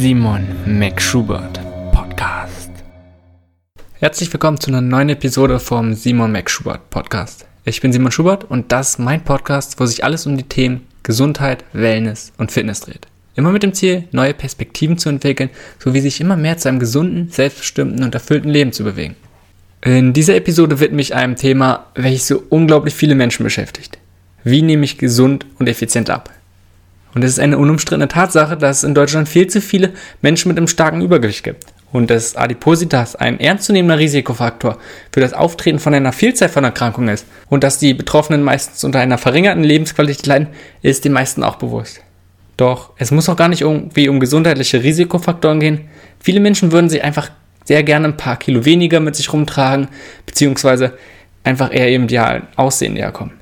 Simon McSchubert Podcast. Herzlich willkommen zu einer neuen Episode vom Simon McSchubert Podcast. Ich bin Simon Schubert und das ist mein Podcast, wo sich alles um die Themen Gesundheit, Wellness und Fitness dreht. Immer mit dem Ziel, neue Perspektiven zu entwickeln, sowie sich immer mehr zu einem gesunden, selbstbestimmten und erfüllten Leben zu bewegen. In dieser Episode widme ich einem Thema, welches so unglaublich viele Menschen beschäftigt. Wie nehme ich gesund und effizient ab? Und es ist eine unumstrittene Tatsache, dass es in Deutschland viel zu viele Menschen mit einem starken Übergewicht gibt. Und dass Adipositas ein ernstzunehmender Risikofaktor für das Auftreten von einer Vielzahl von Erkrankungen ist. Und dass die Betroffenen meistens unter einer verringerten Lebensqualität leiden, ist den meisten auch bewusst. Doch es muss auch gar nicht irgendwie um gesundheitliche Risikofaktoren gehen. Viele Menschen würden sich einfach sehr gerne ein paar Kilo weniger mit sich rumtragen, beziehungsweise einfach eher ihrem idealen Aussehen näher kommen.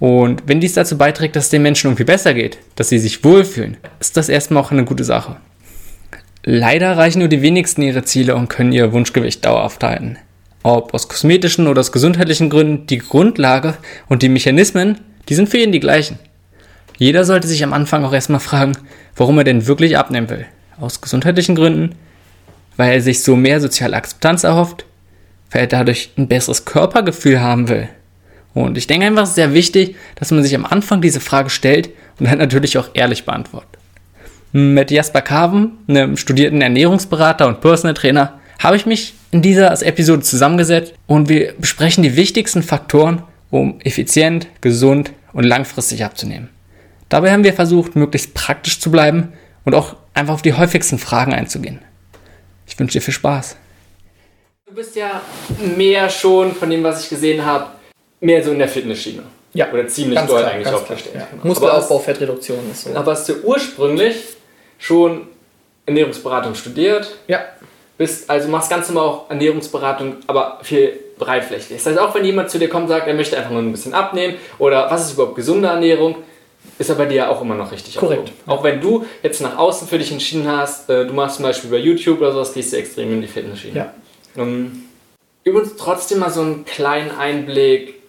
Und wenn dies dazu beiträgt, dass es den Menschen irgendwie besser geht, dass sie sich wohlfühlen, ist das erstmal auch eine gute Sache. Leider erreichen nur die wenigsten ihre Ziele und können ihr Wunschgewicht dauerhaft halten. Ob aus kosmetischen oder aus gesundheitlichen Gründen, die Grundlage und die Mechanismen, die sind für jeden die gleichen. Jeder sollte sich am Anfang auch erstmal fragen, warum er denn wirklich abnehmen will. Aus gesundheitlichen Gründen, weil er sich so mehr soziale Akzeptanz erhofft, weil er dadurch ein besseres Körpergefühl haben will und ich denke einfach, es ist sehr wichtig, dass man sich am Anfang diese Frage stellt und dann natürlich auch ehrlich beantwortet. Mit Jasper Carven, einem studierten Ernährungsberater und Personal Trainer, habe ich mich in dieser Episode zusammengesetzt und wir besprechen die wichtigsten Faktoren, um effizient, gesund und langfristig abzunehmen. Dabei haben wir versucht, möglichst praktisch zu bleiben und auch einfach auf die häufigsten Fragen einzugehen. Ich wünsche dir viel Spaß. Du bist ja mehr schon von dem, was ich gesehen habe, mehr so in der Fitnessschiene. Ja. Oder ziemlich ganz doll klar, eigentlich aufgestellt. Ja. Muskelaufbau, Fettreduktion ist so. Aber hast du ursprünglich schon Ernährungsberatung studiert? Ja. Bist, also machst ganz normal auch Ernährungsberatung, aber viel breitflächig. Das heißt, auch wenn jemand zu dir kommt und sagt, er möchte einfach nur ein bisschen abnehmen oder was ist überhaupt gesunde Ernährung, ist er bei dir auch immer noch richtig. Korrekt. Auch wenn du jetzt nach außen für dich entschieden hast, äh, du machst zum Beispiel bei YouTube oder sowas, gehst du extrem in die Fitnessschiene. Ja. Um, übrigens trotzdem mal so einen kleinen Einblick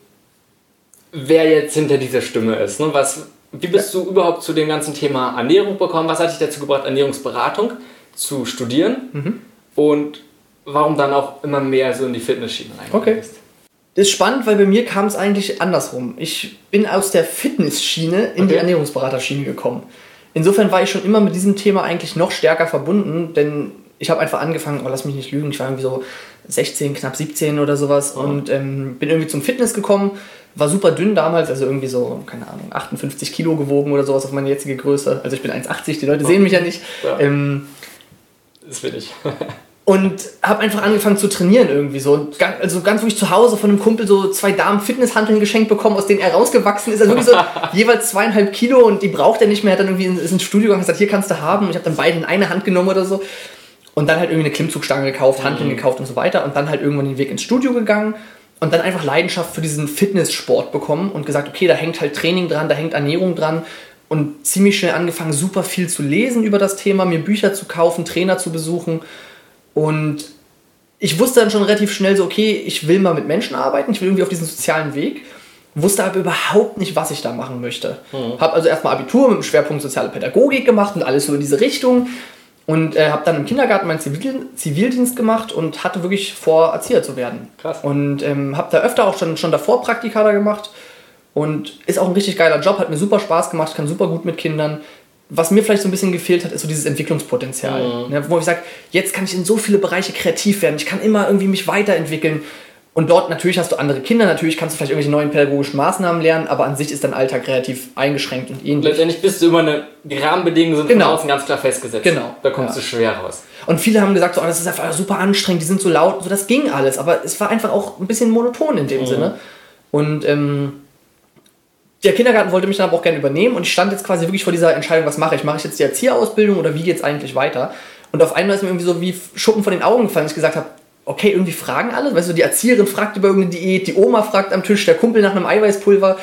wer jetzt hinter dieser Stimme ist. Ne? Was, wie bist du überhaupt zu dem ganzen Thema Ernährung gekommen? Was hat dich dazu gebracht, Ernährungsberatung zu studieren? Mhm. Und warum dann auch immer mehr so in die Fitnessschiene rein? Okay. Das ist spannend, weil bei mir kam es eigentlich andersrum. Ich bin aus der Fitnessschiene in okay. die Ernährungsberaterschiene gekommen. Insofern war ich schon immer mit diesem Thema eigentlich noch stärker verbunden, denn ich habe einfach angefangen, oh, lass mich nicht lügen, ich war irgendwie so 16, knapp 17 oder sowas oh. und ähm, bin irgendwie zum Fitness gekommen, war super dünn damals, also irgendwie so, keine Ahnung, 58 Kilo gewogen oder sowas auf meine jetzige Größe. Also ich bin 1,80, die Leute sehen mich ja nicht. Ja. Ähm, das will ich. und habe einfach angefangen zu trainieren irgendwie so. also ganz wirklich zu Hause von einem Kumpel so zwei Damen Fitnesshanteln geschenkt bekommen, aus denen er rausgewachsen ist. Also wirklich so jeweils zweieinhalb Kilo und die braucht er nicht mehr. Er hat dann irgendwie ins Studio gegangen und gesagt, hier kannst du haben. Und ich habe dann beide in eine Hand genommen oder so. Und dann halt irgendwie eine Klimmzugstange gekauft, Hanteln mhm. gekauft und so weiter. Und dann halt irgendwann den Weg ins Studio gegangen und dann einfach Leidenschaft für diesen Fitnesssport bekommen und gesagt, okay, da hängt halt Training dran, da hängt Ernährung dran und ziemlich schnell angefangen, super viel zu lesen über das Thema, mir Bücher zu kaufen, Trainer zu besuchen und ich wusste dann schon relativ schnell so, okay, ich will mal mit Menschen arbeiten, ich will irgendwie auf diesen sozialen Weg, wusste aber überhaupt nicht, was ich da machen möchte. Mhm. Habe also erstmal Abitur mit dem Schwerpunkt soziale Pädagogik gemacht und alles so in diese Richtung und äh, habe dann im Kindergarten meinen Zivildienst gemacht und hatte wirklich vor, Erzieher zu werden. Krass. Und ähm, habe da öfter auch schon, schon davor Praktika da gemacht. Und ist auch ein richtig geiler Job, hat mir super Spaß gemacht, kann super gut mit Kindern. Was mir vielleicht so ein bisschen gefehlt hat, ist so dieses Entwicklungspotenzial. Mhm. Ne, wo ich sage, jetzt kann ich in so viele Bereiche kreativ werden. Ich kann immer irgendwie mich weiterentwickeln. Und dort natürlich hast du andere Kinder, natürlich kannst du vielleicht irgendwelche neuen pädagogischen Maßnahmen lernen, aber an sich ist dein Alltag relativ eingeschränkt und ähnlich. Letztendlich bist du immer eine, die Rahmenbedingungen sind genau. von außen ganz klar festgesetzt. Genau. Da kommst ja. du schwer raus. Und viele haben gesagt, so, oh, das ist einfach super anstrengend, die sind so laut, so das ging alles, aber es war einfach auch ein bisschen monoton in dem mhm. Sinne. Und ähm, der Kindergarten wollte mich dann aber auch gerne übernehmen und ich stand jetzt quasi wirklich vor dieser Entscheidung, was mache ich? Mache ich jetzt die Erzieherausbildung oder wie geht es eigentlich weiter? Und auf einmal ist mir irgendwie so wie Schuppen von den Augen gefallen, dass ich gesagt habe, okay, irgendwie fragen alle. Weißt du, die Erzieherin fragt über irgendeine Diät, die Oma fragt am Tisch, der Kumpel nach einem Eiweißpulver. Und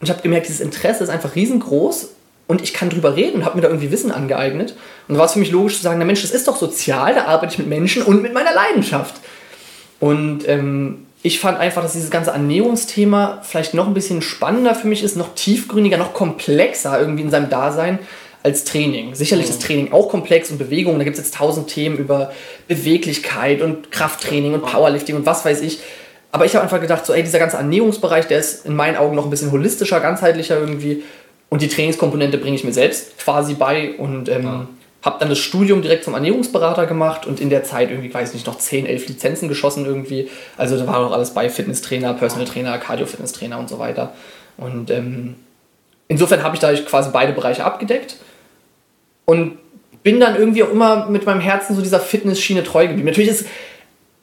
ich habe gemerkt, dieses Interesse ist einfach riesengroß und ich kann drüber reden und habe mir da irgendwie Wissen angeeignet. Und da war es für mich logisch zu sagen, na Mensch, das ist doch sozial, da arbeite ich mit Menschen und mit meiner Leidenschaft. Und ähm, ich fand einfach, dass dieses ganze Ernährungsthema vielleicht noch ein bisschen spannender für mich ist, noch tiefgründiger, noch komplexer irgendwie in seinem Dasein, als Training. Sicherlich ist Training auch komplex und Bewegung. Da gibt es jetzt tausend Themen über Beweglichkeit und Krafttraining und Powerlifting und was weiß ich. Aber ich habe einfach gedacht, so, ey, dieser ganze Ernährungsbereich, der ist in meinen Augen noch ein bisschen holistischer, ganzheitlicher irgendwie. Und die Trainingskomponente bringe ich mir selbst quasi bei und ähm, ja. habe dann das Studium direkt zum Ernährungsberater gemacht und in der Zeit irgendwie, weiß nicht, noch 10, 11 Lizenzen geschossen irgendwie. Also da war auch alles bei Fitnesstrainer, Personal Trainer, Cardio-Fitnesstrainer und so weiter. Und ähm, insofern habe ich da quasi beide Bereiche abgedeckt und bin dann irgendwie auch immer mit meinem Herzen so dieser Fitnessschiene treu geblieben. Natürlich ist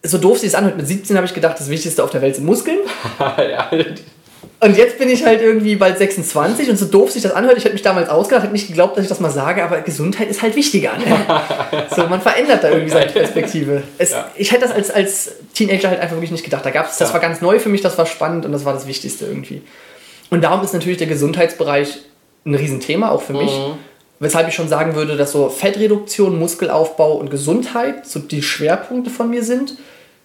so doof sie es anhört, mit 17 habe ich gedacht, das Wichtigste auf der Welt sind Muskeln. ja. Und jetzt bin ich halt irgendwie bald 26 und so doof sich das anhört, ich hätte mich damals ausgedacht, hätte nicht geglaubt, dass ich das mal sage, aber Gesundheit ist halt wichtiger. Ne? so, man verändert da irgendwie seine Perspektive. Es, ja. Ich hätte das als, als Teenager halt einfach wirklich nicht gedacht. Da gab's, das ja. war ganz neu für mich, das war spannend und das war das Wichtigste irgendwie. Und darum ist natürlich der Gesundheitsbereich ein Riesenthema, auch für mich. Mhm. Weshalb ich schon sagen würde, dass so Fettreduktion, Muskelaufbau und Gesundheit so die Schwerpunkte von mir sind.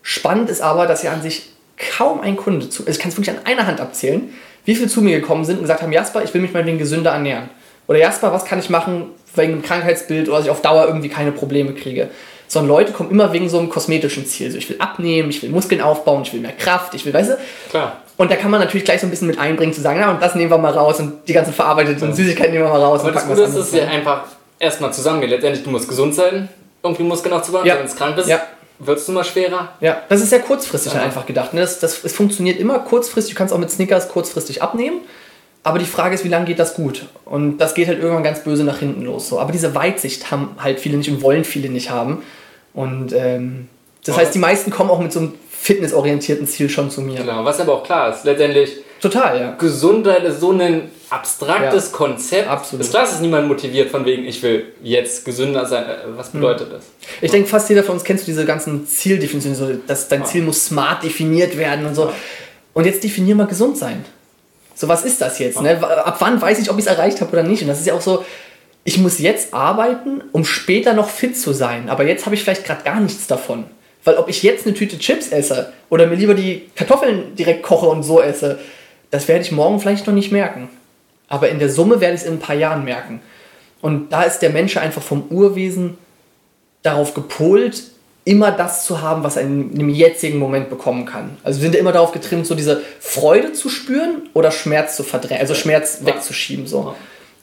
Spannend ist aber, dass ja an sich kaum ein Kunde zu, also ich kann es wirklich an einer Hand abzählen, wie viele zu mir gekommen sind und gesagt haben, Jasper, ich will mich mal wegen gesünder ernähren. Oder Jasper, was kann ich machen wegen einem Krankheitsbild oder dass ich auf Dauer irgendwie keine Probleme kriege. Sondern Leute kommen immer wegen so einem kosmetischen Ziel. So, ich will abnehmen, ich will Muskeln aufbauen, ich will mehr Kraft, ich will, weißt du? Klar. Und da kann man natürlich gleich so ein bisschen mit einbringen, zu sagen, na und das nehmen wir mal raus und die ganzen verarbeiteten ja. Süßigkeiten nehmen wir mal raus. Aber und das Gute ist, ist ja einfach erstmal zusammengehen. Letztendlich, du musst gesund sein, irgendwie Muskeln aufzubauen, ja. wenn du krank bist. Ja. Wird es immer schwerer? Ja, das ist ja kurzfristig ja. einfach gedacht. Ne? Das, das, es funktioniert immer kurzfristig. Du kannst auch mit Snickers kurzfristig abnehmen. Aber die Frage ist, wie lange geht das gut? Und das geht halt irgendwann ganz böse nach hinten los. So. Aber diese Weitsicht haben halt viele nicht und wollen viele nicht haben. Und ähm, das heißt, die meisten kommen auch mit so einem fitnessorientierten Ziel schon zu mir. Genau, was aber auch klar ist, letztendlich. Total, ja. Gesundheit ist so ein abstraktes ja, Konzept. Absolut. Ist klar, dass niemand motiviert von wegen, ich will jetzt gesünder sein. Äh, was hm. bedeutet das? Ich denke, fast jeder von uns kennst du diese ganzen Zieldefinitionen, so, dass dein ja. Ziel muss smart definiert werden und so. Und jetzt definier mal gesund sein. So, was ist das jetzt? Ne? Ab wann weiß ich, ob ich es erreicht habe oder nicht? Und das ist ja auch so, ich muss jetzt arbeiten, um später noch fit zu sein. Aber jetzt habe ich vielleicht gerade gar nichts davon. Weil ob ich jetzt eine Tüte Chips esse oder mir lieber die Kartoffeln direkt koche und so esse, das werde ich morgen vielleicht noch nicht merken. Aber in der Summe werde ich es in ein paar Jahren merken. Und da ist der Mensch einfach vom Urwesen darauf gepolt, immer das zu haben, was er in einem jetzigen Moment bekommen kann. Also wir sind ja immer darauf getrimmt, so diese Freude zu spüren oder Schmerz zu verdrängen, also Schmerz wegzuschieben. So.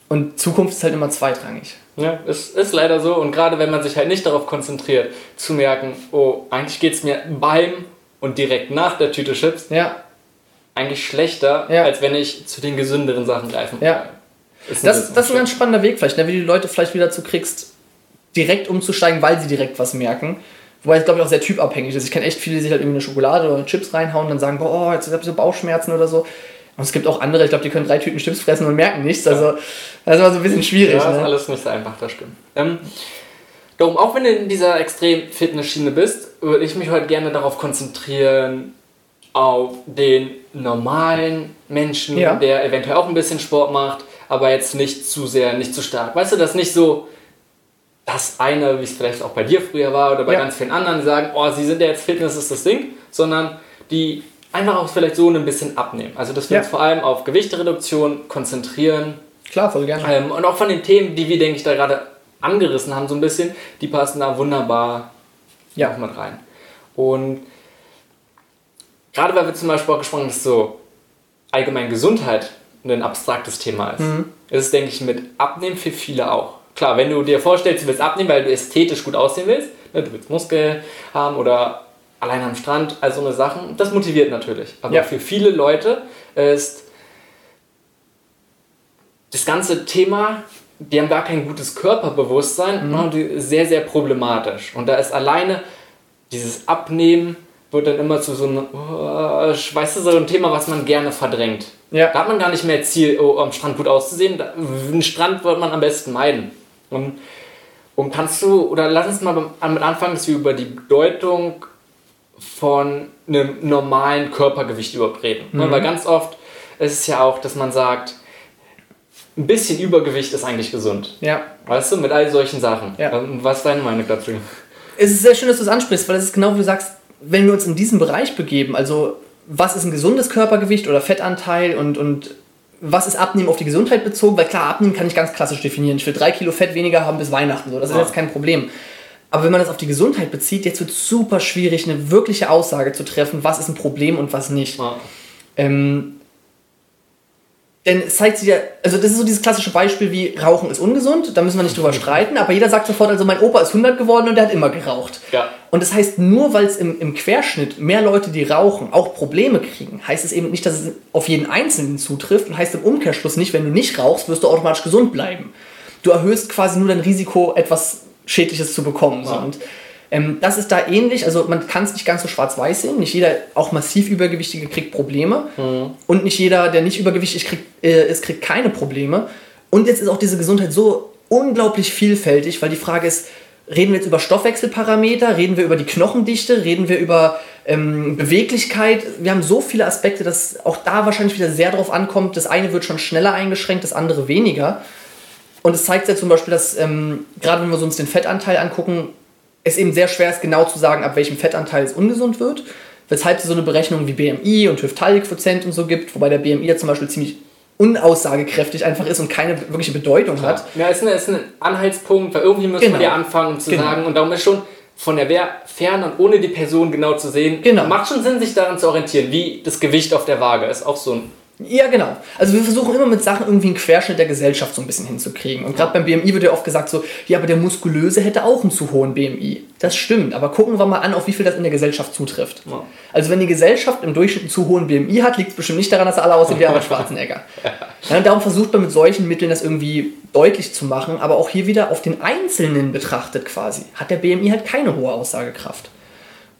Und Zukunft ist halt immer zweitrangig. Ja, es ist leider so. Und gerade wenn man sich halt nicht darauf konzentriert, zu merken, oh, eigentlich geht es mir beim und direkt nach der Tüte Chips ja. eigentlich schlechter, ja. als wenn ich zu den gesünderen Sachen greifen kann. Ja. Ist das, das ist ein ganz spannender Weg vielleicht, ne? wie du die Leute vielleicht wieder dazu kriegst, direkt umzusteigen, weil sie direkt was merken. Wobei es, glaube ich, auch sehr typabhängig ist. Ich kenne echt viele, die sich halt irgendwie eine Schokolade oder Chips reinhauen und dann sagen, boah, oh, jetzt habe ich so Bauchschmerzen oder so. Und es gibt auch andere, ich glaube, die können drei Tüten Chips fressen und merken nichts. Also, das ist also ein bisschen schwierig. Ja, das ist alles nicht so einfach, das stimmt. Ähm, darum, auch wenn du in dieser extrem Fitness-Schiene bist, würde ich mich heute gerne darauf konzentrieren, auf den normalen Menschen, ja. der eventuell auch ein bisschen Sport macht, aber jetzt nicht zu sehr, nicht zu stark. Weißt du, das nicht so das eine, wie es vielleicht auch bei dir früher war oder bei ja. ganz vielen anderen, die sagen, oh, sie sind ja jetzt Fitness ist das Ding, sondern die einfach auch vielleicht so ein bisschen abnehmen. Also dass wir ja. uns vor allem auf Gewichtereduktion konzentrieren. Klar, voll gerne. Ähm, und auch von den Themen, die wir, denke ich, da gerade angerissen haben, so ein bisschen, die passen da wunderbar ja. mit rein. Und gerade weil wir zum Beispiel auch gesprochen haben, dass so allgemein Gesundheit ein abstraktes Thema ist, mhm. ist es, denke ich, mit Abnehmen für viele auch. Klar, wenn du dir vorstellst, du willst abnehmen, weil du ästhetisch gut aussehen willst, ne, du willst Muskel haben oder allein am Strand, all so eine Sachen, das motiviert natürlich. Aber ja. für viele Leute ist das ganze Thema, die haben gar kein gutes Körperbewusstsein, mhm. Ne, sehr, sehr problematisch. Und da ist alleine dieses Abnehmen wird dann immer zu so einem, oh, weißt du, so ein Thema, was man gerne verdrängt. Ja. Da hat man gar nicht mehr Ziel, oh, am Strand gut auszusehen. Da, einen Strand wird man am besten meiden. Und, und kannst du, oder lass uns mal damit anfangen, dass wir über die Bedeutung von einem normalen Körpergewicht überhaupt reden. Ne, mhm. Weil ganz oft ist es ja auch, dass man sagt, ein bisschen Übergewicht ist eigentlich gesund. Ja. Weißt du, mit all solchen Sachen. Ja. Ähm, was ist deine Meinung dazu? Es ist sehr schön, dass du es ansprichst, weil es ist genau wie du sagst, wenn wir uns in diesen Bereich begeben, also was ist ein gesundes Körpergewicht oder Fettanteil und, und was ist Abnehmen auf die Gesundheit bezogen? Weil klar, Abnehmen kann ich ganz klassisch definieren. Ich will drei Kilo Fett weniger haben bis Weihnachten. So. Das ist Ja. jetzt kein Problem. Aber wenn man das auf die Gesundheit bezieht, jetzt wird es super schwierig, eine wirkliche Aussage zu treffen, was ist ein Problem und was nicht. Ja. Ähm, denn es zeigt sich ja, also das ist so dieses klassische Beispiel wie Rauchen ist ungesund, da müssen wir nicht drüber streiten, aber jeder sagt sofort, also mein Opa ist 100 geworden und der hat immer geraucht. Ja. Und das heißt, nur weil es im, im Querschnitt mehr Leute, die rauchen, auch Probleme kriegen, heißt es eben nicht, dass es auf jeden Einzelnen zutrifft und heißt im Umkehrschluss nicht, wenn du nicht rauchst, wirst du automatisch gesund bleiben. Du erhöhst quasi nur dein Risiko, etwas Schädliches zu bekommen. So. Ja. Und ähm, das ist da ähnlich, also man kann es nicht ganz so schwarz-weiß sehen. Nicht jeder, auch massiv Übergewichtige, kriegt Probleme. Und nicht jeder, der nicht übergewichtig kriegt, äh, ist, kriegt keine Probleme. Und jetzt ist auch diese Gesundheit so unglaublich vielfältig, weil die Frage ist, reden wir jetzt über Stoffwechselparameter, reden wir über die Knochendichte, reden wir über ähm, Beweglichkeit. Wir haben so viele Aspekte, dass auch da wahrscheinlich wieder sehr drauf ankommt. Das eine wird schon schneller eingeschränkt, das andere weniger. Und es zeigt ja zum Beispiel, dass ähm, gerade wenn wir uns den Fettanteil angucken, es eben sehr schwer ist, genau zu sagen, ab welchem Fettanteil es ungesund wird. Weshalb es so eine Berechnung wie BMI und Hüft-Taille-Quotient und so gibt, wobei der BMI ja zum Beispiel ziemlich unaussagekräftig einfach ist und keine wirkliche Bedeutung hat. Ja, ist, eine, ist ein Anhaltspunkt, weil irgendwie müssen Genau. wir ja anfangen zu Genau. sagen, und darum ist schon von der Wehr fern und ohne die Person genau zu sehen, Genau. macht schon Sinn, sich daran zu orientieren, wie das Gewicht auf der Waage ist. Auch so ein. Ja, genau. Also wir versuchen immer mit Sachen irgendwie einen Querschnitt der Gesellschaft so ein bisschen hinzukriegen. Und gerade beim BMI wird ja oft gesagt so, ja, aber der Muskulöse hätte auch einen zu hohen BMI. Das stimmt, aber gucken wir mal an, auf wie viel das in der Gesellschaft zutrifft. Ja. Also wenn die Gesellschaft im Durchschnitt einen zu hohen BMI hat, liegt es bestimmt nicht daran, dass alle aussehen wie Arnold Schwarzenegger. Ja, darum versucht man mit solchen Mitteln das irgendwie deutlich zu machen, aber auch hier wieder auf den Einzelnen betrachtet quasi, hat der BMI halt keine hohe Aussagekraft.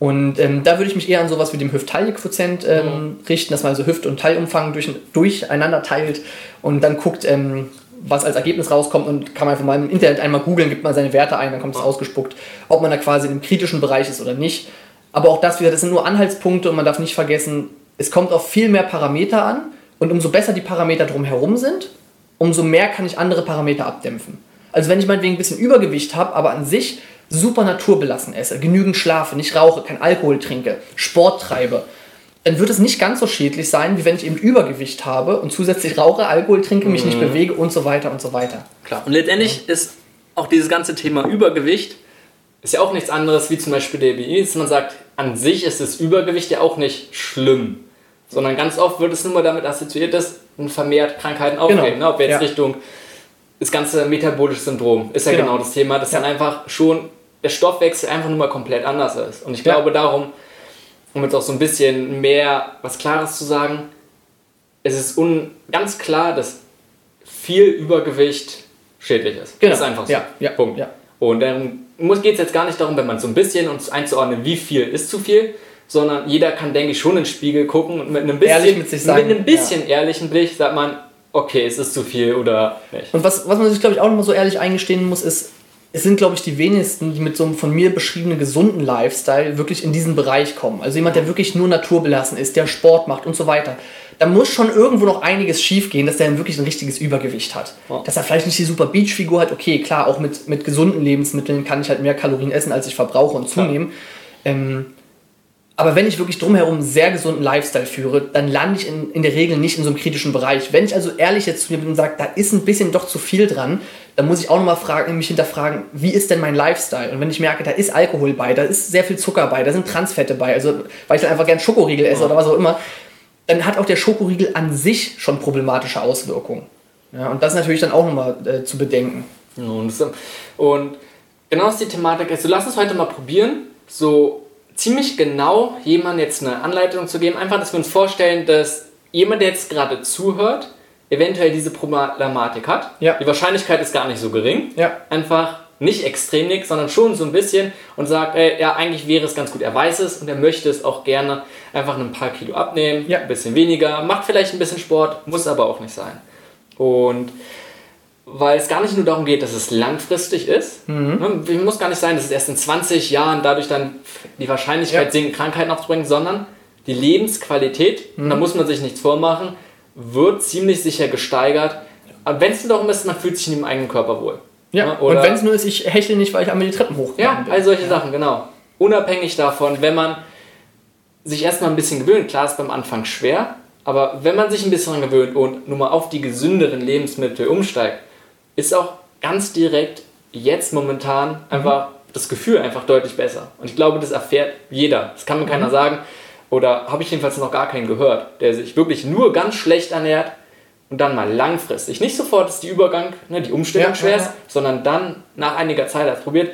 Und ähm, da würde ich mich eher an sowas wie dem Hüft-Taille-Quotient ähm, richten, dass man also Hüft- und Teilumfang durch, durcheinander teilt und dann guckt, ähm, was als Ergebnis rauskommt und kann man einfach mal im Internet einmal googeln, gibt man seine Werte ein, dann kommt es ausgespuckt, ob man da quasi in einem kritischen Bereich ist oder nicht. Aber auch das wieder, das sind nur Anhaltspunkte und man darf nicht vergessen, es kommt auf viel mehr Parameter an und umso besser die Parameter drumherum sind, umso mehr kann ich andere Parameter abdämpfen. Also wenn ich meinetwegen ein bisschen Übergewicht habe, aber an sich super naturbelassen esse, genügend schlafe, nicht rauche, kein Alkohol trinke, Sport treibe, dann wird es nicht ganz so schädlich sein, wie wenn ich eben Übergewicht habe und zusätzlich rauche, Alkohol trinke, mich nicht bewege und so weiter und so weiter. Klar. Und letztendlich ist auch dieses ganze Thema Übergewicht ist ja auch nichts anderes wie zum Beispiel der BI, dass man sagt, an sich ist das Übergewicht ja auch nicht schlimm, sondern ganz oft wird es nur mal damit assoziiert, dass vermehrt Krankheiten auftreten. Genau. Ne? Ob wir jetzt Ja. Richtung das ganze metabolische Syndrom ist ja genau, Genau. das Thema, dass Ja. dann einfach schon der Stoffwechsel einfach nur mal komplett anders ist. Und ich Ja. glaube darum, um jetzt auch so ein bisschen mehr was Klares zu sagen, es ist un ganz klar, dass viel Übergewicht schädlich ist. Genau. Das ist einfach so. Ja, ja, Punkt. ja. Und dann geht es jetzt gar nicht darum, wenn man so ein bisschen uns einzuordnen, wie viel ist zu viel, sondern jeder kann, denke ich, schon in den Spiegel gucken und mit einem bisschen, Ehrlich mit sich sein, mit einem bisschen ehrlichen Blick sagt man, okay, es ist zu viel oder nicht. Und was, was man sich, glaube ich, auch nochmal so ehrlich eingestehen muss, ist, es sind, glaube ich, die wenigsten, die mit so einem von mir beschriebenen gesunden Lifestyle wirklich in diesen Bereich kommen. Also jemand, der wirklich nur naturbelassen ist, der Sport macht und so weiter. Da muss schon irgendwo noch einiges schiefgehen, dass der dann wirklich ein richtiges Übergewicht hat. Ja. Dass er vielleicht nicht die super Beachfigur hat, okay, klar, auch mit, mit gesunden Lebensmitteln kann ich halt mehr Kalorien essen, als ich verbrauche und zunehme. Ähm, aber wenn ich wirklich drumherum einen sehr gesunden Lifestyle führe, dann lande ich in, in der Regel nicht in so einem kritischen Bereich. Wenn ich also ehrlich jetzt zu mir bin und sage, da ist ein bisschen doch zu viel dran, dann muss ich auch nochmal fragen, mich hinterfragen, wie ist denn mein Lifestyle? Und wenn ich merke, da ist Alkohol bei, da ist sehr viel Zucker bei, da sind Transfette bei, also weil ich dann einfach gern Schokoriegel esse oder was auch immer, dann hat auch der Schokoriegel an sich schon problematische Auswirkungen. Ja, und das ist natürlich dann auch nochmal äh, zu bedenken. Ja, Und, und genau ist die Thematik. Also lass uns heute mal probieren, so ziemlich genau jemand jetzt eine Anleitung zu geben. Einfach, dass wir uns vorstellen, dass jemand, der jetzt gerade zuhört, eventuell diese Problematik hat. Ja. Die Wahrscheinlichkeit ist gar nicht so gering. Ja. Einfach nicht extrem nix, sondern schon so ein bisschen und sagt, ey, ja, eigentlich wäre es ganz gut. Er weiß es und er möchte es auch gerne einfach ein paar Kilo abnehmen, Ja. ein bisschen weniger, macht vielleicht ein bisschen Sport, muss aber auch nicht sein. Und weil es gar nicht nur darum geht, dass es langfristig ist. Mhm. Ne, Es muss gar nicht sein, dass es erst in 20 Jahren dadurch dann die Wahrscheinlichkeit Ja. sinkt, Krankheiten aufzubringen, sondern die Lebensqualität, Mhm. und da muss man sich nichts vormachen, wird ziemlich sicher gesteigert. Aber wenn es nur darum ist, man fühlt sich in dem eigenen Körper wohl. Ja, Ne, und wenn es nur ist, ich hechle nicht, weil ich einmal die Treppen ja, hochgegangen bin. all solche Sachen, genau. Unabhängig davon, wenn man sich erstmal ein bisschen gewöhnt, klar ist beim Anfang schwer, Aber wenn man sich ein bisschen daran gewöhnt und nur mal auf die gesünderen Lebensmittel umsteigt, ist auch ganz direkt jetzt momentan einfach das Gefühl einfach deutlich besser. Und ich glaube, das erfährt jeder. Das kann mir keiner sagen. Oder habe ich jedenfalls noch gar keinen gehört, der sich wirklich nur ganz schlecht ernährt und dann mal langfristig. Nicht sofort ist die Übergang, ne, die Umstellung Ja, schwer ist, ja. sondern dann nach einiger Zeit als probiert,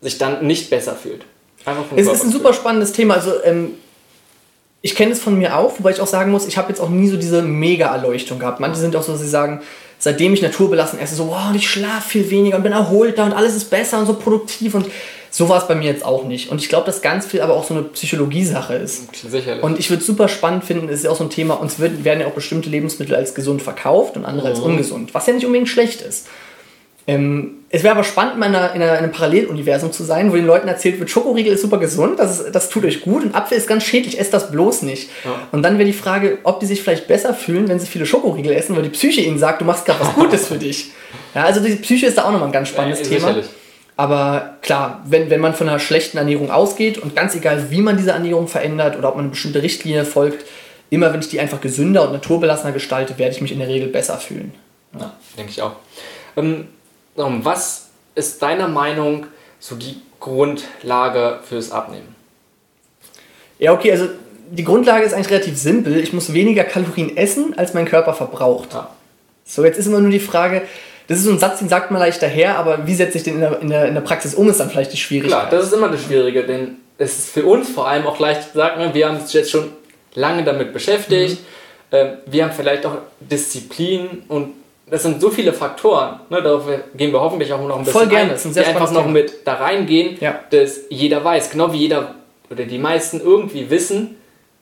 sich dann nicht besser fühlt. Einfach vom Es ist ein super spannendes Thema. Also, ähm, ich kenne es von mir auch, wobei ich auch sagen muss, ich habe jetzt auch nie so diese Mega-Erleuchtung gehabt. Manche sind auch so, dass sie sagen, seitdem ich naturbelassen esse, so, wow, und ich schlafe viel weniger und bin erholter und alles ist besser und so produktiv und so war es bei mir jetzt auch nicht. Und ich glaube, dass ganz viel aber auch so eine Psychologiesache ist. Sicherlich. Und ich würde es super spannend finden, es ist ja auch so ein Thema, uns werden ja auch bestimmte Lebensmittel als gesund verkauft und andere als ungesund, was ja nicht unbedingt schlecht ist. Ähm, es wäre aber spannend, mal in, einer, in, einem Paralleluniversum zu sein, wo den Leuten erzählt wird, Schokoriegel ist super gesund, das, ist, das tut euch gut und Apfel ist ganz schädlich, esst das bloß nicht. Und dann wäre die Frage, ob die sich vielleicht besser fühlen, wenn sie viele Schokoriegel essen, weil die Psyche ihnen sagt, du machst gerade was Gutes für dich. Ja, also die Psyche ist da auch nochmal ein ganz spannendes Ja, Thema. sicherlich. Aber klar, wenn, wenn man von einer schlechten Ernährung ausgeht und ganz egal, wie man diese Ernährung verändert oder ob man eine bestimmte Richtlinie folgt, immer wenn ich die einfach gesünder und naturbelassener gestalte, werde ich mich in der Regel besser fühlen. Ja, denke ich auch. Ähm, was ist deiner Meinung so die Grundlage fürs Abnehmen? Ja, okay, also die Grundlage ist eigentlich relativ simpel. Ich muss weniger Kalorien essen, als mein Körper verbraucht. Ja. So, jetzt ist immer nur die Frage, das ist so ein Satz, den sagt man leicht daher, aber wie setze ich den in der, in der, in der Praxis um, ist dann vielleicht die Schwierigkeit. Klar, das ist immer das Schwierige, denn es ist für uns vor allem auch leicht gesagt, ne, wir haben uns jetzt schon lange damit beschäftigt, ähm, wir haben vielleicht auch Disziplin und das sind so viele Faktoren, ne, darauf gehen wir hoffentlich auch noch ein bisschen Voll gerne, ein, die einfach noch mit da reingehen, Ja. dass jeder weiß, genau wie jeder oder die meisten irgendwie wissen,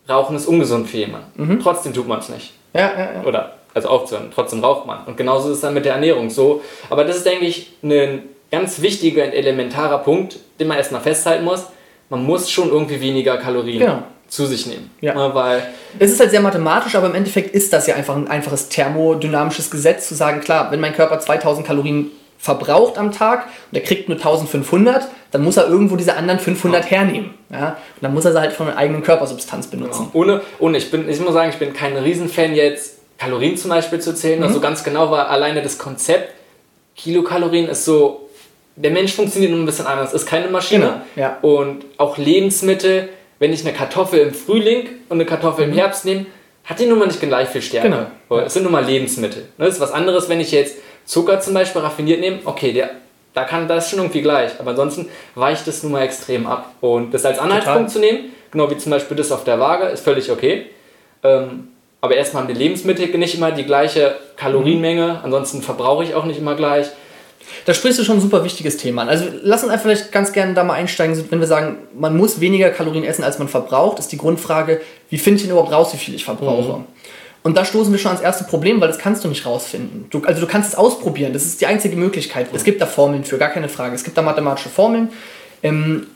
Rauchen ist ungesund für jemanden. Mhm. Trotzdem tut man es nicht. Ja, ja, ja. oder also aufzuhören, trotzdem raucht man. Und genauso ist es dann mit der Ernährung so. Aber das ist, denke ich, ein ganz wichtiger und elementarer Punkt, den man erstmal festhalten muss. Man muss schon irgendwie weniger Kalorien Genau. Zu sich nehmen. Ja. Ne, Weil, Es ist halt sehr mathematisch, aber im Endeffekt ist das ja einfach ein einfaches thermodynamisches Gesetz, zu sagen, klar, wenn mein Körper 2000 Kalorien verbraucht am Tag und er kriegt nur 1500, dann muss er irgendwo diese anderen 500 hernehmen. Ja? Und dann muss er sie halt von der eigenen Körpersubstanz benutzen. ohne, ohne ich, bin, ich muss sagen, ich bin kein Riesenfan jetzt, Kalorien zum Beispiel zu zählen. Mhm. Also ganz genau war alleine das Konzept, Kilokalorien ist so, der Mensch funktioniert nur ein bisschen anders, ist keine Maschine. Genau, ja. Und auch Lebensmittel, wenn ich eine Kartoffel im Frühling und eine Kartoffel im Herbst nehme, hat die nun mal nicht gleich viel Stärke. Mhm. Genau. Es sind nun mal Lebensmittel. Ne, Das ist was anderes, wenn ich jetzt Zucker zum Beispiel raffiniert nehme, okay, der, da kann das schon irgendwie gleich. Aber ansonsten weicht es nun mal extrem ab. Und das als Anhaltspunkt zu nehmen, genau wie zum Beispiel das auf der Waage, ist völlig okay. Ähm, aber erstmal haben die Lebensmittel nicht immer die gleiche Kalorienmenge, ansonsten verbrauche ich auch nicht immer gleich. Da sprichst du schon ein super wichtiges Thema an. Also lass uns einfach vielleicht ganz gerne da mal einsteigen, wenn wir sagen, man muss weniger Kalorien essen, als man verbraucht, ist die Grundfrage, wie finde ich denn überhaupt raus, wie viel ich verbrauche? Und da stoßen wir schon ans erste Problem, weil das kannst du nicht rausfinden. Du, also du kannst es ausprobieren, das ist die einzige Möglichkeit. Es gibt da Formeln für, gar keine Frage. Es gibt da mathematische Formeln. Ähm,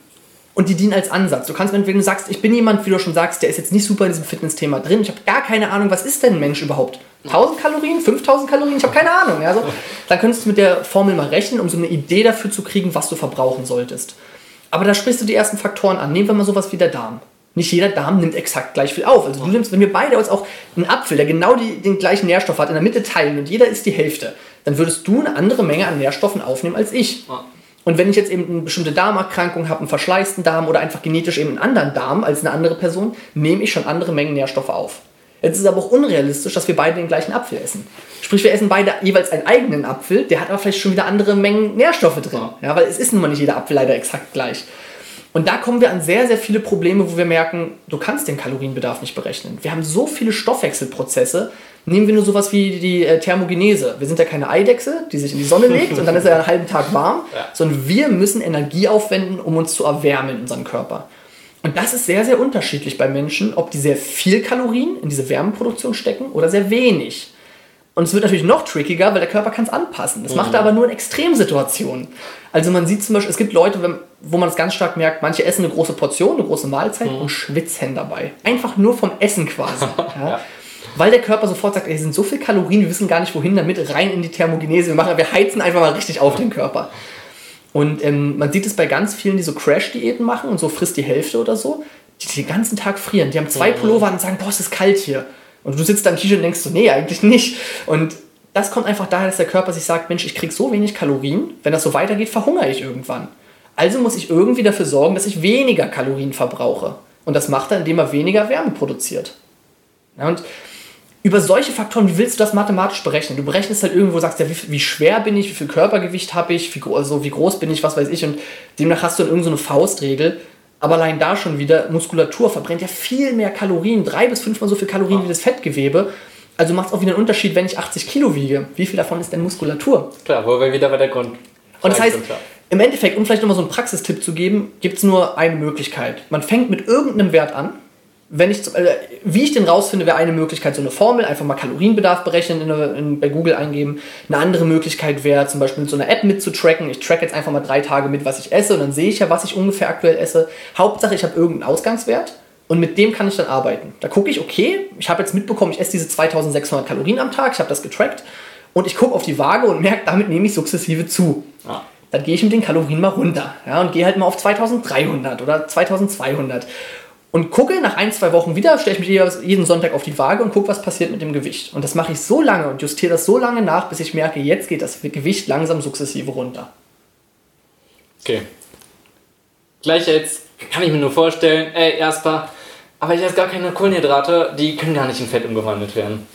und die dienen als Ansatz. Du kannst, wenn du sagst, ich bin jemand, wie du schon sagst, der ist jetzt nicht super in diesem Fitness-Thema drin, ich habe gar keine Ahnung, was ist denn ein Mensch überhaupt? 1000 Kalorien, 5000 Kalorien, ich habe keine Ahnung. Ja, so. Dann könntest du mit der Formel mal rechnen, um so eine Idee dafür zu kriegen, was du verbrauchen solltest. Aber da sprichst du die ersten Faktoren an. Nehmen wir mal sowas wie der Darm. Nicht jeder Darm nimmt exakt gleich viel auf. Also du nimmst, wenn wir beide uns auch einen Apfel, der genau die, den gleichen Nährstoff hat, in der Mitte teilen und jeder isst die Hälfte, dann würdest du eine andere Menge an Nährstoffen aufnehmen als ich. Und wenn ich jetzt eben eine bestimmte Darmerkrankung habe, einen verschleißten Darm oder einfach genetisch eben einen anderen Darm als eine andere Person, nehme ich schon andere Mengen Nährstoffe auf. Jetzt ist es aber auch unrealistisch, dass wir beide den gleichen Apfel essen. Sprich, wir essen beide jeweils einen eigenen Apfel, der hat aber vielleicht schon wieder andere Mengen Nährstoffe drin. Ja, weil es ist nun mal nicht jeder Apfel leider exakt gleich. Und da kommen wir an sehr, sehr viele Probleme, wo wir merken, du kannst den Kalorienbedarf nicht berechnen. Wir haben so viele Stoffwechselprozesse. Nehmen wir nur sowas wie die äh, Thermogenese. Wir sind ja keine Eidechse, die sich in die Sonne legt und dann ist er einen halben Tag warm, Ja. sondern wir müssen Energie aufwenden, um uns zu erwärmen in unserem Körper. Und das ist sehr, sehr unterschiedlich bei Menschen, ob die sehr viel Kalorien in diese Wärmeproduktion stecken oder sehr wenig. Und es wird natürlich noch trickiger, weil der Körper kann es anpassen. Das macht er aber nur in Extremsituationen. Also man sieht zum Beispiel, es gibt Leute, wenn, wo man es ganz stark merkt, manche essen eine große Portion, eine große Mahlzeit und schwitzen dabei. Einfach nur vom Essen quasi. ja. Ja. Weil der Körper sofort sagt, ey, es sind so viele Kalorien, wir wissen gar nicht wohin damit, rein in die Thermogenese. Wir, machen, wir heizen einfach mal richtig auf den Körper. Und ähm, man sieht es bei ganz vielen, die so Crash-Diäten machen und so frisst die Hälfte oder so, die den ganzen Tag frieren. Die haben zwei Pullover an und sagen, boah, es ist kalt hier. Und du sitzt da im T-Shirt und denkst so, nee, eigentlich nicht. Und das kommt einfach daher, dass der Körper sich sagt, Mensch, ich krieg so wenig Kalorien, wenn das so weitergeht, verhungere ich irgendwann. Also muss ich irgendwie dafür sorgen, dass ich weniger Kalorien verbrauche. Und das macht er, indem er weniger Wärme produziert. Ja, und über solche Faktoren, wie willst du das mathematisch berechnen? Du berechnest halt irgendwo, sagst ja, wie, wie schwer bin ich, wie viel Körpergewicht habe ich, wie, also wie groß bin ich, was weiß ich. Und demnach hast du dann irgendeine so Faustregel. Aber allein da schon wieder, Muskulatur verbrennt ja viel mehr Kalorien, drei bis fünfmal so viel Kalorien wie das Fettgewebe. Also macht es auch wieder einen Unterschied, wenn ich 80 Kilo wiege. Wie viel davon ist denn Muskulatur? Klar, wo wir wieder bei der Grund. Und das heißt, im Endeffekt, um vielleicht nochmal so einen Praxistipp zu geben, gibt es nur eine Möglichkeit. Man fängt mit irgendeinem Wert an. Wenn ich, äh, wie ich den rausfinde, wäre eine Möglichkeit so eine Formel, einfach mal Kalorienbedarf berechnen, in, in, bei Google eingeben. Eine andere Möglichkeit wäre zum Beispiel mit so einer App mitzutracken. Ich track jetzt einfach mal drei Tage mit, was ich esse und dann sehe ich ja, was ich ungefähr aktuell esse. Hauptsache, ich habe irgendeinen Ausgangswert und mit dem kann ich dann arbeiten. Da gucke ich, okay, ich habe jetzt mitbekommen, ich esse diese 2600 Kalorien am Tag, ich habe das getrackt und ich gucke auf die Waage und merke, damit nehme ich sukzessive zu. Ah dann gehe ich mit den Kalorien mal runter ja, und gehe halt mal auf 2300 oder 2200 und gucke nach ein, zwei Wochen wieder, stelle ich mich jeden Sonntag auf die Waage und gucke, was passiert mit dem Gewicht. Und das mache ich so lange und justiere das so lange nach, bis ich merke, jetzt geht das Gewicht langsam sukzessive runter. Okay. Gleich jetzt kann ich mir nur vorstellen, ey, erstmal, aber ich esse gar keine Kohlenhydrate, die können gar nicht in Fett umgewandelt werden.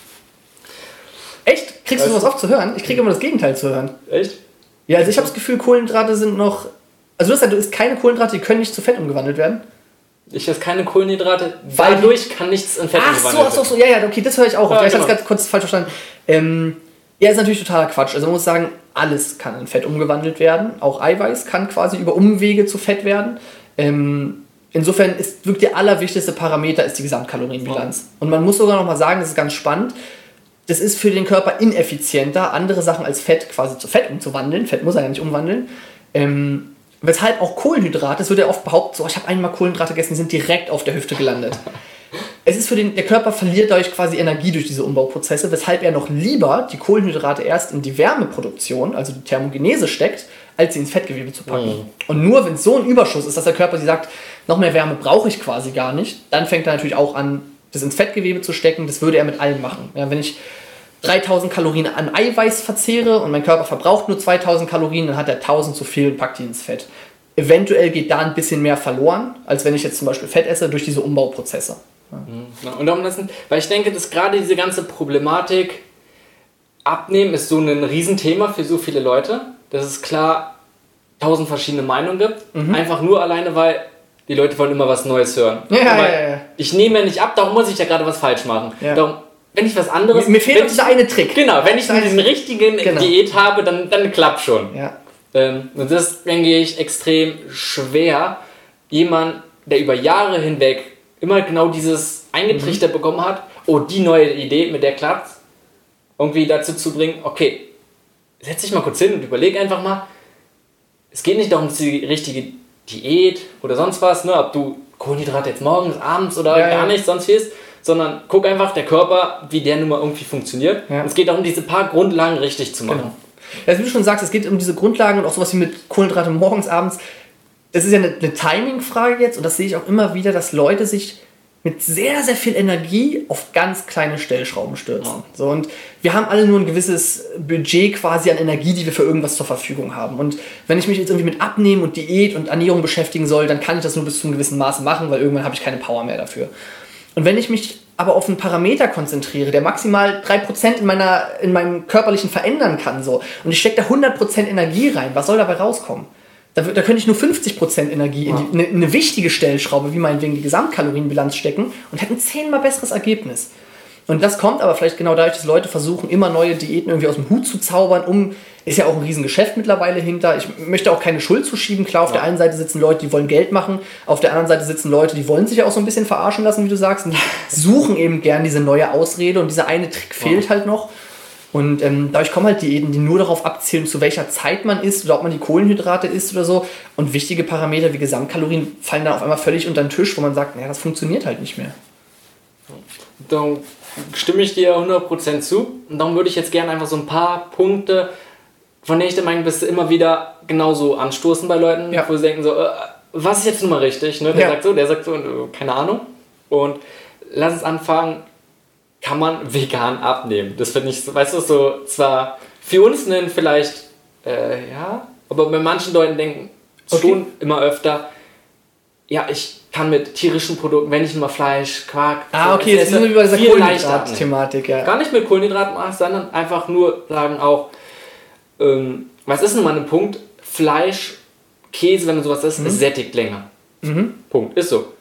Echt? Kriegst weißt du sowas oft zu hören? Ich kriege immer das Gegenteil zu hören. Echt? Ja, also ich habe das Gefühl, Kohlenhydrate sind noch. Also du hast ja, du isst keine Kohlenhydrate, die können nicht zu Fett umgewandelt werden. Ich esse keine Kohlenhydrate, weil dadurch kann nichts in Fett ach umgewandelt werden. Ach so, ach so, ja, ja, okay, das höre ich auch. Ja, ich genau. habe es gerade kurz falsch verstanden. Ähm, ja, ist natürlich totaler Quatsch. Also man muss sagen, alles kann in Fett umgewandelt werden. Auch Eiweiß kann quasi über Umwege zu Fett werden. Ähm, insofern ist wirklich der allerwichtigste Parameter ist die Gesamtkalorienbilanz. Und man muss sogar noch mal sagen, das ist ganz spannend das ist für den Körper ineffizienter, andere Sachen als Fett quasi zu Fett umzuwandeln. Fett muss er ja nicht umwandeln. Ähm, weshalb auch Kohlenhydrate, es wird ja oft behauptet, so, ich habe einmal Kohlenhydrate gegessen, die sind direkt auf der Hüfte gelandet. Es ist für den, der Körper verliert dadurch quasi Energie durch diese Umbauprozesse, weshalb er noch lieber die Kohlenhydrate erst in die Wärmeproduktion, also die Thermogenese steckt, als sie ins Fettgewebe zu packen. Mhm. Und nur wenn es so ein Überschuss ist, dass der Körper sie sagt, noch mehr Wärme brauche ich quasi gar nicht, dann fängt er natürlich auch an, das ins Fettgewebe zu stecken, das würde er mit allem machen. Ja, wenn ich 3000 Kalorien an Eiweiß verzehre und mein Körper verbraucht nur 2000 Kalorien, dann hat er 1000 zu viel und packt die ins Fett. Eventuell geht da ein bisschen mehr verloren, als wenn ich jetzt zum Beispiel Fett esse durch diese Umbauprozesse. Ja. Und darum lassen, weil ich denke, dass gerade diese ganze Problematik Abnehmen ist so ein Riesenthema für so viele Leute, dass es klar tausend verschiedene Meinungen gibt. Mhm. Einfach nur alleine, weil die Leute wollen immer was Neues hören. Ja, ja, ja, Ich nehme ja nicht ab, darum muss ich ja gerade was falsch machen. Darum, wenn ich was anderes. Mir, mir fehlt dieser eine Trick. Genau, wenn ich diesen richtigen genau. Diät habe, dann, dann klappt schon. Ja. Ähm, und das denke ich extrem schwer, jemand, der über Jahre hinweg immer genau dieses eingetrichtert mhm. bekommen hat, oh, die neue Idee, mit der klappt, irgendwie dazu zu bringen, okay, setz dich mal kurz hin und überleg einfach mal, es geht nicht darum, die richtige Diät oder sonst was, ne, ob du Kohlenhydrate jetzt morgens, abends oder ja, gar ja. nicht, sonst wie ist, sondern guck einfach der Körper, wie der nun mal irgendwie funktioniert. Ja. es geht darum, diese paar Grundlagen richtig zu machen. Genau. Ja, wie du schon sagst, es geht um diese Grundlagen und auch sowas wie mit Kohlenhydrate morgens, abends. Das ist ja eine, eine Timing-Frage jetzt und das sehe ich auch immer wieder, dass Leute sich mit sehr, sehr viel Energie auf ganz kleine Stellschrauben stürzen. Ja. So, und wir haben alle nur ein gewisses Budget quasi an Energie, die wir für irgendwas zur Verfügung haben. Und wenn ich mich jetzt irgendwie mit Abnehmen und Diät und Ernährung beschäftigen soll, dann kann ich das nur bis zu einem gewissen Maße machen, weil irgendwann habe ich keine Power mehr dafür. Und wenn ich mich aber auf einen Parameter konzentriere, der maximal 3% in, meiner, in meinem körperlichen verändern kann, so, und ich stecke da 100% Energie rein, was soll dabei rauskommen? Da, da könnte ich nur 50% Energie in, die, in eine, wichtige Stellschraube, wie meinetwegen die Gesamtkalorienbilanz stecken und hätte ein zehnmal besseres Ergebnis. Und das kommt aber vielleicht genau dadurch, dass Leute versuchen, immer neue Diäten irgendwie aus dem Hut zu zaubern, um, ist ja auch ein Riesengeschäft mittlerweile hinter. Ich möchte auch keine Schuld zuschieben. Klar, auf ja. der einen Seite sitzen Leute, die wollen Geld machen, auf der anderen Seite sitzen Leute, die wollen sich ja auch so ein bisschen verarschen lassen, wie du sagst, und suchen eben gern diese neue Ausrede und dieser eine Trick fehlt ja. halt noch. Und ähm, dadurch kommen halt Diäten, die nur darauf abzielen, zu welcher Zeit man isst oder ob man die Kohlenhydrate isst oder so. Und wichtige Parameter wie Gesamtkalorien fallen dann auf einmal völlig unter den Tisch, wo man sagt, naja, das funktioniert halt nicht mehr. Dann stimme ich dir 100% zu. Und darum würde ich jetzt gerne einfach so ein paar Punkte, von denen ich der Meinung bin, immer wieder genauso anstoßen bei Leuten, ja. wo sie denken so, äh, was ist jetzt nun mal richtig? Ne? Der ja. sagt so, der sagt so, äh, keine Ahnung. Und lass uns anfangen, kann man vegan abnehmen? Das finde ich, weißt du, so zwar für uns nennen vielleicht, äh, ja, aber bei manchen Leuten denken okay. schon immer öfter, ja, ich kann mit tierischen Produkten, wenn ich nur Fleisch, Quark, ah, okay, jetzt sind wir über diese Kohlenhydrat-Thematik, ja. Gar nicht mit Kohlenhydraten, sondern einfach nur sagen auch, ähm, was ist nun mal ein Punkt? Fleisch, Käse, wenn man sowas isst, mhm. ist sättigt länger. Mhm. Punkt, ist so.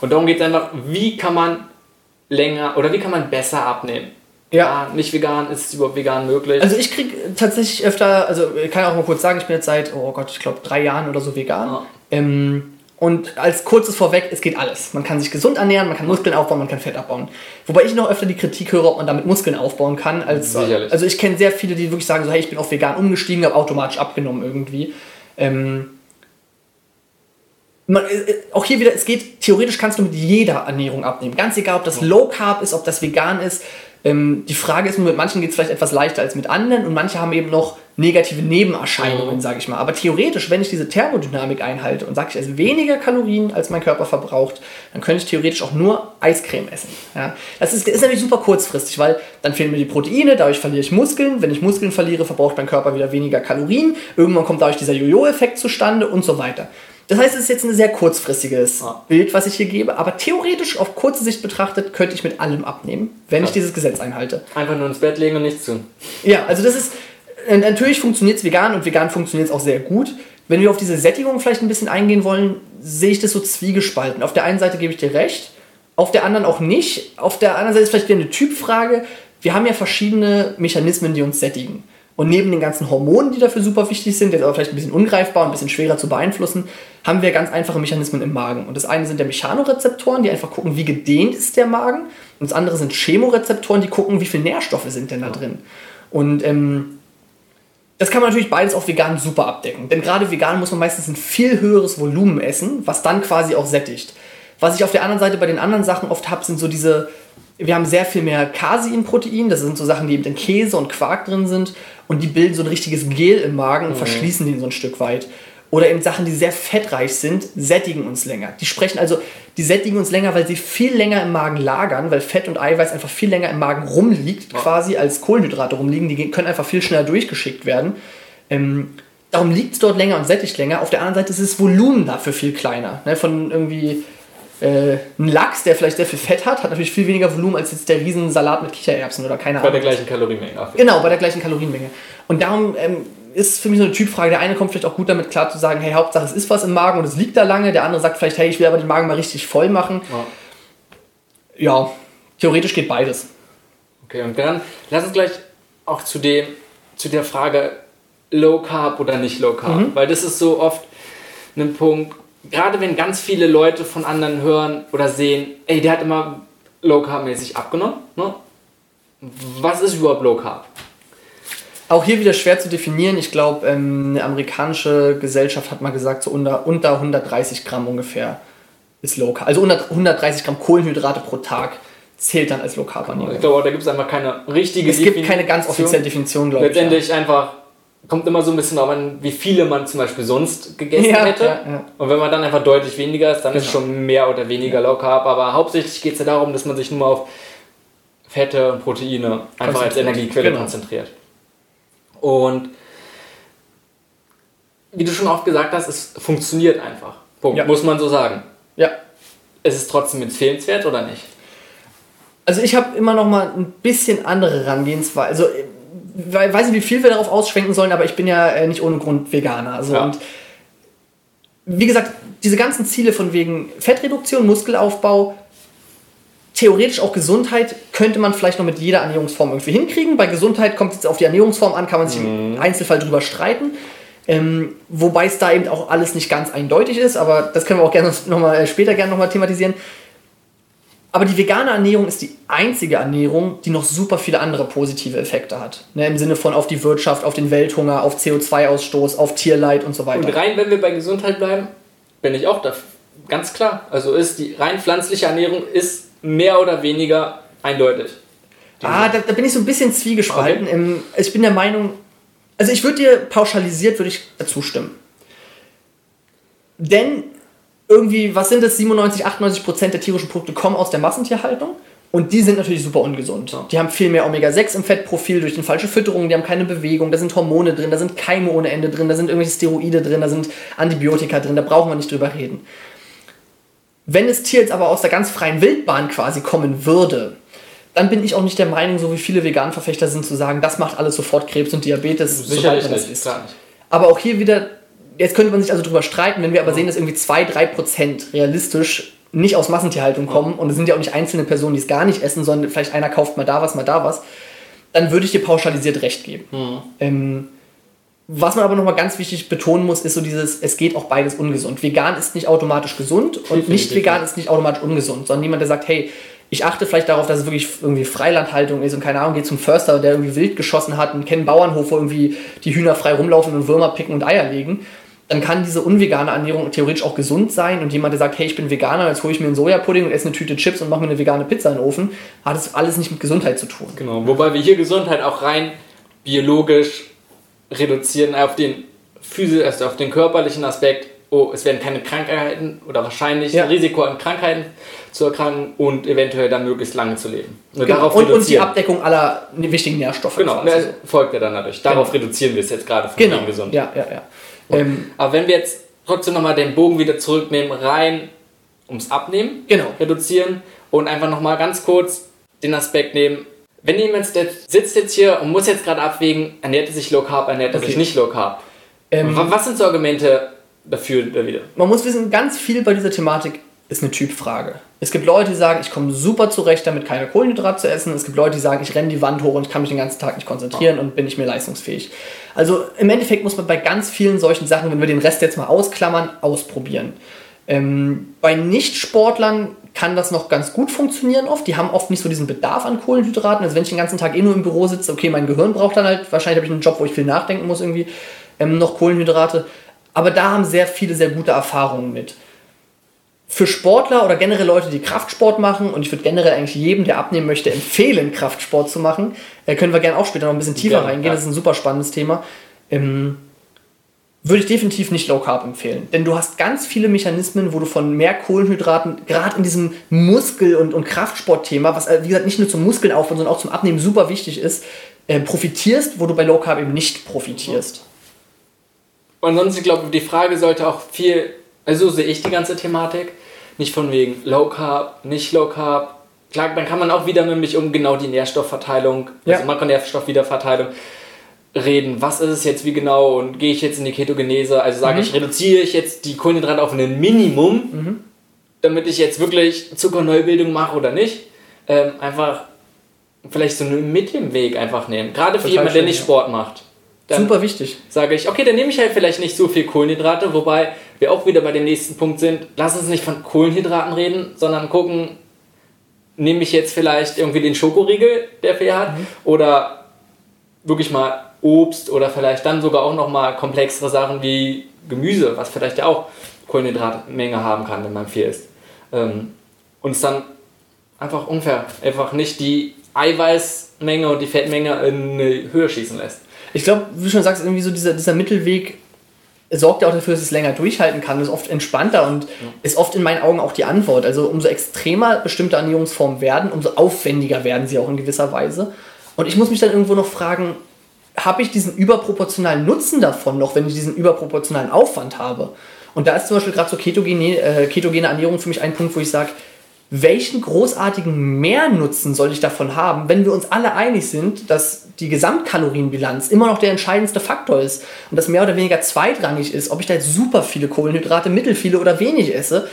Und darum geht es einfach, wie kann man länger oder wie kann man besser abnehmen? Ja. ja. Nicht vegan, ist es überhaupt vegan möglich? Also ich kriege tatsächlich öfter, also ich kann auch mal kurz sagen, ich bin jetzt seit, oh Gott, ich glaube drei Jahren oder so vegan. Ja. Ähm, und als kurzes Vorweg, es geht alles. Man kann sich gesund ernähren, man kann Muskeln aufbauen, man kann Fett abbauen. Wobei ich noch öfter die Kritik höre, ob man damit Muskeln aufbauen kann. Als, Sicherlich. Also ich kenne sehr viele, die wirklich sagen, so, hey, ich bin auf vegan umgestiegen, habe automatisch abgenommen irgendwie. Ähm, man, äh, auch hier wieder, es geht, theoretisch kannst du mit jeder Ernährung abnehmen. Ganz egal, ob das Low Carb ist, ob das vegan ist. Ähm, die Frage ist nur, mit manchen geht es vielleicht etwas leichter als mit anderen und manche haben eben noch negative Nebenerscheinungen, mhm. sage ich mal. Aber theoretisch, wenn ich diese Thermodynamik einhalte und sage, ich esse weniger Kalorien, als mein Körper verbraucht, dann könnte ich theoretisch auch nur Eiscreme essen. Ja? Das ist, ist natürlich super kurzfristig, weil dann fehlen mir die Proteine, dadurch verliere ich Muskeln. Wenn ich Muskeln verliere, verbraucht mein Körper wieder weniger Kalorien. Irgendwann kommt dadurch dieser Jojo-Effekt zustande und so weiter. Das heißt, es ist jetzt ein sehr kurzfristiges ah. Bild, was ich hier gebe, aber theoretisch auf kurze Sicht betrachtet könnte ich mit allem abnehmen, wenn ja. ich dieses Gesetz einhalte. Einfach nur ins Bett legen und nichts tun. Ja, also das ist, natürlich funktioniert es vegan und vegan funktioniert es auch sehr gut. Wenn wir auf diese Sättigung vielleicht ein bisschen eingehen wollen, sehe ich das so zwiegespalten. Auf der einen Seite gebe ich dir recht, auf der anderen auch nicht. Auf der anderen Seite ist vielleicht wieder eine Typfrage. Wir haben ja verschiedene Mechanismen, die uns sättigen. Und neben den ganzen Hormonen, die dafür super wichtig sind, jetzt aber vielleicht ein bisschen ungreifbar und ein bisschen schwerer zu beeinflussen, haben wir ganz einfache Mechanismen im Magen. Und das eine sind der Mechanorezeptoren, die einfach gucken, wie gedehnt ist der Magen. Und das andere sind Chemorezeptoren, die gucken, wie viele Nährstoffe sind denn da drin. Und ähm, das kann man natürlich beides auch vegan super abdecken. Denn gerade vegan muss man meistens ein viel höheres Volumen essen, was dann quasi auch sättigt. Was ich auf der anderen Seite bei den anderen Sachen oft habe, sind so diese, wir haben sehr viel mehr Caseinprotein, das sind so Sachen, die eben in Käse und Quark drin sind und die bilden so ein richtiges Gel im Magen und mhm. verschließen den so ein Stück weit. Oder eben Sachen, die sehr fettreich sind, sättigen uns länger. Die sprechen also, die sättigen uns länger, weil sie viel länger im Magen lagern, weil Fett und Eiweiß einfach viel länger im Magen rumliegt, ja. quasi als Kohlenhydrate rumliegen. Die können einfach viel schneller durchgeschickt werden. Ähm, darum liegt es dort länger und sättigt länger. Auf der anderen Seite ist das Volumen dafür viel kleiner. Ne? Von irgendwie äh, ein Lachs, der vielleicht sehr viel Fett hat, hat natürlich viel weniger Volumen als jetzt der Riesensalat mit Kichererbsen oder keine Ahnung. Bei der gleichen Kalorienmenge. Genau, bei der gleichen Kalorienmenge. Und darum ähm, ist für mich so eine Typfrage. Der eine kommt vielleicht auch gut damit klar zu sagen, hey, Hauptsache es ist was im Magen und es liegt da lange. Der andere sagt vielleicht, hey, ich will aber den Magen mal richtig voll machen. Ja, ja theoretisch geht beides. Okay, und dann lass uns gleich auch zu dem, zu der Frage Low Carb oder nicht Low Carb, mhm. weil das ist so oft ein Punkt, gerade wenn ganz viele Leute von anderen hören oder sehen, ey, der hat immer Low Carb mäßig abgenommen. Ne? Was ist überhaupt Low Carb? Auch hier wieder schwer zu definieren. Ich glaube, ähm, eine amerikanische Gesellschaft hat mal gesagt, so unter, unter 130 Gramm ungefähr ist Low Carb. Also 100, 130 Gramm Kohlenhydrate pro Tag zählt dann als Low Carb Ernährung. Ich glaube, da gibt es einfach keine richtige Es gibt keine ganz offizielle Definition, glaube ich. Letztendlich ja. einfach kommt immer so ein bisschen darauf an, wie viele man zum Beispiel sonst gegessen ja, hätte. Ja, ja. Und wenn man dann einfach deutlich weniger ist, dann genau. ist schon mehr oder weniger Low Carb. Aber hauptsächlich geht es ja darum, dass man sich nur mal auf Fette und Proteine einfach als Energiequelle genau. konzentriert. Und wie du schon oft gesagt hast, es funktioniert einfach. Punkt. Muss man so sagen. Ja. Ist es trotzdem empfehlenswert oder nicht? Also ich habe immer noch mal ein bisschen andere Herangehensweise. Also weiß nicht, wie viel wir darauf ausschwenken sollen, aber ich bin ja äh, nicht ohne Grund Veganer. Also ja. und wie gesagt, diese ganzen Ziele von wegen Fettreduktion, Muskelaufbau, theoretisch auch Gesundheit könnte man vielleicht noch mit jeder Ernährungsform irgendwie hinkriegen. Bei Gesundheit kommt es jetzt auf die Ernährungsform an, kann man sich mhm. im Einzelfall drüber streiten. Ähm, wobei es da eben auch alles nicht ganz eindeutig ist, aber das können wir auch gerne noch mal, äh, später gerne nochmal thematisieren. Aber die vegane Ernährung ist die einzige Ernährung, die noch super viele andere positive Effekte hat. Ne, Im Sinne von auf die Wirtschaft, auf den Welthunger, auf CO2-Ausstoß, auf Tierleid und so weiter. Und rein, wenn wir bei Gesundheit bleiben, bin ich auch da. Ganz klar. Also ist die rein pflanzliche Ernährung ist mehr oder weniger eindeutig. Ah, da, da, bin ich so ein bisschen zwiegespalten. Okay. Ich bin der Meinung, also ich würde dir pauschalisiert, würde ich dazu stimmen. Denn irgendwie, was sind das, 97, 98 Prozent der tierischen Produkte kommen aus der Massentierhaltung. Und die sind natürlich super ungesund. Ja. Die haben viel mehr Omega-6 im Fettprofil durch die falsche Fütterung, die haben keine Bewegung, da sind Hormone drin, da sind Keime ohne Ende drin, da sind irgendwelche Steroide drin, da sind Antibiotika drin, da brauchen wir nicht drüber reden. Wenn das Tier jetzt aber aus der ganz freien Wildbahn quasi kommen würde, dann bin ich auch nicht der Meinung, so wie viele Vegan-Verfechter sind, zu sagen, das macht alles sofort Krebs und Diabetes, sobald Sicherlich man das nicht. Aber auch hier wieder, jetzt könnte man sich also drüber streiten, wenn wir aber sehen, dass irgendwie 2-3% realistisch nicht aus Massentierhaltung kommen und es sind ja auch nicht einzelne Personen, die es gar nicht essen, sondern vielleicht einer kauft mal da was, mal da was, dann würde ich dir pauschalisiert recht geben. Ähm, was man aber nochmal ganz wichtig betonen muss, ist so dieses, es geht auch beides ungesund. Vegan ist nicht automatisch gesund und nicht vegan ist nicht automatisch ungesund, sondern jemand, der sagt, hey, ich achte vielleicht darauf, dass es wirklich irgendwie Freilandhaltung ist und keine Ahnung, geht zum Förster, der irgendwie wild geschossen hat und kennt einen Bauernhof, wo irgendwie die Hühner frei rumlaufen und Würmer picken und Eier legen. Dann kann diese unvegane Ernährung theoretisch auch gesund sein und jemand, der sagt, hey, ich bin Veganer, jetzt hole ich mir einen Sojapudding und esse eine Tüte Chips und mache mir eine vegane Pizza in den Ofen, hat das alles nicht mit Gesundheit zu tun. Genau, wobei wir hier Gesundheit auch rein biologisch reduzieren auf den physisch, also auf den körperlichen Aspekt. Oh, es werden keine Krankheiten oder wahrscheinlich Ja. ein Risiko an Krankheiten zu erkranken und eventuell dann möglichst lange zu leben. Und Genau. Und, und die. Abdeckung aller wichtigen Nährstoffe. Genau, folgt ja dann dadurch. Darauf reduzieren wir es jetzt gerade von genau. gesund. Ja, ja, ja. Ähm, Aber wenn wir jetzt trotzdem nochmal den Bogen wieder zurücknehmen, rein ums Abnehmen Genau. reduzieren und einfach nochmal ganz kurz den Aspekt nehmen, wenn jemand jetzt sitzt jetzt hier und muss jetzt gerade abwägen, ernährt er sich Low Carb, ernährt er Okay. sich nicht Low Carb. ähm, Wa- Was sind so Argumente dafür da wieder? man muss wissen, ganz viel bei dieser Thematik ist eine Typfrage. Es gibt Leute, die sagen, ich komme super zurecht damit, keine Kohlenhydrate zu essen. Es gibt Leute, die sagen, ich renne die Wand hoch und kann mich den ganzen Tag nicht konzentrieren und bin nicht mehr leistungsfähig. Also im Endeffekt muss man bei ganz vielen solchen Sachen, wenn wir den Rest jetzt mal ausklammern, ausprobieren. Ähm, bei Nicht-Sportlern kann das noch ganz gut funktionieren oft. Die haben oft nicht so diesen Bedarf an Kohlenhydraten. Also wenn ich den ganzen Tag eh nur im Büro sitze, okay, mein Gehirn braucht dann halt, wahrscheinlich habe ich einen Job, wo ich viel nachdenken muss irgendwie, ähm, noch Kohlenhydrate. Aber da haben sehr viele sehr gute Erfahrungen mit. Für Sportler oder generell Leute, die Kraftsport machen, und ich würde generell eigentlich jedem, der abnehmen möchte, empfehlen, Kraftsport zu machen, äh, können wir gerne auch später noch ein bisschen tiefer Gerne, reingehen, ja. das ist ein super spannendes Thema. Ähm, würde ich definitiv nicht Low Carb empfehlen. Denn du hast ganz viele Mechanismen, wo du von mehr Kohlenhydraten, gerade in diesem Muskel- und, und Kraftsportthema, was äh, wie gesagt nicht nur zum Muskeln aufbauen, sondern auch zum Abnehmen super wichtig ist, äh, profitierst, wo du bei Low Carb eben nicht profitierst. Und ansonsten, ich glaube, die Frage sollte auch viel, also so sehe ich die ganze Thematik, nicht von wegen Low Carb, nicht Low Carb. Klar, dann kann man auch wieder nämlich um genau die Nährstoffverteilung, Ja. also Makronährstoffwiederverteilung reden. Was ist es jetzt wie genau und gehe ich jetzt in die Ketogenese? Also sage ich, reduziere ich jetzt die Kohlenhydrate auf ein Minimum, damit ich jetzt wirklich Zuckerneubildung mache oder nicht. Ähm, einfach vielleicht so einen Mittelweg einfach nehmen. Gerade für Total jemanden, der nicht ja. Sport macht. Dann super wichtig. sage ich, okay, dann nehme ich halt vielleicht nicht so viel Kohlenhydrate, wobei wir auch wieder bei dem nächsten Punkt sind, lass uns nicht von Kohlenhydraten reden, sondern gucken, nehme ich jetzt vielleicht irgendwie den Schokoriegel, der viel hat, oder wirklich mal Obst oder vielleicht dann sogar auch nochmal komplexere Sachen wie Gemüse, was vielleicht ja auch Kohlenhydratmenge haben kann, wenn man viel isst. Ähm, und es dann einfach ungefähr, einfach nicht die Eiweißmenge und die Fettmenge in eine Höhe schießen lässt. Ich glaube, wie du schon sagst, irgendwie so dieser, dieser Mittelweg sorgt ja auch dafür, dass es länger durchhalten kann, ist oft entspannter und ist oft in meinen Augen auch die Antwort. Also umso extremer bestimmte Ernährungsformen werden, umso aufwendiger werden sie auch in gewisser Weise. Und ich muss mich dann irgendwo noch fragen, habe ich diesen überproportionalen Nutzen davon noch, wenn ich diesen überproportionalen Aufwand habe? Und da ist zum Beispiel gerade so ketogene, äh, ketogene Ernährung für mich ein Punkt, wo ich sage, welchen großartigen Mehrnutzen soll ich davon haben, wenn wir uns alle einig sind, dass die Gesamtkalorienbilanz immer noch der entscheidendste Faktor ist und das mehr oder weniger zweitrangig ist, ob ich da jetzt super viele Kohlenhydrate, mittel viele oder wenig esse.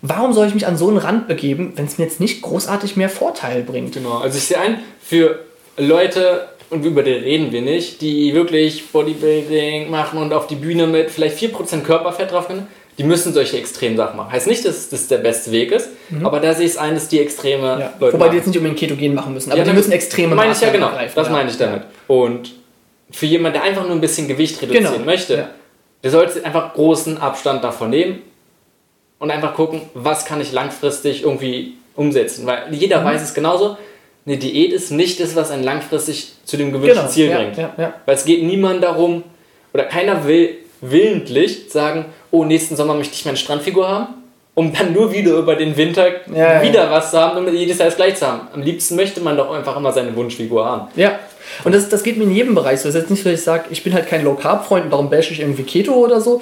Warum soll ich mich an so einen Rand begeben, wenn es mir jetzt nicht großartig mehr Vorteil bringt? Genau, also ich sehe ein, für Leute, und über die reden wir nicht, die wirklich Bodybuilding machen und auf die Bühne mit vielleicht 4% Körperfett drauf können, die müssen solche extremen Sachen machen. Heißt nicht, dass das der beste Weg ist, aber da sehe ich es ein, dass die extreme Mhm. Ja. Leute Wobei machen. die jetzt nicht unbedingt Ketogen machen müssen, aber Ja, die müssen extreme meine ich ja genau, ergreifen, das ja. meine ich damit. Und für jemanden, der einfach nur ein bisschen Gewicht reduzieren Genau, möchte, der sollte einfach großen Abstand davon nehmen und einfach gucken, was kann ich langfristig irgendwie umsetzen. Weil jeder Mhm. weiß es genauso, eine Diät ist nicht das, was einen langfristig zu dem gewünschten Genau, Ziel bringt. Weil es geht niemand darum, oder keiner will willentlich sagen, oh, nächsten Sommer möchte ich meine Strandfigur haben. um dann nur wieder über den Winter Ja, wieder ja. was zu haben, um jedes Jahr das gleich zu haben. Am liebsten möchte man doch einfach immer seine Wunschfigur haben. Ja. Und das, das geht mir in jedem Bereich so. Das ist jetzt nicht so, dass ich sage, ich bin halt kein Low-Carb-Freund und darum bash ich irgendwie Keto oder so.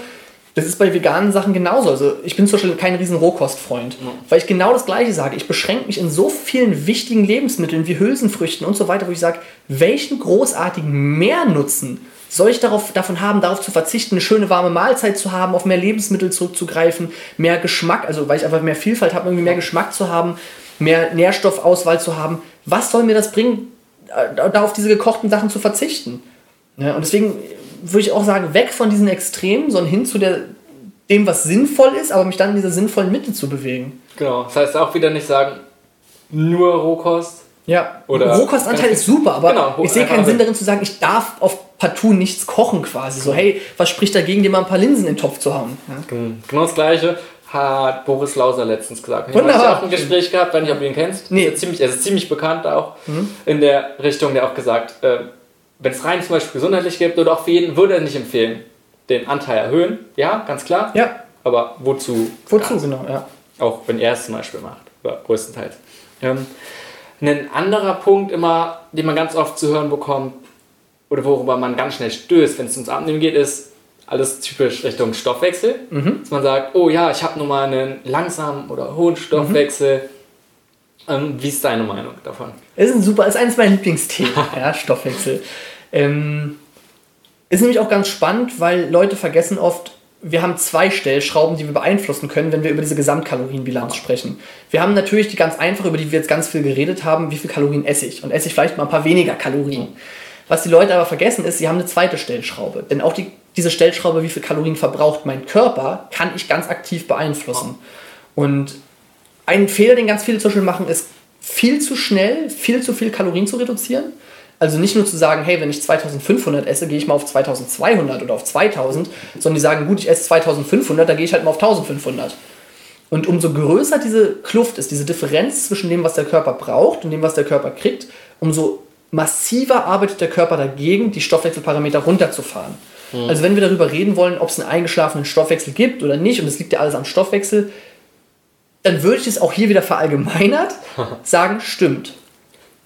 Das ist bei veganen Sachen genauso. Also ich bin zum Beispiel kein riesen Rohkostfreund, weil ich genau das Gleiche sage. Ich beschränke mich in so vielen wichtigen Lebensmitteln wie Hülsenfrüchten und so weiter, wo ich sage, welchen großartigen Mehrnutzen soll ich darauf, davon haben, darauf zu verzichten, eine schöne warme Mahlzeit zu haben, auf mehr Lebensmittel zurückzugreifen, mehr Geschmack, also weil ich einfach mehr Vielfalt habe, irgendwie mehr Geschmack zu haben, mehr Nährstoffauswahl zu haben. Was soll mir das bringen, äh, da auf diese gekochten Sachen zu verzichten? Ja, und deswegen würde ich auch sagen, weg von diesen Extremen, sondern hin zu der, dem, was sinnvoll ist, aber mich dann in dieser sinnvollen Mitte zu bewegen. Genau. Das heißt auch wieder nicht sagen, nur Rohkost. Ja, Oder- Rohkostanteil ist super, aber Genau, ich sehe keinen Sinn darin zu sagen, ich darf auf partout nichts kochen quasi. So, hey, was spricht dagegen, dir mal ein paar Linsen in den Topf zu hauen? Ja. Genau das gleiche hat Boris Lauser letztens gesagt. Ich Wunderbar. habe auch ein Gespräch gehabt, weiß nicht, ob du ihn kennst. Nee. Ist ziemlich, er ist ziemlich bekannt auch in der Richtung, der auch gesagt, äh, wenn es rein zum Beispiel gesundheitlich gibt oder auch für jeden, würde er nicht empfehlen, den Anteil erhöhen. Ja, ganz klar. Ja, Aber wozu? wozu genau, ja. Auch wenn er es zum Beispiel macht, größtenteils. Ähm, ein anderer Punkt immer, den man ganz oft zu hören bekommt, oder worüber man ganz schnell stößt, wenn es ums Abnehmen geht, ist alles typisch Richtung Stoffwechsel. Dass man sagt, oh ja, ich habe nun mal einen langsamen oder hohen Stoffwechsel. Ähm, wie ist deine Meinung davon? Ist ein super, ist eines meiner Lieblingsthemen, ja, Stoffwechsel. Ähm, ist nämlich auch ganz spannend, weil Leute vergessen oft, wir haben zwei Stellschrauben, die wir beeinflussen können, wenn wir über diese Gesamtkalorienbilanz sprechen. Wir haben natürlich die ganz einfach, über die wir jetzt ganz viel geredet haben, wie viel Kalorien esse ich. Und esse ich vielleicht mal ein paar weniger Kalorien. Was die Leute aber vergessen ist, sie haben eine zweite Stellschraube. Denn auch die, diese Stellschraube, wie viel Kalorien verbraucht mein Körper, kann ich ganz aktiv beeinflussen. Und ein Fehler, den ganz viele zum Beispiel machen, ist viel zu schnell, viel zu viel Kalorien zu reduzieren. Also nicht nur zu sagen, hey, wenn ich 2500 esse, gehe ich mal auf 2200 oder auf 2000, sondern die sagen, gut, ich esse 2500, dann gehe ich halt mal auf 1500. Und umso größer diese Kluft ist, diese Differenz zwischen dem, was der Körper braucht und dem, was der Körper kriegt, umso massiver arbeitet der Körper dagegen, die Stoffwechselparameter runterzufahren. Also wenn wir darüber reden wollen, ob es einen eingeschlafenen Stoffwechsel gibt oder nicht, und es liegt ja alles am Stoffwechsel, dann würde ich es auch hier wieder verallgemeinert sagen, stimmt.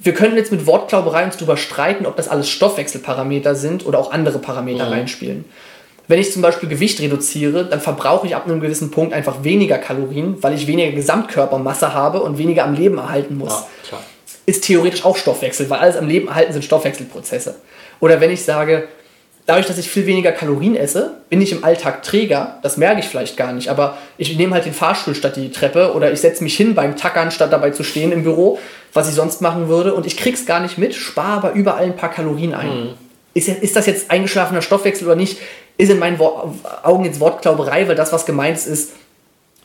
Wir können jetzt mit Wortklauberei uns darüber streiten, ob das alles Stoffwechselparameter sind oder auch andere Parameter reinspielen. Wenn ich zum Beispiel Gewicht reduziere, dann verbrauche ich ab einem gewissen Punkt einfach weniger Kalorien, weil ich weniger Gesamtkörpermasse habe und weniger am Leben erhalten muss Ja, klar. ist theoretisch auch Stoffwechsel, weil alles am Leben erhalten sind Stoffwechselprozesse. Oder wenn ich sage, dadurch, dass ich viel weniger Kalorien esse, bin ich im Alltag träger, das merke ich vielleicht gar nicht, aber ich nehme halt den Fahrstuhl statt die Treppe oder ich setze mich hin beim Tackern, statt dabei zu stehen im Büro, was ich sonst machen würde und ich krieg's gar nicht mit, spare aber überall ein paar Kalorien ein. Ist, ja- ist das jetzt eingeschlafener Stoffwechsel oder nicht, ist in meinen Wo Augen jetzt Wortklauberei, weil das, was gemeint ist, ist,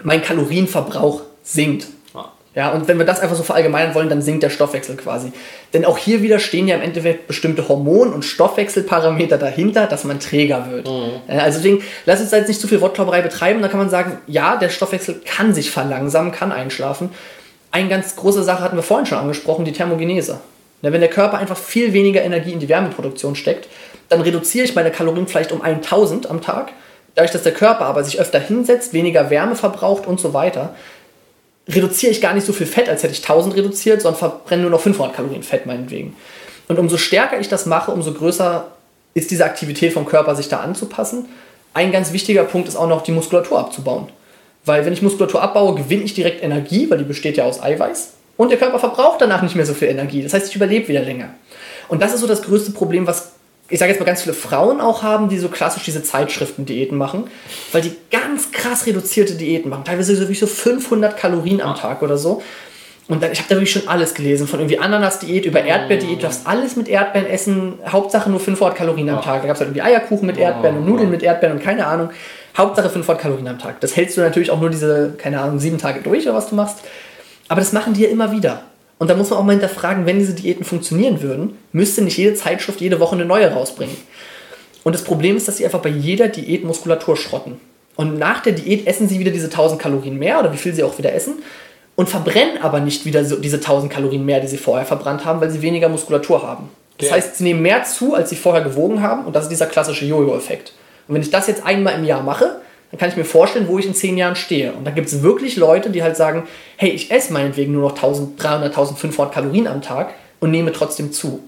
mein Kalorienverbrauch sinkt. Ja. Und wenn wir das einfach so verallgemeinern wollen, dann sinkt der Stoffwechsel quasi. Denn auch hier wieder stehen ja im Endeffekt bestimmte Hormon- und Stoffwechselparameter dahinter, dass man träger wird. Ja, Also deswegen, lass uns da jetzt nicht zu viel Wortklauberei betreiben. Da kann man sagen, ja, der Stoffwechsel kann sich verlangsamen, kann einschlafen. Eine ganz große Sache hatten wir vorhin schon angesprochen, die Thermogenese. Wenn der Körper einfach viel weniger Energie in die Wärmeproduktion steckt, dann reduziere ich meine Kalorien vielleicht um 1000 am Tag. Dadurch, dass der Körper aber sich öfter hinsetzt, weniger Wärme verbraucht und so weiter, reduziere ich gar nicht so viel Fett, als hätte ich 1000 reduziert, sondern verbrenne nur noch 500 Kalorien Fett meinetwegen. Und umso stärker ich das mache, umso größer ist diese Aktivität vom Körper, sich da anzupassen. Ein ganz wichtiger Punkt ist auch noch, die Muskulatur abzubauen. Weil wenn ich Muskulatur abbaue, gewinne ich direkt Energie, weil die besteht ja aus Eiweiß. Und der Körper verbraucht danach nicht mehr so viel Energie. Das heißt, ich überlebe wieder länger. Und das ist so das größte Problem, was ich sage jetzt mal ganz viele Frauen auch haben, die so klassisch diese Zeitschriften-Diäten machen, weil die ganz krass reduzierte Diäten machen. Teilweise so wirklich so 500 Kalorien am Tag oder so. Und dann, ich habe da wirklich schon alles gelesen, von irgendwie Ananas-Diät über Erdbeerdiät, du darfst alles mit Erdbeeren essen, Hauptsache nur 500 Kalorien am Tag. Da gab es halt irgendwie Eierkuchen mit Erdbeeren und Nudeln mit Erdbeeren und keine Ahnung. Hauptsache 500 Kalorien am Tag. Das hältst du natürlich auch nur diese, keine Ahnung, sieben Tage durch oder was du machst. Aber das machen die ja immer wieder. Und da muss man auch mal hinterfragen, wenn diese Diäten funktionieren würden, müsste nicht jede Zeitschrift jede Woche eine neue rausbringen. Und das Problem ist, dass sie einfach bei jeder Diät Muskulatur schrotten. Und nach der Diät essen sie wieder diese 1000 Kalorien mehr oder wie viel sie auch wieder essen und verbrennen aber nicht wieder so diese 1000 Kalorien mehr, die sie vorher verbrannt haben, weil sie weniger Muskulatur haben. Das Ja. heißt, sie nehmen mehr zu, als sie vorher gewogen haben und das ist dieser klassische Jojo-Effekt. Und wenn ich das jetzt einmal im Jahr mache, dann kann ich mir vorstellen, wo ich in zehn Jahren stehe. Und da gibt es wirklich Leute, die halt sagen, hey, ich esse meinetwegen nur noch 1300, 1500 Kalorien am Tag und nehme trotzdem zu.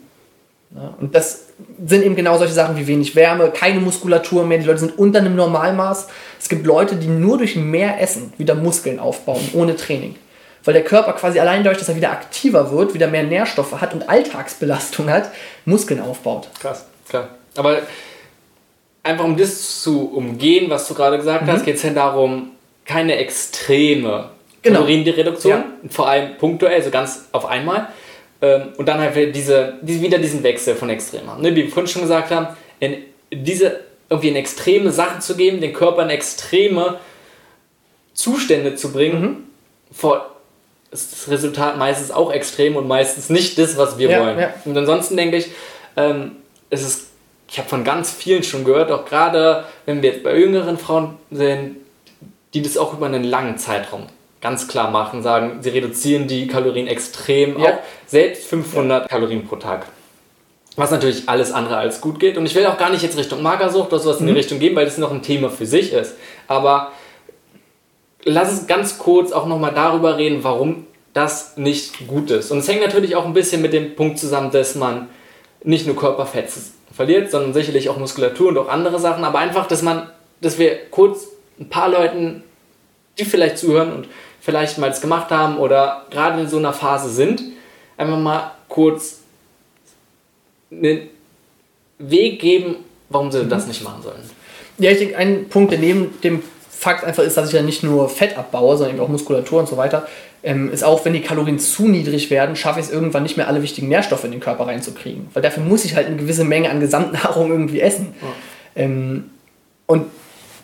Ja, und das sind eben genau solche Sachen wie wenig Wärme, keine Muskulatur mehr, die Leute sind unter einem Normalmaß. Es gibt Leute, die nur durch mehr Essen wieder Muskeln aufbauen, ohne Training. Weil der Körper quasi allein dadurch, dass er wieder aktiver wird, wieder mehr Nährstoffe hat und Alltagsbelastung hat, Muskeln aufbaut. Krass, klar. Aber einfach um das zu umgehen, was du gerade gesagt mhm. hast, geht es ja darum, keine extreme genau. Kalorienreduktion, ja. vor allem punktuell, so ganz auf einmal. Ähm, und dann halt diese, wieder diesen Wechsel von Extrem haben. Ne? Wie wir vorhin schon gesagt haben, in diese irgendwie in extreme Sachen zu geben, den Körper in extreme Zustände zu bringen, mhm. vor, ist das Resultat meistens auch extrem und meistens nicht das, was wir ja, wollen. Ja. Und ansonsten denke ich, ähm, es ist ich habe von ganz vielen schon gehört, auch gerade wenn wir jetzt bei jüngeren Frauen sind, die das auch über einen langen Zeitraum ganz klar machen, sagen, sie reduzieren die Kalorien extrem ja. auf selbst 500 ja. Kalorien pro Tag. Was natürlich alles andere als gut geht. Und ich will auch gar nicht jetzt Richtung Magersucht oder sowas mhm. in die mhm. Richtung gehen, weil das noch ein Thema für sich ist. Aber lass uns ganz kurz auch nochmal darüber reden, warum das nicht gut ist. Und es hängt natürlich auch ein bisschen mit dem Punkt zusammen, dass man nicht nur Körperfett verliert, sondern sicherlich auch Muskulatur und auch andere Sachen. Aber einfach, dass man, dass wir kurz ein paar Leuten, die vielleicht zuhören und vielleicht mal das gemacht haben oder gerade in so einer Phase sind, einfach mal kurz einen Weg geben, warum sie das nicht machen sollen. Ja, ich denke, ein Punkt, der neben dem Fakt einfach ist, dass ich ja nicht nur Fett abbaue, sondern auch Muskulatur und so weiter, ähm, ist auch, wenn die Kalorien zu niedrig werden, schaffe ich es irgendwann nicht mehr, alle wichtigen Nährstoffe in den Körper reinzukriegen. Weil dafür muss ich halt eine gewisse Menge an Gesamtnahrung irgendwie essen. Ja. Ähm, und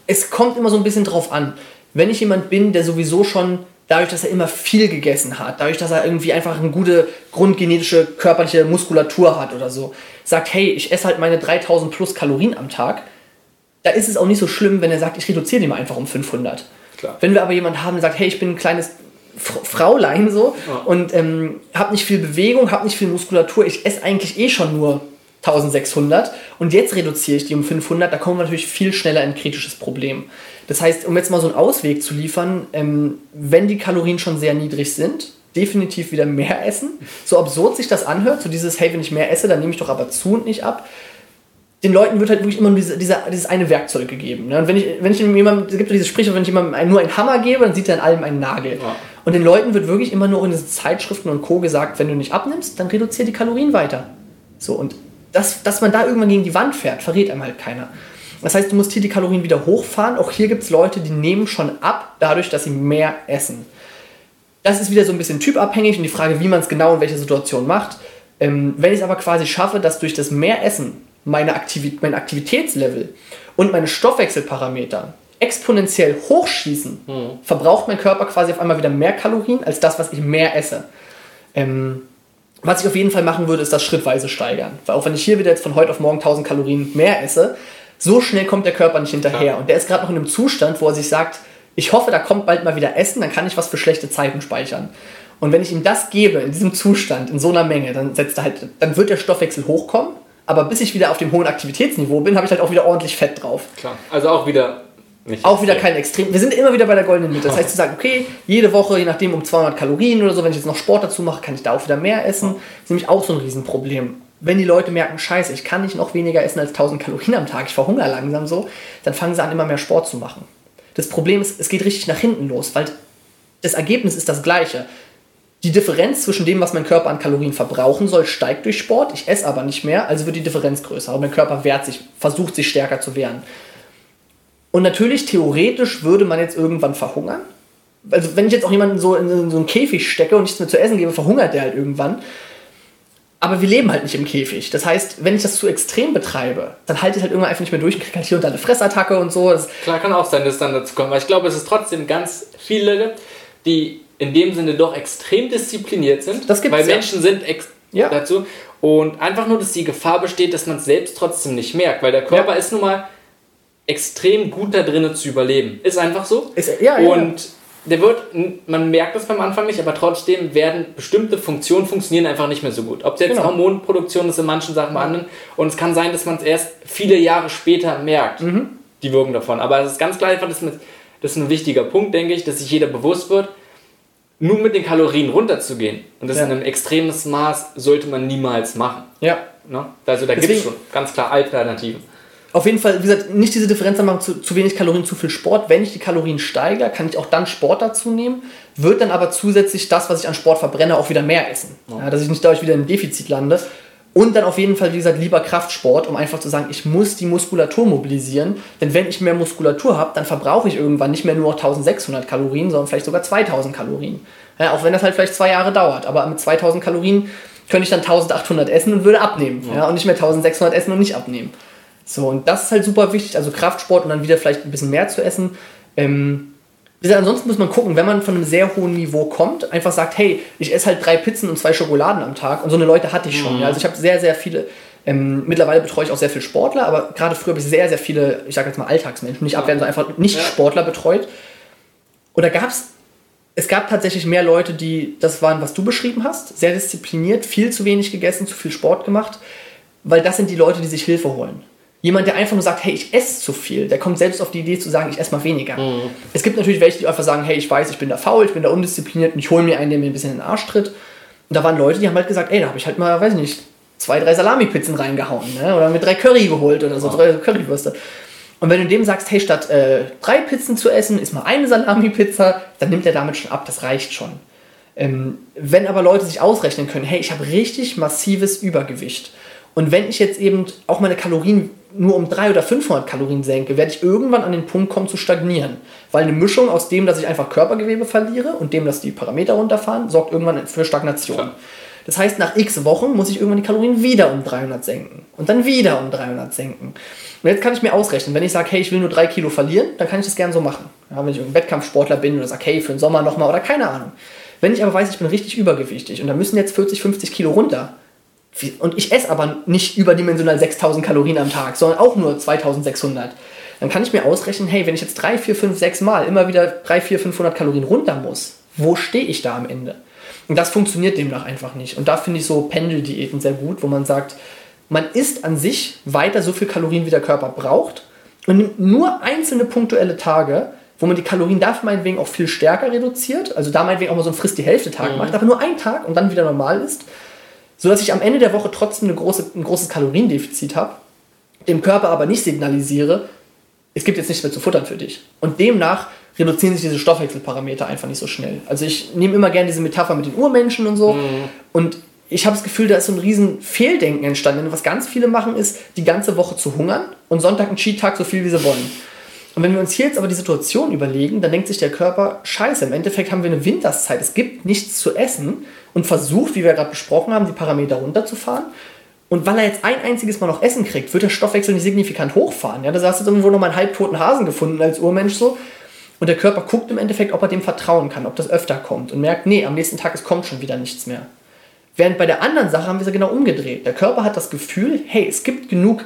es kommt immer so ein bisschen drauf an. Wenn ich jemand bin, der sowieso schon dadurch, dass er immer viel gegessen hat, dadurch, dass er irgendwie einfach eine gute grundgenetische körperliche Muskulatur hat oder so, sagt, hey, ich esse halt meine 3000 plus Kalorien am Tag, da ist es auch nicht so schlimm, wenn er sagt, ich reduziere die mal einfach um 500. Klar. Wenn wir aber jemanden haben, der sagt, hey, ich bin ein kleines Fraulein so ja. und ähm, habe nicht viel Bewegung, habe nicht viel Muskulatur. Ich esse eigentlich eh schon nur 1600 und jetzt reduziere ich die um 500. Da kommen wir natürlich viel schneller in ein kritisches Problem. Das heißt, um jetzt mal so einen Ausweg zu liefern, ähm, wenn die Kalorien schon sehr niedrig sind, definitiv wieder mehr essen. So absurd sich das anhört, so dieses, hey, wenn ich mehr esse, dann nehme ich doch aber zu und nicht ab den Leuten wird halt wirklich immer nur diese, diese, dieses eine Werkzeug gegeben. Ne? Und wenn ich, wenn ich jemandem, es gibt dieses Sprichwort, wenn ich jemandem nur einen Hammer gebe, dann sieht er in allem einen Nagel. Ja. Und den Leuten wird wirklich immer nur in diesen Zeitschriften und Co. gesagt, wenn du nicht abnimmst, dann reduziere die Kalorien weiter. So, und das, dass man da irgendwann gegen die Wand fährt, verrät einem halt keiner. Das heißt, du musst hier die Kalorien wieder hochfahren. Auch hier gibt es Leute, die nehmen schon ab, dadurch, dass sie mehr essen. Das ist wieder so ein bisschen typabhängig und die Frage, wie man es genau in welcher Situation macht. Ähm, wenn ich es aber quasi schaffe, dass durch das mehr Essen meine Aktivität, mein Aktivitätslevel und meine Stoffwechselparameter exponentiell hochschießen, mhm. verbraucht mein Körper quasi auf einmal wieder mehr Kalorien als das, was ich mehr esse. Ähm, was ich auf jeden Fall machen würde, ist das schrittweise steigern. Weil auch wenn ich hier wieder jetzt von heute auf morgen 1000 Kalorien mehr esse, so schnell kommt der Körper nicht hinterher. Ja. Und der ist gerade noch in einem Zustand, wo er sich sagt, ich hoffe, da kommt bald mal wieder Essen, dann kann ich was für schlechte Zeiten speichern. Und wenn ich ihm das gebe, in diesem Zustand, in so einer Menge, dann, setzt er halt, dann wird der Stoffwechsel hochkommen aber bis ich wieder auf dem hohen Aktivitätsniveau bin, habe ich halt auch wieder ordentlich Fett drauf. Klar. Also auch wieder nicht auch wieder kein Extrem. Wir sind immer wieder bei der goldenen Mitte. Das heißt, zu sagen, okay, jede Woche, je nachdem, um 200 Kalorien oder so, wenn ich jetzt noch Sport dazu mache, kann ich da auch wieder mehr essen. Das ist nämlich auch so ein Riesenproblem. Wenn die Leute merken, scheiße, ich kann nicht noch weniger essen als 1000 Kalorien am Tag, ich verhungere langsam so, dann fangen sie an, immer mehr Sport zu machen. Das Problem ist, es geht richtig nach hinten los, weil das Ergebnis ist das gleiche. Die Differenz zwischen dem, was mein Körper an Kalorien verbrauchen soll, steigt durch Sport. Ich esse aber nicht mehr, also wird die Differenz größer. Und mein Körper wehrt sich, versucht sich stärker zu wehren. Und natürlich, theoretisch würde man jetzt irgendwann verhungern. Also, wenn ich jetzt auch jemanden so in so einen Käfig stecke und nichts mehr zu essen gebe, verhungert der halt irgendwann. Aber wir leben halt nicht im Käfig. Das heißt, wenn ich das zu extrem betreibe, dann halte ich halt irgendwann einfach nicht mehr durch und kriege halt hier und da eine Fressattacke und so. Das Klar, kann auch sein, dass es dann dazu kommt. Aber ich glaube, es ist trotzdem ganz viele, die in dem Sinne doch extrem diszipliniert sind. Das gibt's, weil Menschen sind ja. dazu. Und einfach nur, dass die Gefahr besteht, dass man es selbst trotzdem nicht merkt, weil der Körper ja. ist nun mal extrem gut da drinnen zu überleben. Ist einfach so. Ist, ja, ja, und der wird, man merkt das beim Anfang nicht, aber trotzdem werden bestimmte Funktionen funktionieren einfach nicht mehr so gut. Ob es jetzt genau. Hormonproduktion ist in manchen Sachen bei anderen. Und es kann sein, dass man es erst viele Jahre später merkt. Mhm. die Wirkung davon. Aber es ist ganz klar einfach, das ist, ein wichtiger Punkt, denke ich, dass sich jeder bewusst wird, nur mit den Kalorien runterzugehen. Und das Ja. in einem extremes Maß sollte man niemals machen. Ja. Ne? Also da gibt es schon ganz klar Alternativen. Auf jeden Fall, wie gesagt, nicht diese Differenz machen, zu, zu wenig Kalorien, zu viel Sport. Wenn ich die Kalorien steigere, kann ich auch dann Sport dazu nehmen, wird dann aber zusätzlich das, was ich an Sport verbrenne, auch wieder mehr essen. Ja, dass ich nicht dadurch wieder im Defizit lande. Und dann auf jeden Fall, wie gesagt, lieber Kraftsport, um einfach zu sagen, ich muss die Muskulatur mobilisieren. Denn wenn ich mehr Muskulatur habe, dann verbrauche ich irgendwann nicht mehr nur noch 1600 Kalorien, sondern vielleicht sogar 2000 Kalorien. Ja, auch wenn das halt vielleicht zwei Jahre dauert. Aber mit 2000 Kalorien könnte ich dann 1800 essen und würde abnehmen. Ja. und nicht mehr 1600 essen und nicht abnehmen. So, und das ist halt super wichtig, also Kraftsport und dann wieder vielleicht ein bisschen mehr zu essen. Ähm, gesagt, ansonsten muss man gucken, wenn man von einem sehr hohen Niveau kommt, einfach sagt, hey, ich esse halt drei Pizzen und zwei Schokoladen am Tag. Und so eine Leute hatte ich schon. Ja. Also ich habe sehr, sehr viele, ähm, mittlerweile betreue ich auch sehr viele Sportler, aber gerade früher habe ich sehr, sehr viele, ich sage jetzt mal Alltagsmenschen, nicht abwerten, sondern einfach nicht Ja. Sportler betreut. Und da gab es, es gab tatsächlich mehr Leute, die das waren, was du beschrieben hast, sehr diszipliniert, viel zu wenig gegessen, zu viel Sport gemacht, weil das sind die Leute, die sich Hilfe holen. Jemand, der einfach nur sagt, hey, ich esse zu viel, der kommt selbst auf die Idee zu sagen, ich esse mal weniger. Es gibt natürlich welche, die einfach sagen, hey, ich weiß, ich bin da faul, ich bin da undiszipliniert und ich hole mir einen, der mir ein bisschen in den Arsch tritt. Und da waren Leute, die haben halt gesagt, ey, da habe ich halt mal, weiß ich nicht, zwei, drei Salami-Pizzen reingehauen, ne? oder mit drei Curry geholt oder so, drei Currywürste. Und wenn du dem sagst, hey, statt äh, drei Pizzen zu essen, ist mal eine Salami-Pizza, dann nimmt er damit schon ab, das reicht schon. Ähm, wenn aber Leute sich ausrechnen können, hey, ich habe richtig massives Übergewicht. Und wenn ich jetzt eben auch meine Kalorien nur um 300 oder 500 Kalorien senke, werde ich irgendwann an den Punkt kommen zu stagnieren. Weil eine Mischung aus dem, dass ich einfach Körpergewebe verliere und dem, dass die Parameter runterfahren, sorgt irgendwann für Stagnation. Klar. Das heißt, nach x Wochen muss ich irgendwann die Kalorien wieder um 300 senken. Und dann wieder um 300 senken. Und jetzt kann ich mir ausrechnen, wenn ich sage, hey, ich will nur 3 Kilo verlieren, dann kann ich das gerne so machen. Ja, wenn ich irgendein Wettkampfsportler bin oder sage, hey, für den Sommer nochmal oder keine Ahnung. Wenn ich aber weiß, ich bin richtig übergewichtig und da müssen jetzt 40, 50 Kilo runter, und ich esse aber nicht überdimensional 6000 Kalorien am Tag, sondern auch nur 2600, dann kann ich mir ausrechnen, hey, wenn ich jetzt 3, 4, 5, 6 Mal immer wieder 3, 4, 500 Kalorien runter muss, wo stehe ich da am Ende? Und das funktioniert demnach einfach nicht. Und da finde ich so Pendeldiäten sehr gut, wo man sagt, man isst an sich weiter so viel Kalorien, wie der Körper braucht und nimmt nur einzelne punktuelle Tage, wo man die Kalorien dafür meinetwegen auch viel stärker reduziert, also da meinetwegen auch mal so ein Frisst die Hälfte Tag macht, aber nur einen Tag und dann wieder normal ist, sodass ich am Ende der Woche trotzdem eine große, ein großes Kaloriendefizit habe, dem Körper aber nicht signalisiere, es gibt jetzt nichts mehr zu futtern für dich. Und demnach reduzieren sich diese Stoffwechselparameter einfach nicht so schnell. Also ich nehme immer gerne diese Metapher mit den Urmenschen und so. Und ich habe das Gefühl, da ist so ein riesen Fehldenken entstanden. Denn was ganz viele machen, ist, die ganze Woche zu hungern und Sonntag einen Cheat-Tag so viel, wie sie wollen. Und wenn wir uns hier jetzt aber die Situation überlegen, dann denkt sich der Körper, scheiße, im Endeffekt haben wir eine Winterszeit, es gibt nichts zu essen und versucht, wie wir gerade besprochen haben, die Parameter runterzufahren. Und weil er jetzt ein einziges Mal noch Essen kriegt, wird der Stoffwechsel nicht signifikant hochfahren. Ja, da hast du irgendwo noch mal einen halbtoten Hasen gefunden als Urmensch so. Und der Körper guckt im Endeffekt, ob er dem vertrauen kann, ob das öfter kommt und merkt, nee, am nächsten Tag es kommt schon wieder nichts mehr. Während bei der anderen Sache haben wir es ja genau umgedreht. Der Körper hat das Gefühl, hey, es gibt genug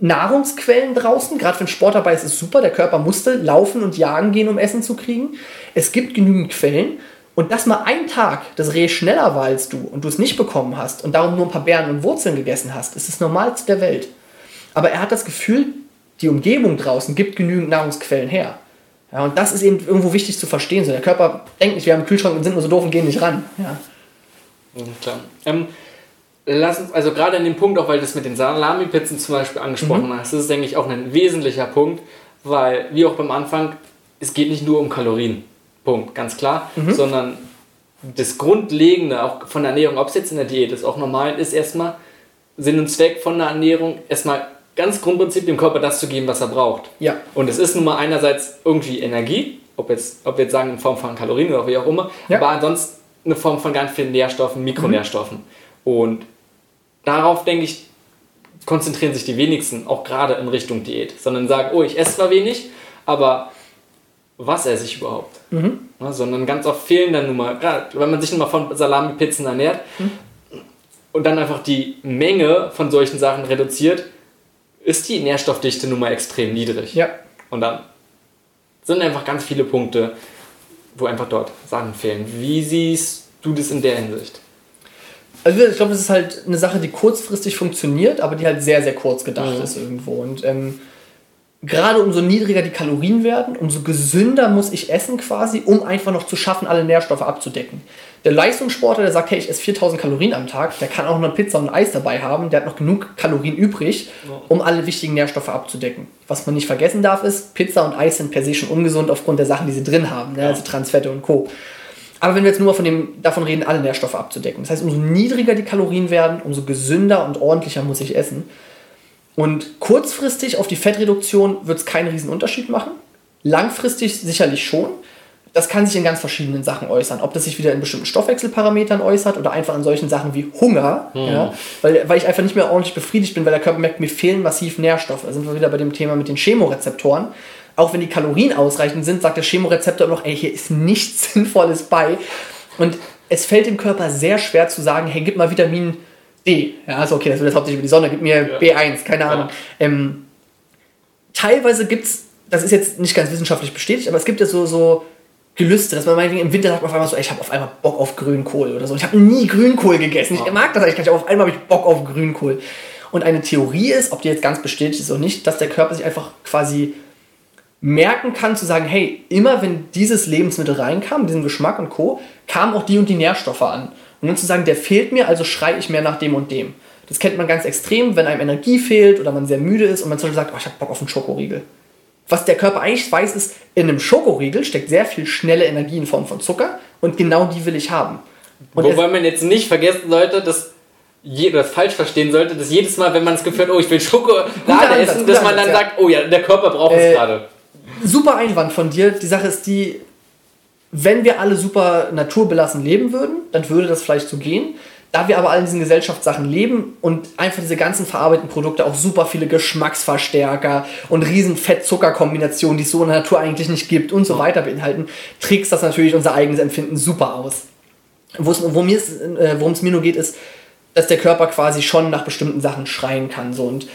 Nahrungsquellen draußen. Gerade wenn Sport dabei ist, ist super. Der Körper musste laufen und jagen gehen, um Essen zu kriegen. Es gibt genügend Quellen. Und dass mal ein Tag das Reh schneller war als du und du es nicht bekommen hast und darum nur ein paar Beeren und Wurzeln gegessen hast, ist das Normalste der Welt. Aber er hat das Gefühl, die Umgebung draußen gibt genügend Nahrungsquellen her. Ja, und das ist eben irgendwo wichtig zu verstehen. So, der Körper denkt nicht, wir haben einen Kühlschrank und sind nur so doof und gehen nicht ran. Ja. Ja, klar. Ähm, lass uns, also gerade an dem Punkt, auch weil du das mit den Salami-Pizzen zum Beispiel angesprochen hast, das ist, denke ich, auch ein wesentlicher Punkt, weil, wie auch beim Anfang, es geht nicht nur um Kalorien. Punkt, ganz klar, sondern das Grundlegende, auch von der Ernährung, ob es jetzt in der Diät ist, auch normal, ist erstmal Sinn und Zweck von der Ernährung, erstmal ganz Grundprinzip dem Körper das zu geben, was er braucht. Ja. Und es ist nun mal einerseits irgendwie Energie, ob, jetzt, ob wir jetzt sagen in Form von Kalorien oder wie auch immer, Ja. aber ansonsten eine Form von ganz vielen Nährstoffen, Mikronährstoffen. Und darauf, denke ich, konzentrieren sich die wenigsten, auch gerade in Richtung Diät, sondern sagen, oh, ich esse zwar wenig, aber was esse ich überhaupt? Ja, sondern ganz oft fehlen dann nun mal, gerade wenn man sich nun mal von Salami-Pizzen ernährt und dann einfach die Menge von solchen Sachen reduziert, ist die Nährstoffdichte nun mal extrem niedrig. Ja. Und dann sind einfach ganz viele Punkte, wo einfach dort Sachen fehlen. Wie siehst du das in der Hinsicht? Also ich glaube, das ist halt eine Sache, die kurzfristig funktioniert, aber die halt sehr, sehr kurz gedacht Mhm. ist irgendwo. Und ähm, gerade umso niedriger die Kalorien werden, umso gesünder muss ich essen quasi, um einfach noch zu schaffen, alle Nährstoffe abzudecken. Der Leistungssportler, der sagt, hey, ich esse 4000 Kalorien am Tag, der kann auch noch eine Pizza und ein Eis dabei haben, der hat noch genug Kalorien übrig, um alle wichtigen Nährstoffe abzudecken. Was man nicht vergessen darf, ist, Pizza und Eis sind per se schon ungesund aufgrund der Sachen, die sie drin haben, ne? also Transfette und Co. Aber wenn wir jetzt nur von dem, davon reden, alle Nährstoffe abzudecken. Das heißt, umso niedriger die Kalorien werden, umso gesünder und ordentlicher muss ich essen. Und kurzfristig auf die Fettreduktion wird es keinen riesen Unterschied machen. Langfristig sicherlich schon. Das kann sich in ganz verschiedenen Sachen äußern. Ob das sich wieder in bestimmten Stoffwechselparametern äußert oder einfach an solchen Sachen wie Hunger, Mhm. ja, weil, weil ich einfach nicht mehr ordentlich befriedigt bin, weil der Körper merkt, mir fehlen massiv Nährstoffe. Da sind wir wieder bei dem Thema mit den Chemorezeptoren. Auch wenn die Kalorien ausreichend sind, sagt der Chemorezeptor immer noch, ey, hier ist nichts Sinnvolles bei. Und es fällt dem Körper sehr schwer zu sagen, hey, gib mal Vitamin D. Ja, also okay, das wird jetzt hauptsächlich über die Sonne, gib mir Ja. B1, keine Ahnung. Ähm, teilweise gibt es, das ist jetzt nicht ganz wissenschaftlich bestätigt, aber es gibt ja so, so Gelüste, dass man meinetwegen im Winter sagt man auf einmal so, ey, ich habe auf einmal Bock auf Grünkohl oder so. Ich habe nie Grünkohl gegessen. Ich mag das eigentlich gar nicht, aber auf einmal habe ich Bock auf Grünkohl. Und eine Theorie ist, ob die jetzt ganz bestätigt ist oder nicht, dass der Körper sich einfach quasi merken kann, zu sagen, hey, immer wenn dieses Lebensmittel reinkam, mit diesem Geschmack und Co., kamen auch die und die Nährstoffe an. Und dann zu sagen, der fehlt mir, also schreie ich mehr nach dem und dem. Das kennt man ganz extrem, wenn einem Energie fehlt oder man sehr müde ist und man zum Beispiel sagt, oh, ich habe Bock auf einen Schokoriegel. Was der Körper eigentlich weiß, ist, in einem Schokoriegel steckt sehr viel schnelle Energie in Form von Zucker und genau die will ich haben. Und Wobei man jetzt nicht vergessen sollte, dass je, das falsch verstehen sollte, dass jedes Mal, wenn man das Gefühl hat, oh, ich will Schokolade essen, dass man dann ja. sagt, oh ja, der Körper braucht Äh, es gerade. super Einwand von dir. Die Sache ist die, wenn wir alle super naturbelassen leben würden, dann würde das vielleicht so gehen. Da wir aber all in diesen Gesellschaftssachen leben und einfach diese ganzen verarbeiteten Produkte auch super viele Geschmacksverstärker und riesen Fett-Zucker-Kombinationen, die es so in der Natur eigentlich nicht gibt und so weiter beinhalten, trickst das natürlich unser eigenes Empfinden super aus. Worum es äh, worum es mir nur geht, ist, dass der Körper quasi schon nach bestimmten Sachen schreien kann. So. Und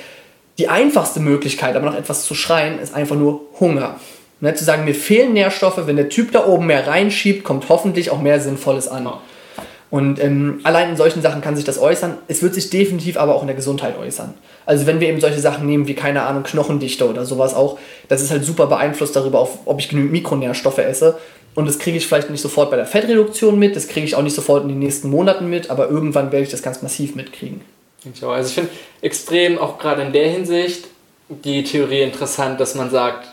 die einfachste Möglichkeit, aber noch etwas zu schreien, ist einfach nur Hunger. Ne, zu sagen, mir fehlen Nährstoffe, wenn der Typ da oben mehr reinschiebt, kommt hoffentlich auch mehr Sinnvolles an. Und ähm, allein in solchen Sachen kann sich das äußern. Es wird sich definitiv aber auch in der Gesundheit äußern. Also wenn wir eben solche Sachen nehmen wie, keine Ahnung, Knochendichte oder sowas auch, das ist halt super beeinflusst darüber, auf, ob ich genügend Mikronährstoffe esse. Und das kriege ich vielleicht nicht sofort bei der Fettreduktion mit, das kriege ich auch nicht sofort in den nächsten Monaten mit, aber irgendwann werde ich das ganz massiv mitkriegen. Ich. Also ich finde extrem auch gerade in der Hinsicht die Theorie interessant, dass man sagt,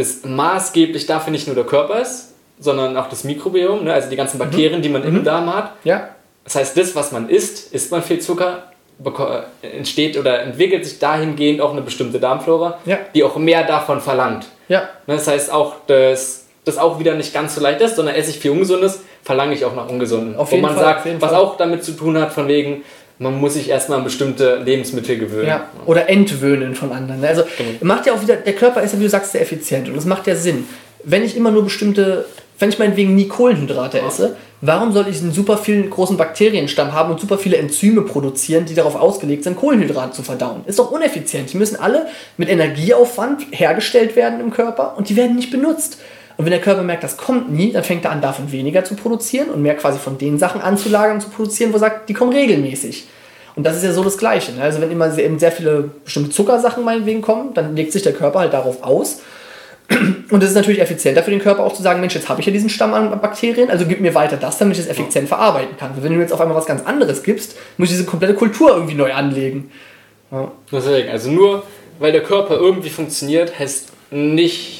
dass maßgeblich dafür nicht nur der Körper ist, sondern auch das Mikrobiom, ne? also die ganzen Bakterien, die man im Darm hat. Ja, Das heißt, das, was man isst, isst man viel Zucker, beko- entsteht oder entwickelt sich dahingehend auch eine bestimmte Darmflora, Ja. die auch mehr davon verlangt. ja, Ne, Das heißt auch, dass das auch wieder nicht ganz so leicht ist, sondern esse ich viel Ungesundes, verlange ich auch nach Ungesunden. Auf Wo man Fall, sagt, was Fall. auch damit zu tun hat, von wegen, man muss sich erstmal an bestimmte Lebensmittel gewöhnen. Ja, oder entwöhnen von anderen. Also Genau. macht ja auch wieder, der Körper ist ja, wie du sagst, sehr effizient und das macht ja Sinn. Wenn ich immer nur bestimmte, wenn ich meinetwegen nie Kohlenhydrate esse, warum soll ich einen super vielen großen Bakterienstamm haben und super viele Enzyme produzieren, die darauf ausgelegt sind, Kohlenhydrate zu verdauen? Ist doch uneffizient. Die müssen alle mit Energieaufwand hergestellt werden im Körper und die werden nicht benutzt. Und wenn der Körper merkt, das kommt nie, dann fängt er an, davon weniger zu produzieren und mehr quasi von den Sachen anzulagern und zu produzieren, wo er sagt, die kommen regelmäßig. Und das ist ja so das Gleiche. Ne? Also wenn immer sehr, eben sehr viele bestimmte Zuckersachen meinetwegen kommen, dann legt sich der Körper halt darauf aus. Und es ist natürlich effizienter für den Körper auch zu sagen, Mensch, jetzt habe ich ja diesen Stamm an Bakterien, also gib mir weiter das, damit ich das effizient verarbeiten kann. Wenn du mir jetzt auf einmal was ganz anderes gibst, muss ich diese komplette Kultur irgendwie neu anlegen. Ja. Deswegen, also nur weil der Körper irgendwie funktioniert, heißt nicht,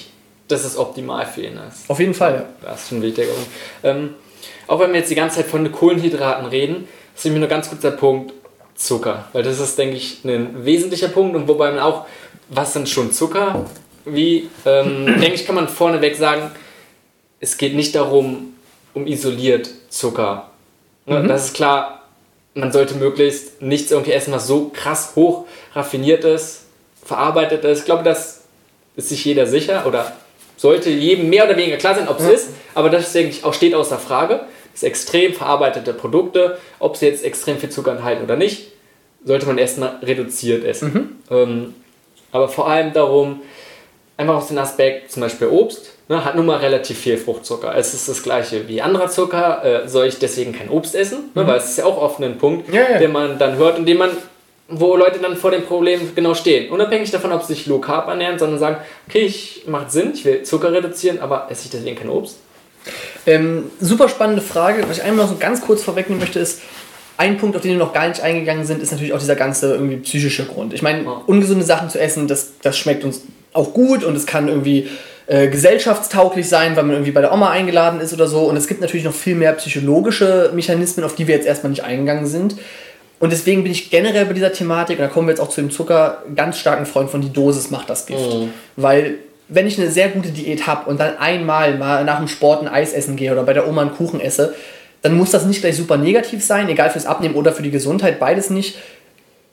dass es optimal für ihn ist. Auf jeden Fall, ja. Das ist schon ein wichtiger Punkt. Ähm, auch wenn wir jetzt die ganze Zeit von Kohlenhydraten reden, ist mir nur ganz kurz der Punkt Zucker. Weil das ist, denke ich, ein wesentlicher Punkt und wobei man auch, was sind schon Zucker? Wie, ähm, denke ich, kann man vorneweg sagen, es geht nicht darum, um isoliert Zucker. Ne, Das ist klar, man sollte möglichst nichts irgendwie essen, was so krass hoch raffiniert ist, verarbeitet ist. Ich glaube, das ist sich jeder sicher oder sollte jedem mehr oder weniger klar sein, ob es ist, aber das denke auch steht außer Frage. Das extrem verarbeitete Produkte, ob sie jetzt extrem viel Zucker enthalten oder nicht, sollte man erstmal reduziert essen. Ähm, aber vor allem darum, einfach aus dem Aspekt, zum Beispiel Obst, ne, hat nun mal relativ viel Fruchtzucker. Es ist das gleiche wie anderer Zucker. Äh, soll ich deswegen kein Obst essen? Ne, weil es ist ja auch oft ein Punkt, Ja, ja. den man dann hört und den man wo Leute dann vor dem Problem genau stehen. Unabhängig davon, ob sie sich low carb ernähren, sondern sagen, okay, ich macht Sinn, ich will Zucker reduzieren, aber esse ich deswegen kein Obst? Ähm, super spannende Frage. Was ich einmal so ganz kurz vorwegnehmen möchte, ist, ein Punkt, auf den wir noch gar nicht eingegangen sind, ist natürlich auch dieser ganze irgendwie psychische Grund. Ich meine, ungesunde Sachen zu essen, das, das schmeckt uns auch gut und es kann irgendwie äh, gesellschaftstauglich sein, weil man irgendwie bei der Oma eingeladen ist oder so. Und es gibt natürlich noch viel mehr psychologische Mechanismen, auf die wir jetzt erstmal nicht eingegangen sind. Und deswegen bin ich generell bei dieser Thematik, und da kommen wir jetzt auch zu dem Zucker, ganz starken Freund von die Dosis macht das Gift. Mhm. Weil wenn ich eine sehr gute Diät habe und dann einmal mal nach dem Sport ein Eis essen gehe oder bei der Oma einen Kuchen esse, dann muss das nicht gleich super negativ sein, egal fürs Abnehmen oder für die Gesundheit, beides nicht.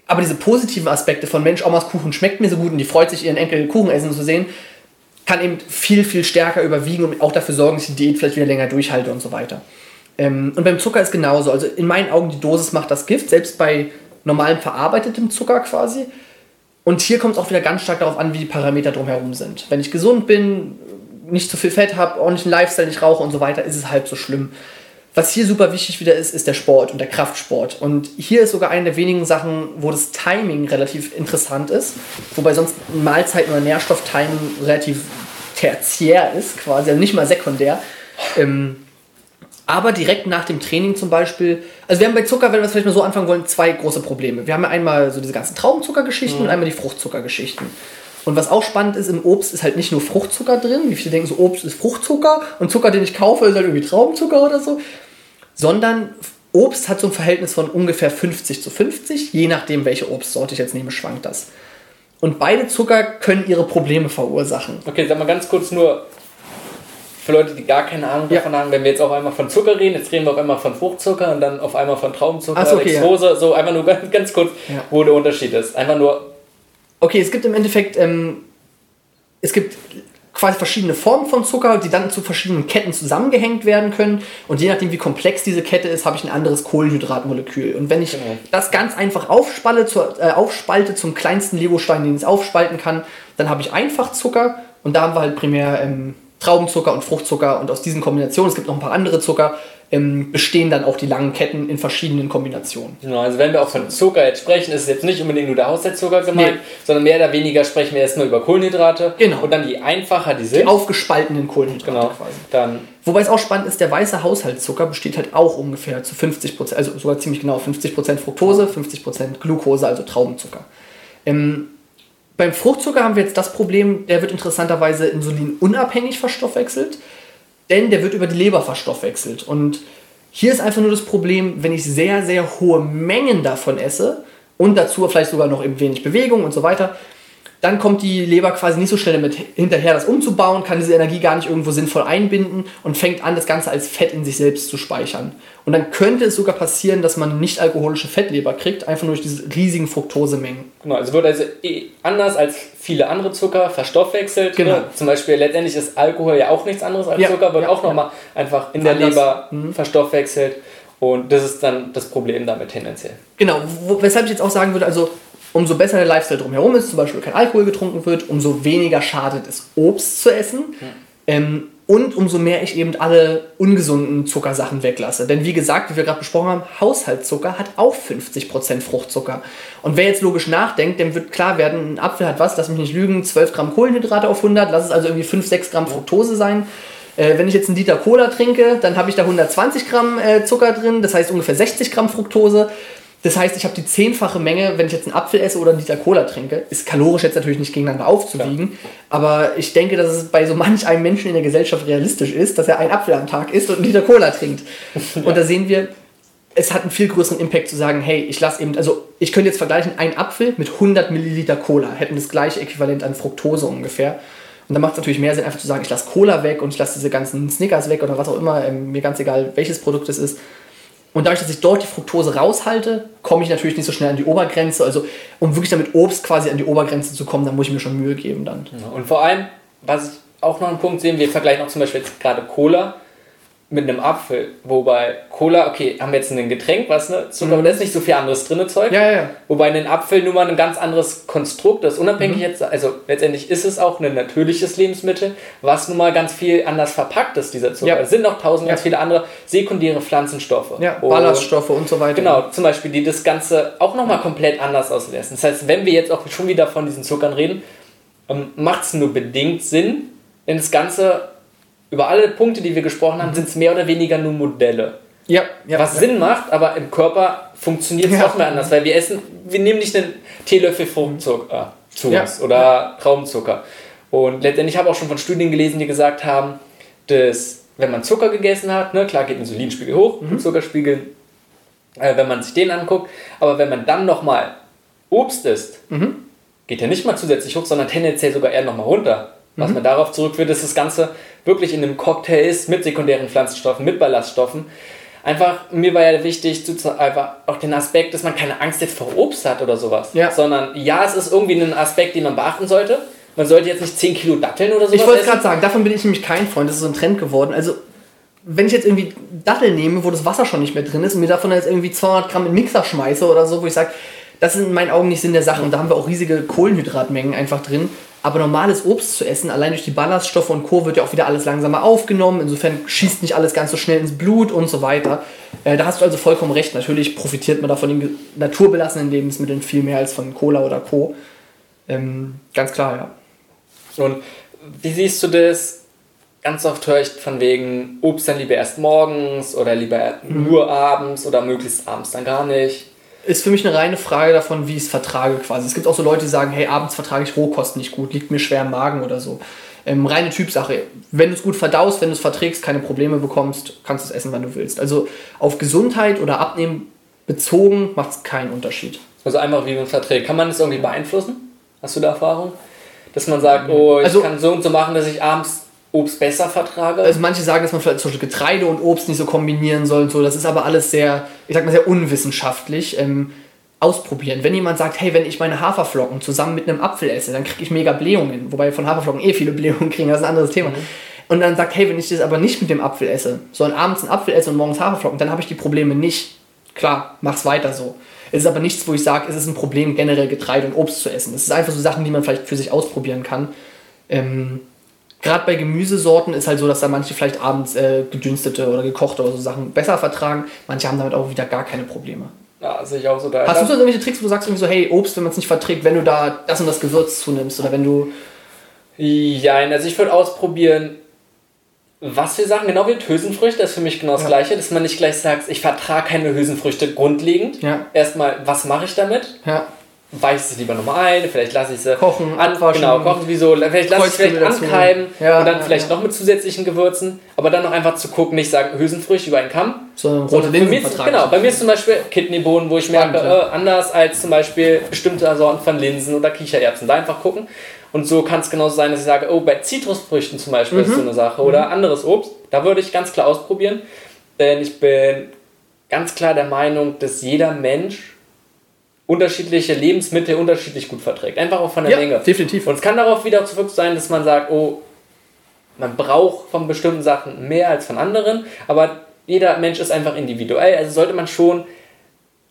Aber diese positiven Aspekte von Mensch, Omas Kuchen schmeckt mir so gut und die freut sich, ihren Enkel Kuchen essen zu sehen, kann eben viel, viel stärker überwiegen und auch dafür sorgen, dass ich die Diät vielleicht wieder länger durchhalte und so weiter. Ähm, und beim Zucker ist genauso. Also in meinen Augen, die Dosis macht das Gift, selbst bei normalem verarbeitetem Zucker quasi. Und hier kommt es auch wieder ganz stark darauf an, wie die Parameter drumherum sind. Wenn ich gesund bin, nicht zu viel Fett habe, ordentlichen Lifestyle nicht rauche und so weiter, ist es halb so schlimm. Was hier super wichtig wieder ist, ist der Sport und der Kraftsport. Und hier ist sogar eine der wenigen Sachen, wo das Timing relativ interessant ist. Wobei sonst Mahlzeiten- oder Nährstofftiming relativ tertiär ist, quasi, also nicht mal sekundär. Ähm, aber direkt nach dem Training zum Beispiel, also wir haben bei Zucker, wenn wir es vielleicht mal so anfangen wollen, zwei große Probleme. Wir haben ja einmal so diese ganzen Traubenzuckergeschichten und einmal die Fruchtzuckergeschichten. Und was auch spannend ist, im Obst ist halt nicht nur Fruchtzucker drin, wie viele denken so, Obst ist Fruchtzucker und Zucker, den ich kaufe, ist halt irgendwie Traubenzucker oder so, sondern Obst hat so ein Verhältnis von ungefähr 50 zu 50, je nachdem, welche Obstsorte ich jetzt nehme, schwankt das. Und beide Zucker können ihre Probleme verursachen. Okay, sag mal ganz kurz nur für Leute, die gar keine Ahnung Ja. davon haben, wenn wir jetzt auf einmal von Zucker reden, jetzt reden wir auf einmal von Fruchtzucker und dann auf einmal von Traubenzucker, Ach so, okay, Dextrose, so einfach nur ganz, ganz kurz, Ja. wo der Unterschied ist. Einfach nur, Okay, es gibt im Endeffekt, ähm, es gibt quasi verschiedene Formen von Zucker, die dann zu verschiedenen Ketten zusammengehängt werden können. Und je nachdem, wie komplex diese Kette ist, habe ich ein anderes Kohlenhydratmolekül. Und wenn ich Genau. das ganz einfach aufspalte, zur, äh, aufspalte zum kleinsten Legostein, den ich aufspalten kann, dann habe ich einfach Zucker. Und da haben wir halt primär ähm, Traubenzucker und Fruchtzucker. Und aus diesen Kombinationen, es gibt noch ein paar andere Zucker, ähm, bestehen dann auch die langen Ketten in verschiedenen Kombinationen. genau, also wenn wir auch von Zucker jetzt sprechen, ist es jetzt nicht unbedingt nur der Haushaltszucker gemeint, Nee. sondern mehr oder weniger sprechen wir erst nur über Kohlenhydrate. Genau. Und dann je einfacher die sind, Aufgespaltenen Kohlenhydrate genau, quasi. dann Wobei es auch spannend ist, der weiße Haushaltszucker besteht halt auch ungefähr zu 50%, also sogar ziemlich genau 50% Fructose, 50% Glucose, also Traubenzucker. Ähm, beim Fruchtzucker haben wir jetzt das Problem, der wird interessanterweise insulinunabhängig verstoffwechselt, denn der wird über die Leber verstoffwechselt. Und hier ist einfach nur das Problem, wenn ich sehr, sehr hohe Mengen davon esse und dazu vielleicht sogar noch eben wenig Bewegung und so weiter, dann kommt die Leber quasi nicht so schnell damit hinterher, das umzubauen, kann diese Energie gar nicht irgendwo sinnvoll einbinden und fängt an, das Ganze als Fett in sich selbst zu speichern. Und dann könnte es sogar passieren, dass man nicht alkoholische Fettleber kriegt, einfach nur durch diese riesigen Fructosemengen. Genau, also wird also eh anders als viele andere Zucker verstoffwechselt. Genau. Ne? Zum Beispiel letztendlich ist Alkohol ja auch nichts anderes als Ja, Zucker, wird ja, auch nochmal einfach in der Anders. Mhm. Leber verstoffwechselt. Und das ist dann das Problem damit tendenziell. Genau, weshalb ich jetzt auch sagen würde, also umso besser der Lifestyle drumherum ist, zum Beispiel kein Alkohol getrunken wird, umso weniger schadet es, Obst zu essen. Ähm, und umso mehr ich eben alle ungesunden Zuckersachen weglasse. Denn wie gesagt, wie wir gerade besprochen haben, Haushaltszucker hat auch 50% Fruchtzucker. Und wer jetzt logisch nachdenkt, dem wird klar werden, ein Apfel hat was, lass mich nicht lügen, 12 Gramm Kohlenhydrate auf 100, lass es also irgendwie 5, 6 Gramm Fructose sein. Äh, wenn ich jetzt einen Liter Cola trinke, dann habe ich da 120 Gramm äh, Zucker drin, das heißt ungefähr 60 Gramm Fructose. Das heißt, ich habe die zehnfache Menge, wenn ich jetzt einen Apfel esse oder einen Liter Cola trinke. Ist kalorisch jetzt natürlich nicht gegeneinander aufzuwiegen, aber ich denke, dass es bei so manch einem Menschen in der Gesellschaft realistisch ist, dass er einen Apfel am Tag isst und einen Liter Cola trinkt. Und da sehen wir, es hat einen viel größeren Impact zu sagen, hey, ich lasse eben, also ich könnte jetzt vergleichen, ein Apfel mit 100 Milliliter Cola hätten das gleiche Äquivalent an Fructose ungefähr. Und da macht es natürlich mehr Sinn, einfach zu sagen, ich lasse Cola weg und ich lasse diese ganzen Snickers weg oder was auch immer, ähm, mir ganz egal, welches Produkt es ist. Und dadurch, dass ich dort die Fructose raushalte, komme ich natürlich nicht so schnell an die Obergrenze. Also, um wirklich damit Obst quasi an die Obergrenze zu kommen, dann muss ich mir schon Mühe geben dann. Und vor allem, was ich auch noch einen Punkt sehen, wir vergleichen auch zum Beispiel jetzt gerade Cola. Mit einem Apfel. Wobei Cola, okay, haben wir jetzt ein Getränk, was ne? Zucker, aber da ist nicht so viel anderes drin, Zeug. Ja, ja, ja. Wobei ein Apfel nun mal ein ganz anderes Konstrukt ist. Unabhängig jetzt, also letztendlich ist es auch ein natürliches Lebensmittel, was nun mal ganz viel anders verpackt ist, dieser Zucker. Ja. Es sind noch tausend ganz Ja. viele andere sekundäre Pflanzenstoffe. Ja, Und- Ballaststoffe und so weiter. Genau, zum Beispiel, die das Ganze auch nochmal komplett anders auslassen. Das heißt, wenn wir jetzt auch schon wieder von diesen Zuckern reden, ähm, macht es nur bedingt Sinn, denn das Ganze, über alle Punkte, die wir gesprochen haben, sind es mehr oder weniger nur Modelle. Ja, ja. Was ja. Sinn macht, aber im Körper funktioniert es Ja. noch mehr anders, weil wir essen, wir nehmen nicht einen Teelöffel Fruchtzucker zu Ja. uns oder Traubenzucker. Und letztendlich habe ich auch schon von Studien gelesen, die gesagt haben, dass wenn man Zucker gegessen hat, ne, klar geht Insulinspiegel hoch, Mhm. Zuckerspiegel, äh, wenn man sich den anguckt, aber wenn man dann nochmal Obst isst, Mhm. geht er nicht mal zusätzlich hoch, sondern tendenziell sogar eher nochmal runter. Mhm. Was man darauf zurückführt, dass das Ganze wirklich in einem Cocktail ist mit sekundären Pflanzenstoffen, mit Ballaststoffen. Einfach, mir war ja wichtig, einfach auch den Aspekt, dass man keine Angst jetzt vor Obst hat oder sowas. Ja. Sondern ja, es ist irgendwie ein Aspekt, den man beachten sollte. Man sollte jetzt nicht 10 Kilo Datteln oder sowas Ich wollte gerade sagen, davon bin ich nämlich kein Freund. Das ist so ein Trend geworden. Also, wenn ich jetzt irgendwie Datteln nehme, wo das Wasser schon nicht mehr drin ist und mir davon jetzt irgendwie 200 Gramm in den Mixer schmeiße oder so, wo ich sage, das ist in meinen Augen nicht Sinn der Sache. Und da haben wir auch riesige Kohlenhydratmengen einfach drin. Aber normales Obst zu essen, allein durch die Ballaststoffe und Co. wird ja auch wieder alles langsamer aufgenommen. Insofern schießt nicht alles ganz so schnell ins Blut und so weiter. Äh, da hast du also vollkommen recht. Natürlich profitiert man da von den naturbelassenen Lebensmitteln viel mehr als von Cola oder Co. Ähm, ganz klar, ja. Und wie siehst du das? Ganz oft höre ich von wegen Obst dann lieber erst morgens oder lieber Mhm. nur abends oder möglichst abends dann gar nicht. Ist für mich eine reine Frage davon, wie ich es vertrage quasi. Es gibt auch so Leute, die sagen, hey, abends vertrage ich Rohkost nicht gut, liegt mir schwer im Magen oder so. Ähm, reine Typsache. Wenn du es gut verdaust, wenn du es verträgst, keine Probleme bekommst, kannst du es essen, wann du willst. Also auf Gesundheit oder Abnehmen bezogen macht es keinen Unterschied. Also einfach wie man verträgt. Kann man das irgendwie beeinflussen? Hast du da Erfahrung? Dass man sagt, oh, ich Also- kann so und so machen, dass ich abends Obst besser vertrage? Also manche sagen, dass man vielleicht zum Beispiel Getreide und Obst nicht so kombinieren soll und so. Das ist aber alles sehr, ich sag mal, sehr unwissenschaftlich. Ähm, ausprobieren. Wenn jemand sagt, hey, wenn ich meine Haferflocken zusammen mit einem Apfel esse, dann kriege ich mega Blähungen. Wobei wir von Haferflocken eh viele Blähungen kriegen, das ist ein anderes Thema. Und dann sagt, hey, wenn ich das aber nicht mit dem Apfel esse, sondern abends einen Apfel esse und morgens Haferflocken, dann habe ich die Probleme nicht. Klar, mach's weiter so. Es ist aber nichts, wo ich sage, es ist ein Problem, generell Getreide und Obst zu essen. Es ist einfach so Sachen, die man vielleicht für sich ausprobieren kann. Ähm, Gerade bei Gemüsesorten ist halt so, dass da manche vielleicht abends äh, gedünstete oder gekochte oder so Sachen besser vertragen. Manche haben damit auch wieder gar keine Probleme. ja, sehe ich auch so da. Hast du so irgendwelche Tricks, wo du sagst irgendwie so, hey, Obst, wenn man es nicht verträgt, wenn du da das und das Gewürz zunimmst oder wenn du. Ja, also ich würde ausprobieren, was für Sachen, genau wie mit Hülsenfrüchte, das ist für mich genau das Ja. Gleiche, dass man nicht gleich sagt, ich vertrage keine Hülsenfrüchte grundlegend. Ja. Erstmal, was mache ich damit? Ja, Weiche ich sie lieber nochmal ein, vielleicht lasse ich sie Kochen, an, abwaschen. genau, kochen sowieso, vielleicht lasse ich sie vielleicht ankeimen Ja, und dann ja, vielleicht ja. noch mit zusätzlichen Gewürzen, aber dann noch einfach zu gucken, nicht sagen Hülsenfrüchte über einen Kamm. rote Sondern bei Linsen mir, ist- vertragen. genau, bei mir ist zum Beispiel Kidneybohnen, wo ich merke, Spannend, ja. äh, anders als zum Beispiel bestimmte Sorten von Linsen oder Kichererbsen. Da einfach gucken. Und so kann es genauso sein, dass ich sage, oh, bei Zitrusfrüchten zum Beispiel ist so eine Sache oder anderes Obst. Da würde ich ganz klar ausprobieren. Denn ich bin ganz klar der Meinung, dass jeder Mensch unterschiedliche Lebensmittel unterschiedlich gut verträgt. Einfach auch von der Ja, Menge. definitiv. Und es kann darauf wieder zurück sein, dass man sagt, oh, man braucht von bestimmten Sachen mehr als von anderen, aber jeder Mensch ist einfach individuell. Also sollte man schon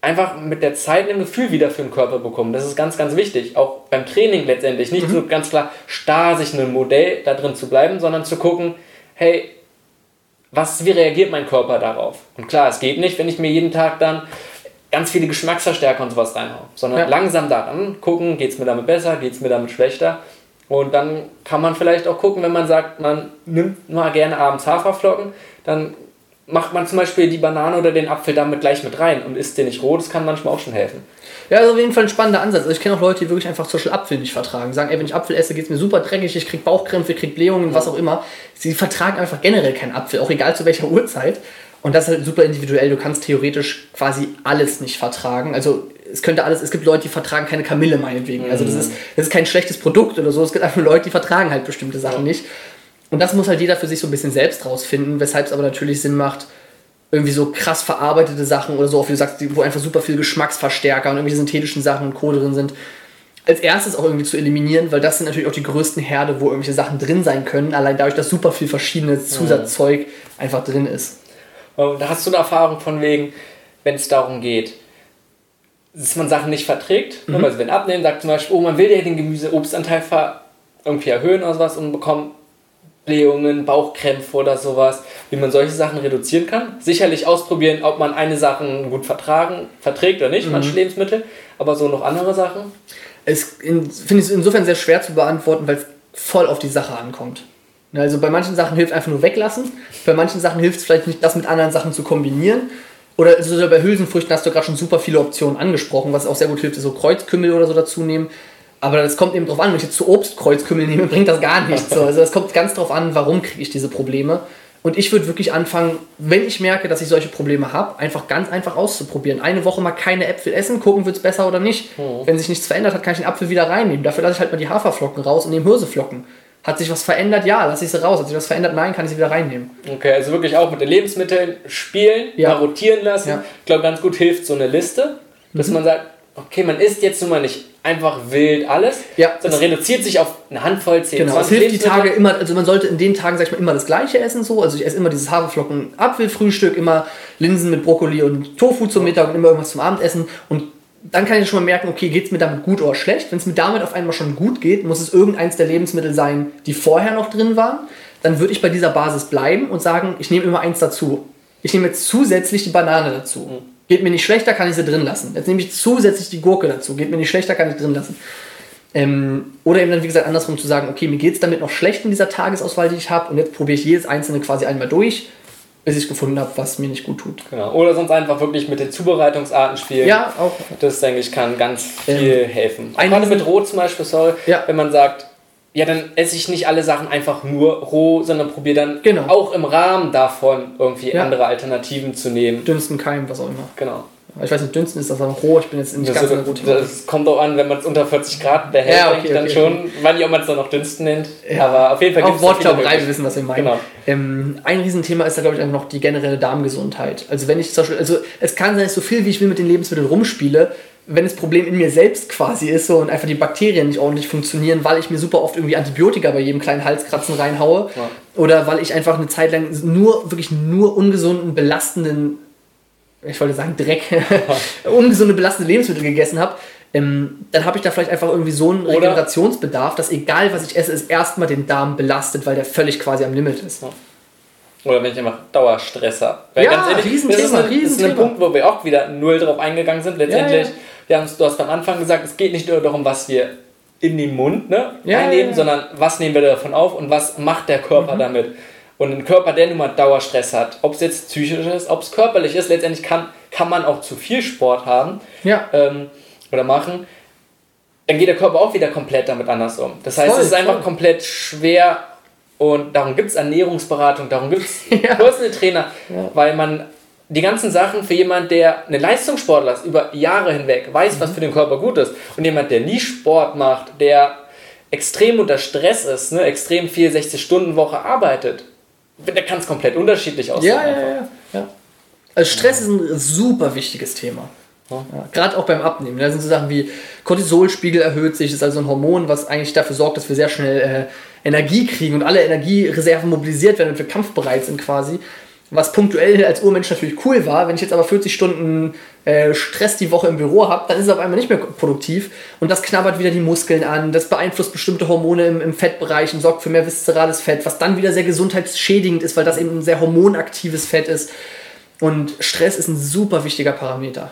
einfach mit der Zeit ein Gefühl wieder für den Körper bekommen. Das ist ganz, ganz wichtig. Auch beim Training letztendlich. Nicht so ganz klar starr sich ein Modell da drin zu bleiben, sondern zu gucken, hey, was, wie reagiert mein Körper darauf? Und klar, es geht nicht, wenn ich mir jeden Tag dann ganz viele Geschmacksverstärker und sowas reinhaue, sondern Ja. langsam daran gucken, geht es mir damit besser, geht es mir damit schlechter. Und dann kann man vielleicht auch gucken, wenn man sagt, man nimmt mal gerne abends Haferflocken, dann macht man zum Beispiel die Banane oder den Apfel damit gleich mit rein und isst den nicht roh, das kann manchmal auch schon helfen. Ja, also auf jeden Fall ein spannender Ansatz. Also ich kenne auch Leute, die wirklich einfach zum Beispiel Apfel nicht vertragen. Sagen, ey, wenn ich Apfel esse, geht es mir super dreckig, ich krieg Bauchkrämpfe, ich krieg Blähungen, was auch immer. Sie vertragen einfach generell keinen Apfel, auch egal zu welcher Uhrzeit. Und das ist halt super individuell. Du kannst theoretisch quasi alles nicht vertragen. Also es könnte alles, es gibt Leute, die vertragen keine Kamille meinetwegen. Also das ist, das ist kein schlechtes Produkt oder so. Es gibt einfach Leute, die vertragen halt bestimmte Sachen nicht. Und das muss halt jeder für sich so ein bisschen selbst rausfinden, weshalb es aber natürlich Sinn macht, irgendwie so krass verarbeitete Sachen oder so, wie du sagst, wo einfach super viel Geschmacksverstärker und irgendwelche synthetischen Sachen und Co. drin sind. als erstes auch irgendwie zu eliminieren, weil das sind natürlich auch die größten Herde, wo irgendwelche Sachen drin sein können, allein dadurch, dass super viel verschiedenes Zusatzzeug einfach drin ist. Und da hast du eine Erfahrung von wegen, wenn es darum geht, dass man Sachen nicht verträgt. Mhm. Also wenn abnehmen, sagt zum Beispiel, oh, man will ja den Gemüse-Obstanteil irgendwie erhöhen oder sowas und bekommt Blähungen, Bauchkrämpfe oder sowas, wie man solche Sachen reduzieren kann. Sicherlich ausprobieren, ob man eine Sache gut vertragen, verträgt oder nicht, mhm. manche Lebensmittel, aber so noch andere Sachen. Es finde ich insofern sehr schwer zu beantworten, weil es voll auf die Sache ankommt. Also bei manchen Sachen hilft einfach nur weglassen, bei manchen Sachen hilft es vielleicht nicht, das mit anderen Sachen zu kombinieren. Oder also bei Hülsenfrüchten hast du gerade schon super viele Optionen angesprochen, was auch sehr gut hilft, ist so Kreuzkümmel oder so dazu nehmen. Aber das kommt eben drauf an, wenn ich jetzt zu Obst Kreuzkümmel nehme, bringt das gar nichts. So. Also das kommt ganz drauf an, warum kriege ich diese Probleme. Und ich würde wirklich anfangen, wenn ich merke, dass ich solche Probleme habe, einfach ganz einfach auszuprobieren. Eine Woche mal keine Äpfel essen, gucken, wird es besser oder nicht. Mhm. Wenn sich nichts verändert hat, kann ich den Apfel wieder reinnehmen. Dafür lasse ich halt mal die Haferflocken raus und nehme Hirseflocken. Hat sich was verändert? Ja, lasse ich sie raus. Hat sich was verändert? Nein, kann ich sie wieder reinnehmen. Okay, also wirklich auch mit den Lebensmitteln spielen, ja. mal rotieren lassen. Ja. Ich glaube, ganz gut hilft so eine Liste, dass mhm. man sagt, okay, man isst jetzt nun mal nicht einfach wild alles, ja, sondern reduziert sich auf eine Handvoll, 10, genau, 20 es hilft die Tage immer, also man sollte in den Tagen, sag ich mal, immer das gleiche essen so, also ich esse immer dieses Haferflocken Apfelfrühstück, immer Linsen mit Brokkoli und Tofu zum Mittag und immer irgendwas zum Abendessen und dann kann ich schon mal merken, okay, geht es mir damit gut oder schlecht. Wenn es mir damit auf einmal schon gut geht, muss es irgendeins der Lebensmittel sein, die vorher noch drin waren. Dann würde ich bei dieser Basis bleiben und sagen, ich nehme immer eins dazu. Ich nehme jetzt zusätzlich die Banane dazu. Mhm. Geht mir nicht schlechter, kann ich sie drin lassen. Jetzt nehme ich zusätzlich die Gurke dazu. Geht mir nicht schlechter, kann ich drin lassen. Ähm, oder eben dann, wie gesagt, andersrum zu sagen, okay, mir geht es damit noch schlecht in dieser Tagesauswahl, die ich habe, und jetzt probiere ich jedes einzelne quasi einmal durch bis ich gefunden habe, was mir nicht gut tut. Genau. Oder sonst einfach wirklich mit den Zubereitungsarten spielen. Ja, auch. Das, denke ich, kann ganz viel ähm, helfen. Gerade mit Rot zum Beispiel, sorry, ja. wenn man sagt, ja, dann esse ich nicht alle Sachen einfach nur roh, sondern probiere dann genau. auch im Rahmen davon irgendwie ja. andere Alternativen zu nehmen. Dünsten, Keim, was auch immer. Genau. Ich weiß nicht, dünsten ist das aber roh, ich bin jetzt nicht das ganz so gut. Das kommt auch an, wenn man es unter 40 Grad behält, ja, okay, dann okay, schon. Okay. Nicht, ob man es dann noch dünsten nennt. Ja. Aber auf jeden Fall gibt es Wortklauberei, wir wissen, was wir meinen. Genau. Ähm, ein Riesenthema ist da, glaube ich, einfach noch die generelle Darmgesundheit. Also wenn ich zum Beispiel, also es kann sein, dass so viel wie ich will mit den Lebensmitteln rumspiele, wenn das Problem in mir selbst quasi ist so und einfach die Bakterien nicht ordentlich funktionieren, weil ich mir super oft irgendwie Antibiotika bei jedem kleinen Halskratzen reinhaue ja. oder weil ich einfach eine Zeit lang nur, wirklich nur ungesunden, belastenden ich wollte sagen Dreck, ungesunde, belastende Lebensmittel gegessen habe, ähm, dann habe ich da vielleicht einfach irgendwie so einen Regenerationsbedarf, dass egal was ich esse, es erstmal den Darm belastet, weil der völlig quasi am Limit ist. Oder wenn ich einfach Dauerstress habe. Weil ja, ganz ehrlich, Riesenthema, das ist, ein, das ist ein Punkt, wo wir auch wieder null drauf eingegangen sind. Letztendlich, ja, ja. du hast am Anfang gesagt, es geht nicht nur darum, was wir in den Mund ne, ja, einnehmen, sondern was nehmen wir davon auf und was macht der Körper mhm. damit. Und ein Körper, der nun mal Dauerstress hat, ob es jetzt psychisch ist, ob es körperlich ist, letztendlich kann, kann man auch zu viel Sport haben ja. ähm, oder machen, dann geht der Körper auch wieder komplett damit anders um. Das heißt, voll, es ist einfach voll. komplett schwer und darum gibt es Ernährungsberatung, darum gibt es ja. Personal Trainer, ja. weil man die ganzen Sachen für jemand, der eine Leistungssportler ist, über Jahre hinweg weiß, mhm. was für den Körper gut ist und jemand, der nie Sport macht, der extrem unter Stress ist, ne, extrem viel 60-Stunden-Woche arbeitet, da kann es komplett unterschiedlich aussehen. Ja, ja, ja, ja. Also Stress ist ein super wichtiges Thema. Ja, Gerade auch beim Abnehmen. Da sind so Sachen wie Cortisolspiegel erhöht sich, das ist also ein Hormon, was eigentlich dafür sorgt, dass wir sehr schnell äh, Energie kriegen und alle Energiereserven mobilisiert werden und wir kampfbereit sind quasi was punktuell als Urmensch natürlich cool war. Wenn ich jetzt aber 40 Stunden äh, Stress die Woche im Büro habe, dann ist es auf einmal nicht mehr produktiv und das knabbert wieder die Muskeln an, das beeinflusst bestimmte Hormone im, im Fettbereich und sorgt für mehr viszerales Fett, was dann wieder sehr gesundheitsschädigend ist, weil das eben ein sehr hormonaktives Fett ist. Und Stress ist ein super wichtiger Parameter.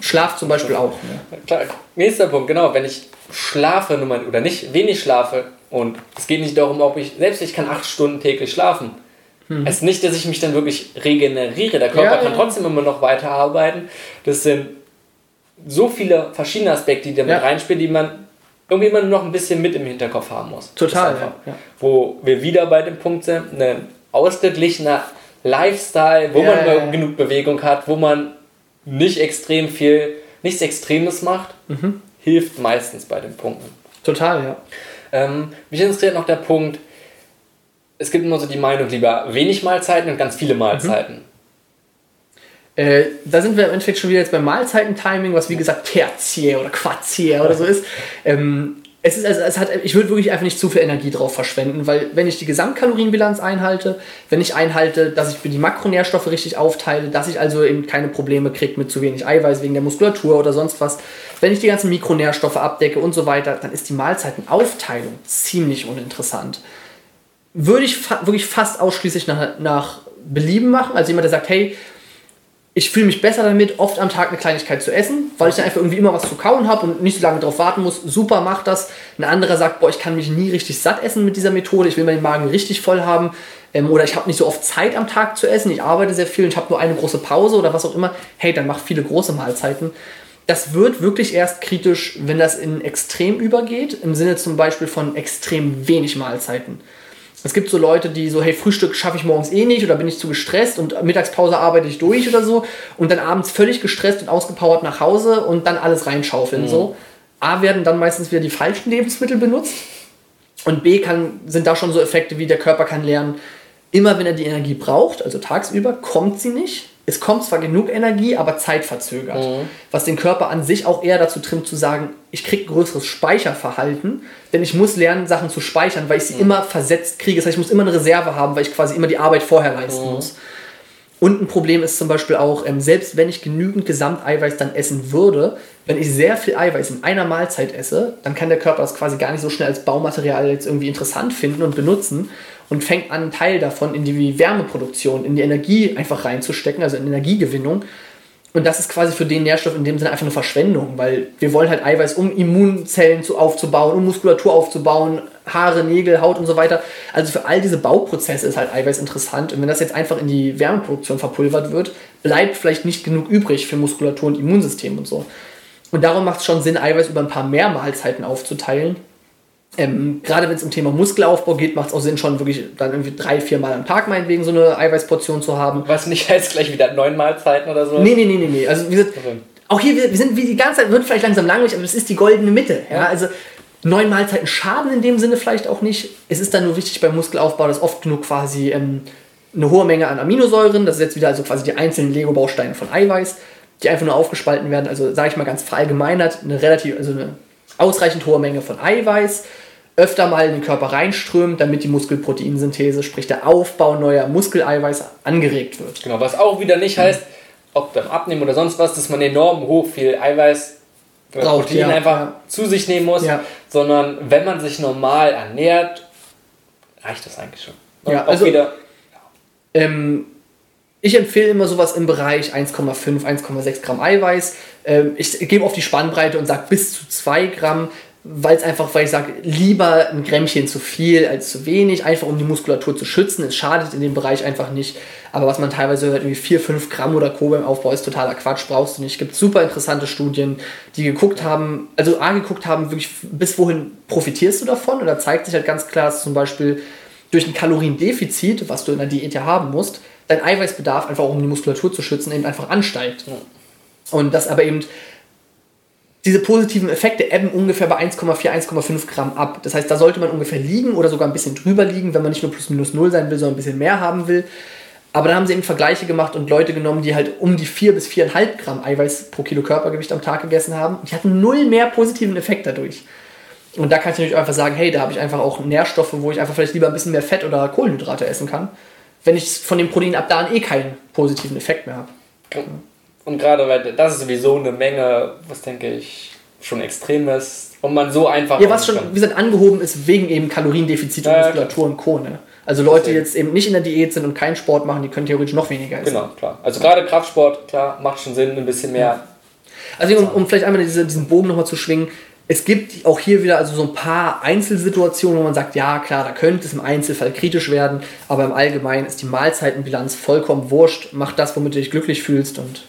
Schlaf zum Beispiel auch. Ne? Klar, nächster Punkt, genau. Wenn ich schlafe oder nicht wenig schlafe und es geht nicht darum, ob ich, selbst ich kann acht Stunden täglich schlafen, Mhm. Es ist nicht, dass ich mich dann wirklich regeneriere. Der Körper ja, kann ja. trotzdem immer noch weiterarbeiten. Das sind so viele verschiedene Aspekte, die damit ja. reinspielen, die man irgendwie immer noch ein bisschen mit im Hinterkopf haben muss. Total. Ja. Wo wir wieder bei dem Punkt sind, ein ausgeglichener Lifestyle, wo man genug Bewegung hat, wo man nicht extrem viel, nichts Extremes macht, mhm. hilft meistens bei den Punkten. Total, ja. Ähm, mich interessiert noch der Punkt, es gibt immer so die Meinung, lieber wenig Mahlzeiten und ganz viele Mahlzeiten. Mhm. Äh, da sind wir im Endeffekt schon wieder jetzt beim Mahlzeitentiming, was wie gesagt tertiär oder quartier oder so ist. Ähm, es ist also, es hat, ich würde wirklich einfach nicht zu viel Energie drauf verschwenden, weil wenn ich die Gesamtkalorienbilanz einhalte, wenn ich einhalte, dass ich für die Makronährstoffe richtig aufteile, dass ich also eben keine Probleme kriege mit zu wenig Eiweiß wegen der Muskulatur oder sonst was, wenn ich die ganzen Mikronährstoffe abdecke und so weiter, dann ist die Mahlzeitenaufteilung ziemlich uninteressant. Würde ich fa wirklich fast ausschließlich nach, nach Belieben machen, also jemand, der sagt, hey, ich fühle mich besser damit, oft am Tag eine Kleinigkeit zu essen, weil ich dann einfach irgendwie immer was zu kauen habe und nicht so lange drauf warten muss. Super, macht das. Ein anderer sagt, boah, ich kann mich nie richtig satt essen mit dieser Methode, ich will meinen Magen richtig voll haben. Ähm, oder ich habe nicht so oft Zeit am Tag zu essen, ich arbeite sehr viel und ich habe nur eine große Pause oder was auch immer. Hey, dann mach viele große Mahlzeiten. Das wird wirklich erst kritisch, wenn das in extrem übergeht, im Sinne zum Beispiel von extrem wenig Mahlzeiten. Es gibt so Leute, die so, hey, Frühstück schaffe ich morgens eh nicht oder bin ich zu gestresst und Mittagspause arbeite ich durch oder so und dann abends völlig gestresst und ausgepowert nach Hause und dann alles reinschaufeln. Mhm. So. A werden dann meistens wieder die falschen Lebensmittel benutzt und B kann, sind da schon so Effekte wie der Körper kann lernen, immer wenn er die Energie braucht, also tagsüber, kommt sie nicht es kommt zwar genug Energie, aber zeitverzögert. Mhm. Was den Körper an sich auch eher dazu trimmt zu sagen, ich kriege größeres Speicherverhalten, denn ich muss lernen, Sachen zu speichern, weil ich sie mhm. immer versetzt kriege. Das heißt, ich muss immer eine Reserve haben, weil ich quasi immer die Arbeit vorher leisten mhm. muss. Und ein Problem ist zum Beispiel auch, ähm, selbst wenn ich genügend Gesamteiweiß dann essen würde, wenn ich sehr viel Eiweiß in einer Mahlzeit esse, dann kann der Körper das quasi gar nicht so schnell als Baumaterial jetzt irgendwie interessant finden und benutzen und fängt an, einen Teil davon in die Wärmeproduktion, in die Energie einfach reinzustecken, also in Energiegewinnung. Und das ist quasi für den Nährstoff in dem Sinne einfach eine Verschwendung, weil wir wollen halt Eiweiß, um Immunzellen zu, aufzubauen, um Muskulatur aufzubauen, Haare, Nägel, Haut und so weiter. Also für all diese Bauprozesse ist halt Eiweiß interessant. Und wenn das jetzt einfach in die Wärmeproduktion verpulvert wird, bleibt vielleicht nicht genug übrig für Muskulatur und Immunsystem und so. Und darum macht es schon Sinn, Eiweiß über ein paar mehr Mahlzeiten aufzuteilen ähm, gerade wenn es um Thema Muskelaufbau geht, macht es auch Sinn, schon wirklich dann irgendwie drei, vier Mal am Tag meinetwegen so eine Eiweißportion zu haben. Was nicht heißt gleich wieder neun Mahlzeiten oder so? Nee, nee, nee, nee, nee. Also wir sind, auch hier, wir, wir sind wie die ganze Zeit, wird vielleicht langsam langweilig, aber es ist die goldene Mitte. Ja? ja? Also neun Mahlzeiten schaden in dem Sinne vielleicht auch nicht. Es ist dann nur wichtig beim Muskelaufbau, dass oft genug quasi ähm, eine hohe Menge an Aminosäuren, das ist jetzt wieder also quasi die einzelnen Lego-Bausteine von Eiweiß, die einfach nur aufgespalten werden. Also sage ich mal ganz verallgemeinert, eine relativ, also eine ausreichend hohe Menge von Eiweiß öfter mal in den Körper reinströmt, damit die Muskelproteinsynthese, sprich der Aufbau neuer Muskeleiweiß, angeregt wird. Genau, was auch wieder nicht heißt, ob beim Abnehmen oder sonst was, dass man enorm hoch viel Eiweiß Braucht, Protein ja, einfach ja. zu sich nehmen muss, ja. sondern wenn man sich normal ernährt, reicht das eigentlich schon. Und ja, also, wieder, ähm, ich empfehle immer sowas im Bereich 1,5, 1,6 Gramm Eiweiß. Ähm, ich gebe auf die Spannbreite und sage bis zu 2 Gramm weil es einfach, weil ich sage, lieber ein Grämmchen zu viel als zu wenig, einfach um die Muskulatur zu schützen. Es schadet in dem Bereich einfach nicht. Aber was man teilweise hört, irgendwie 4, 5 Gramm oder Co. beim Aufbau ist totaler Quatsch, brauchst du nicht. Es gibt super interessante Studien, die geguckt haben, also A, geguckt haben, wirklich, bis wohin profitierst du davon? Und da zeigt sich halt ganz klar, dass zum Beispiel durch ein Kaloriendefizit, was du in der Diät ja haben musst, dein Eiweißbedarf einfach, um die Muskulatur zu schützen, eben einfach ansteigt. Ja. Und das aber eben diese positiven Effekte ebben ungefähr bei 1,4, 1,5 Gramm ab. Das heißt, da sollte man ungefähr liegen oder sogar ein bisschen drüber liegen, wenn man nicht nur plus minus null sein will, sondern ein bisschen mehr haben will. Aber dann haben sie eben Vergleiche gemacht und Leute genommen, die halt um die 4 bis 4,5 Gramm Eiweiß pro Kilo Körpergewicht am Tag gegessen haben. Die hatten null mehr positiven Effekt dadurch. Und da kann ich natürlich einfach sagen, hey, da habe ich einfach auch Nährstoffe, wo ich einfach vielleicht lieber ein bisschen mehr Fett oder Kohlenhydrate essen kann, wenn ich von dem Protein ab da an eh keinen positiven Effekt mehr habe. Und gerade weil das ist sowieso eine Menge, was denke ich, schon extrem ist. Und man so einfach. Ja, was schon, wie gesagt, angehoben ist wegen eben Kaloriendefizit und ja, Muskulatur und Co. Ne? Also Leute, die jetzt eben nicht in der Diät sind und keinen Sport machen, die können theoretisch noch weniger essen. Genau, klar. Also gerade Kraftsport, klar, macht schon Sinn, ein bisschen mehr. Also um, um, vielleicht einmal diese, diesen Bogen nochmal zu schwingen, es gibt auch hier wieder also so ein paar Einzelsituationen, wo man sagt, ja klar, da könnte es im Einzelfall kritisch werden, aber im Allgemeinen ist die Mahlzeitenbilanz vollkommen wurscht. Mach das, womit du dich glücklich fühlst und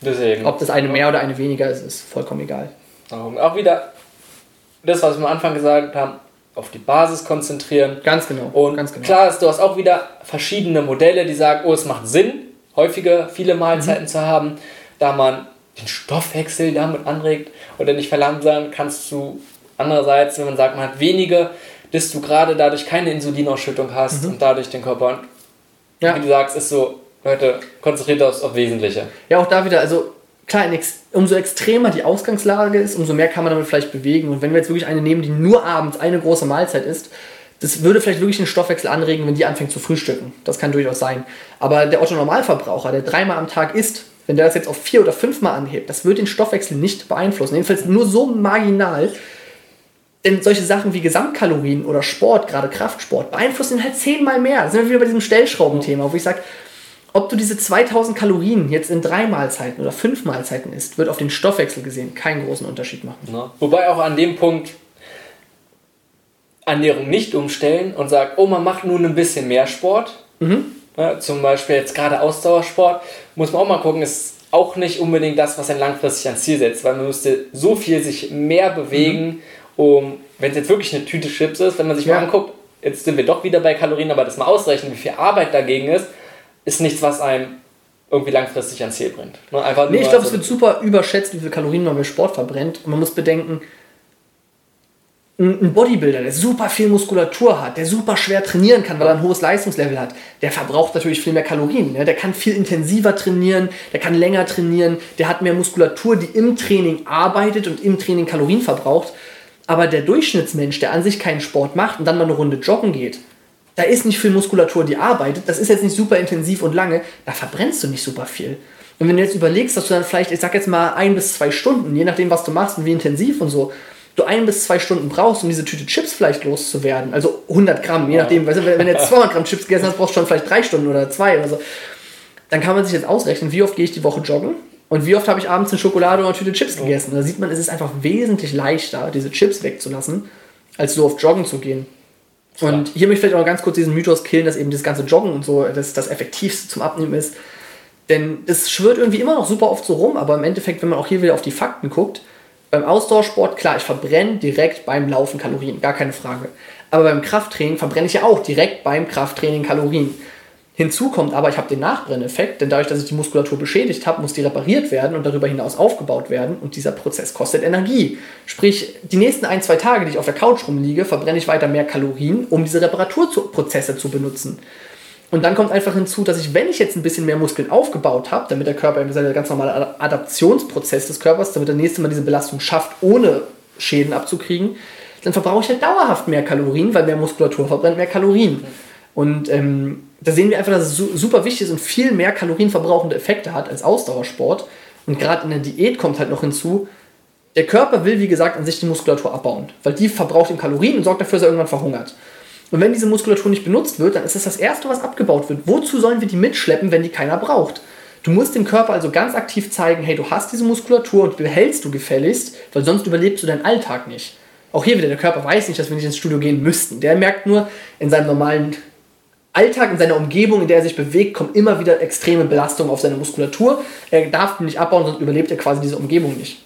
Deswegen. Ob das eine mehr oder eine weniger ist, ist vollkommen egal. Auch wieder das, was wir am Anfang gesagt haben, auf die Basis konzentrieren. Ganz genau. Und ganz genau. klar ist, du hast auch wieder verschiedene Modelle, die sagen, oh, es macht Sinn, häufige, viele Mahlzeiten mhm. zu haben, da man den Stoffwechsel damit anregt oder nicht verlangsamen, kannst du andererseits, wenn man sagt, man hat wenige, dass du gerade dadurch keine Insulinausschüttung hast mhm. und dadurch den Körper, ja. wie du sagst, ist so, Leute, konzentriert euch auf Wesentliche. Ja, auch da wieder, also klar, umso extremer die Ausgangslage ist, umso mehr kann man damit vielleicht bewegen. Und wenn wir jetzt wirklich eine nehmen, die nur abends eine große Mahlzeit ist, das würde vielleicht wirklich den Stoffwechsel anregen, wenn die anfängt zu frühstücken. Das kann durchaus sein. Aber der Otto-Normalverbraucher, der dreimal am Tag isst, wenn der das jetzt auf vier oder fünfmal anhebt, das wird den Stoffwechsel nicht beeinflussen. Jedenfalls nur so marginal. Denn solche Sachen wie Gesamtkalorien oder Sport, gerade Kraftsport, beeinflussen ihn halt zehnmal mehr. Da sind wir wieder bei diesem Stellschraubenthema, wo ich sage, ob du diese 2000 Kalorien jetzt in drei Mahlzeiten oder fünf Mahlzeiten isst, wird auf den Stoffwechsel gesehen keinen großen Unterschied machen. Ja. Wobei auch an dem Punkt Ernährung nicht umstellen und sagt, oh, man macht nun ein bisschen mehr Sport. Mhm. Ja, zum Beispiel jetzt gerade Ausdauersport, muss man auch mal gucken, ist auch nicht unbedingt das, was ein langfristig ans Ziel setzt, weil man müsste so viel sich mehr bewegen, mhm. um, wenn es jetzt wirklich eine Tüte Chips ist, wenn man sich ja. mal anguckt, jetzt sind wir doch wieder bei Kalorien, aber das mal ausrechnen, wie viel Arbeit dagegen ist, ist nichts, was einem irgendwie langfristig ans Ziel bringt. Ne? Einfach nee, ich glaube, es wird super überschätzt, wie viel Kalorien man mit Sport verbrennt. Und man muss bedenken, ein Bodybuilder, der super viel Muskulatur hat, der super schwer trainieren kann, weil er ein hohes Leistungslevel hat, der verbraucht natürlich viel mehr Kalorien. Ne? Der kann viel intensiver trainieren, der kann länger trainieren, der hat mehr Muskulatur, die im Training arbeitet und im Training Kalorien verbraucht. Aber der Durchschnittsmensch, der an sich keinen Sport macht und dann mal eine Runde joggen geht, da ist nicht viel Muskulatur, die arbeitet, das ist jetzt nicht super intensiv und lange, da verbrennst du nicht super viel. Und wenn du jetzt überlegst, dass du dann vielleicht, ich sag jetzt mal ein bis zwei Stunden, je nachdem, was du machst und wie intensiv und so, du ein bis zwei Stunden brauchst, um diese Tüte Chips vielleicht loszuwerden, also 100 Gramm, je nachdem, weißt du, wenn du jetzt 200 Gramm Chips gegessen hast, brauchst du schon vielleicht drei Stunden oder zwei oder so, dann kann man sich jetzt ausrechnen, wie oft gehe ich die Woche joggen und wie oft habe ich abends eine Schokolade oder eine Tüte Chips gegessen. Da sieht man, es ist einfach wesentlich leichter, diese Chips wegzulassen, als so oft joggen zu gehen. Und hier möchte ich vielleicht auch ganz kurz diesen Mythos killen, dass eben das ganze Joggen und so das, das Effektivste zum Abnehmen ist. Denn es schwirrt irgendwie immer noch super oft so rum, aber im Endeffekt, wenn man auch hier wieder auf die Fakten guckt, beim Ausdauersport, klar, ich verbrenne direkt beim Laufen Kalorien, gar keine Frage. Aber beim Krafttraining verbrenne ich ja auch direkt beim Krafttraining Kalorien. Hinzu kommt aber, ich habe den Nachbrenneffekt, denn dadurch, dass ich die Muskulatur beschädigt habe, muss die repariert werden und darüber hinaus aufgebaut werden und dieser Prozess kostet Energie. Sprich, die nächsten ein, zwei Tage, die ich auf der Couch rumliege, verbrenne ich weiter mehr Kalorien, um diese Reparaturprozesse zu benutzen. Und dann kommt einfach hinzu, dass ich, wenn ich jetzt ein bisschen mehr Muskeln aufgebaut habe, damit der Körper eben seinen ganz normale Adaptionsprozess des Körpers, damit der nächste Mal diese Belastung schafft, ohne Schäden abzukriegen, dann verbrauche ich halt dauerhaft mehr Kalorien, weil mehr Muskulatur verbrennt mehr Kalorien. Und ähm, da sehen wir einfach, dass es super wichtig ist und viel mehr kalorienverbrauchende Effekte hat als Ausdauersport. Und gerade in der Diät kommt halt noch hinzu, der Körper will, wie gesagt, an sich die Muskulatur abbauen, weil die verbraucht ihm Kalorien und sorgt dafür, dass er irgendwann verhungert. Und wenn diese Muskulatur nicht benutzt wird, dann ist das das Erste, was abgebaut wird. Wozu sollen wir die mitschleppen, wenn die keiner braucht? Du musst dem Körper also ganz aktiv zeigen, hey, du hast diese Muskulatur und behältst du gefälligst, weil sonst überlebst du deinen Alltag nicht. Auch hier wieder, der Körper weiß nicht, dass wir nicht ins Studio gehen müssten. Der merkt nur, in seinem normalen Alltag, in seiner Umgebung, in der er sich bewegt, kommen immer wieder extreme Belastungen auf seine Muskulatur. Er darf nicht abbauen, sonst überlebt er quasi diese Umgebung nicht.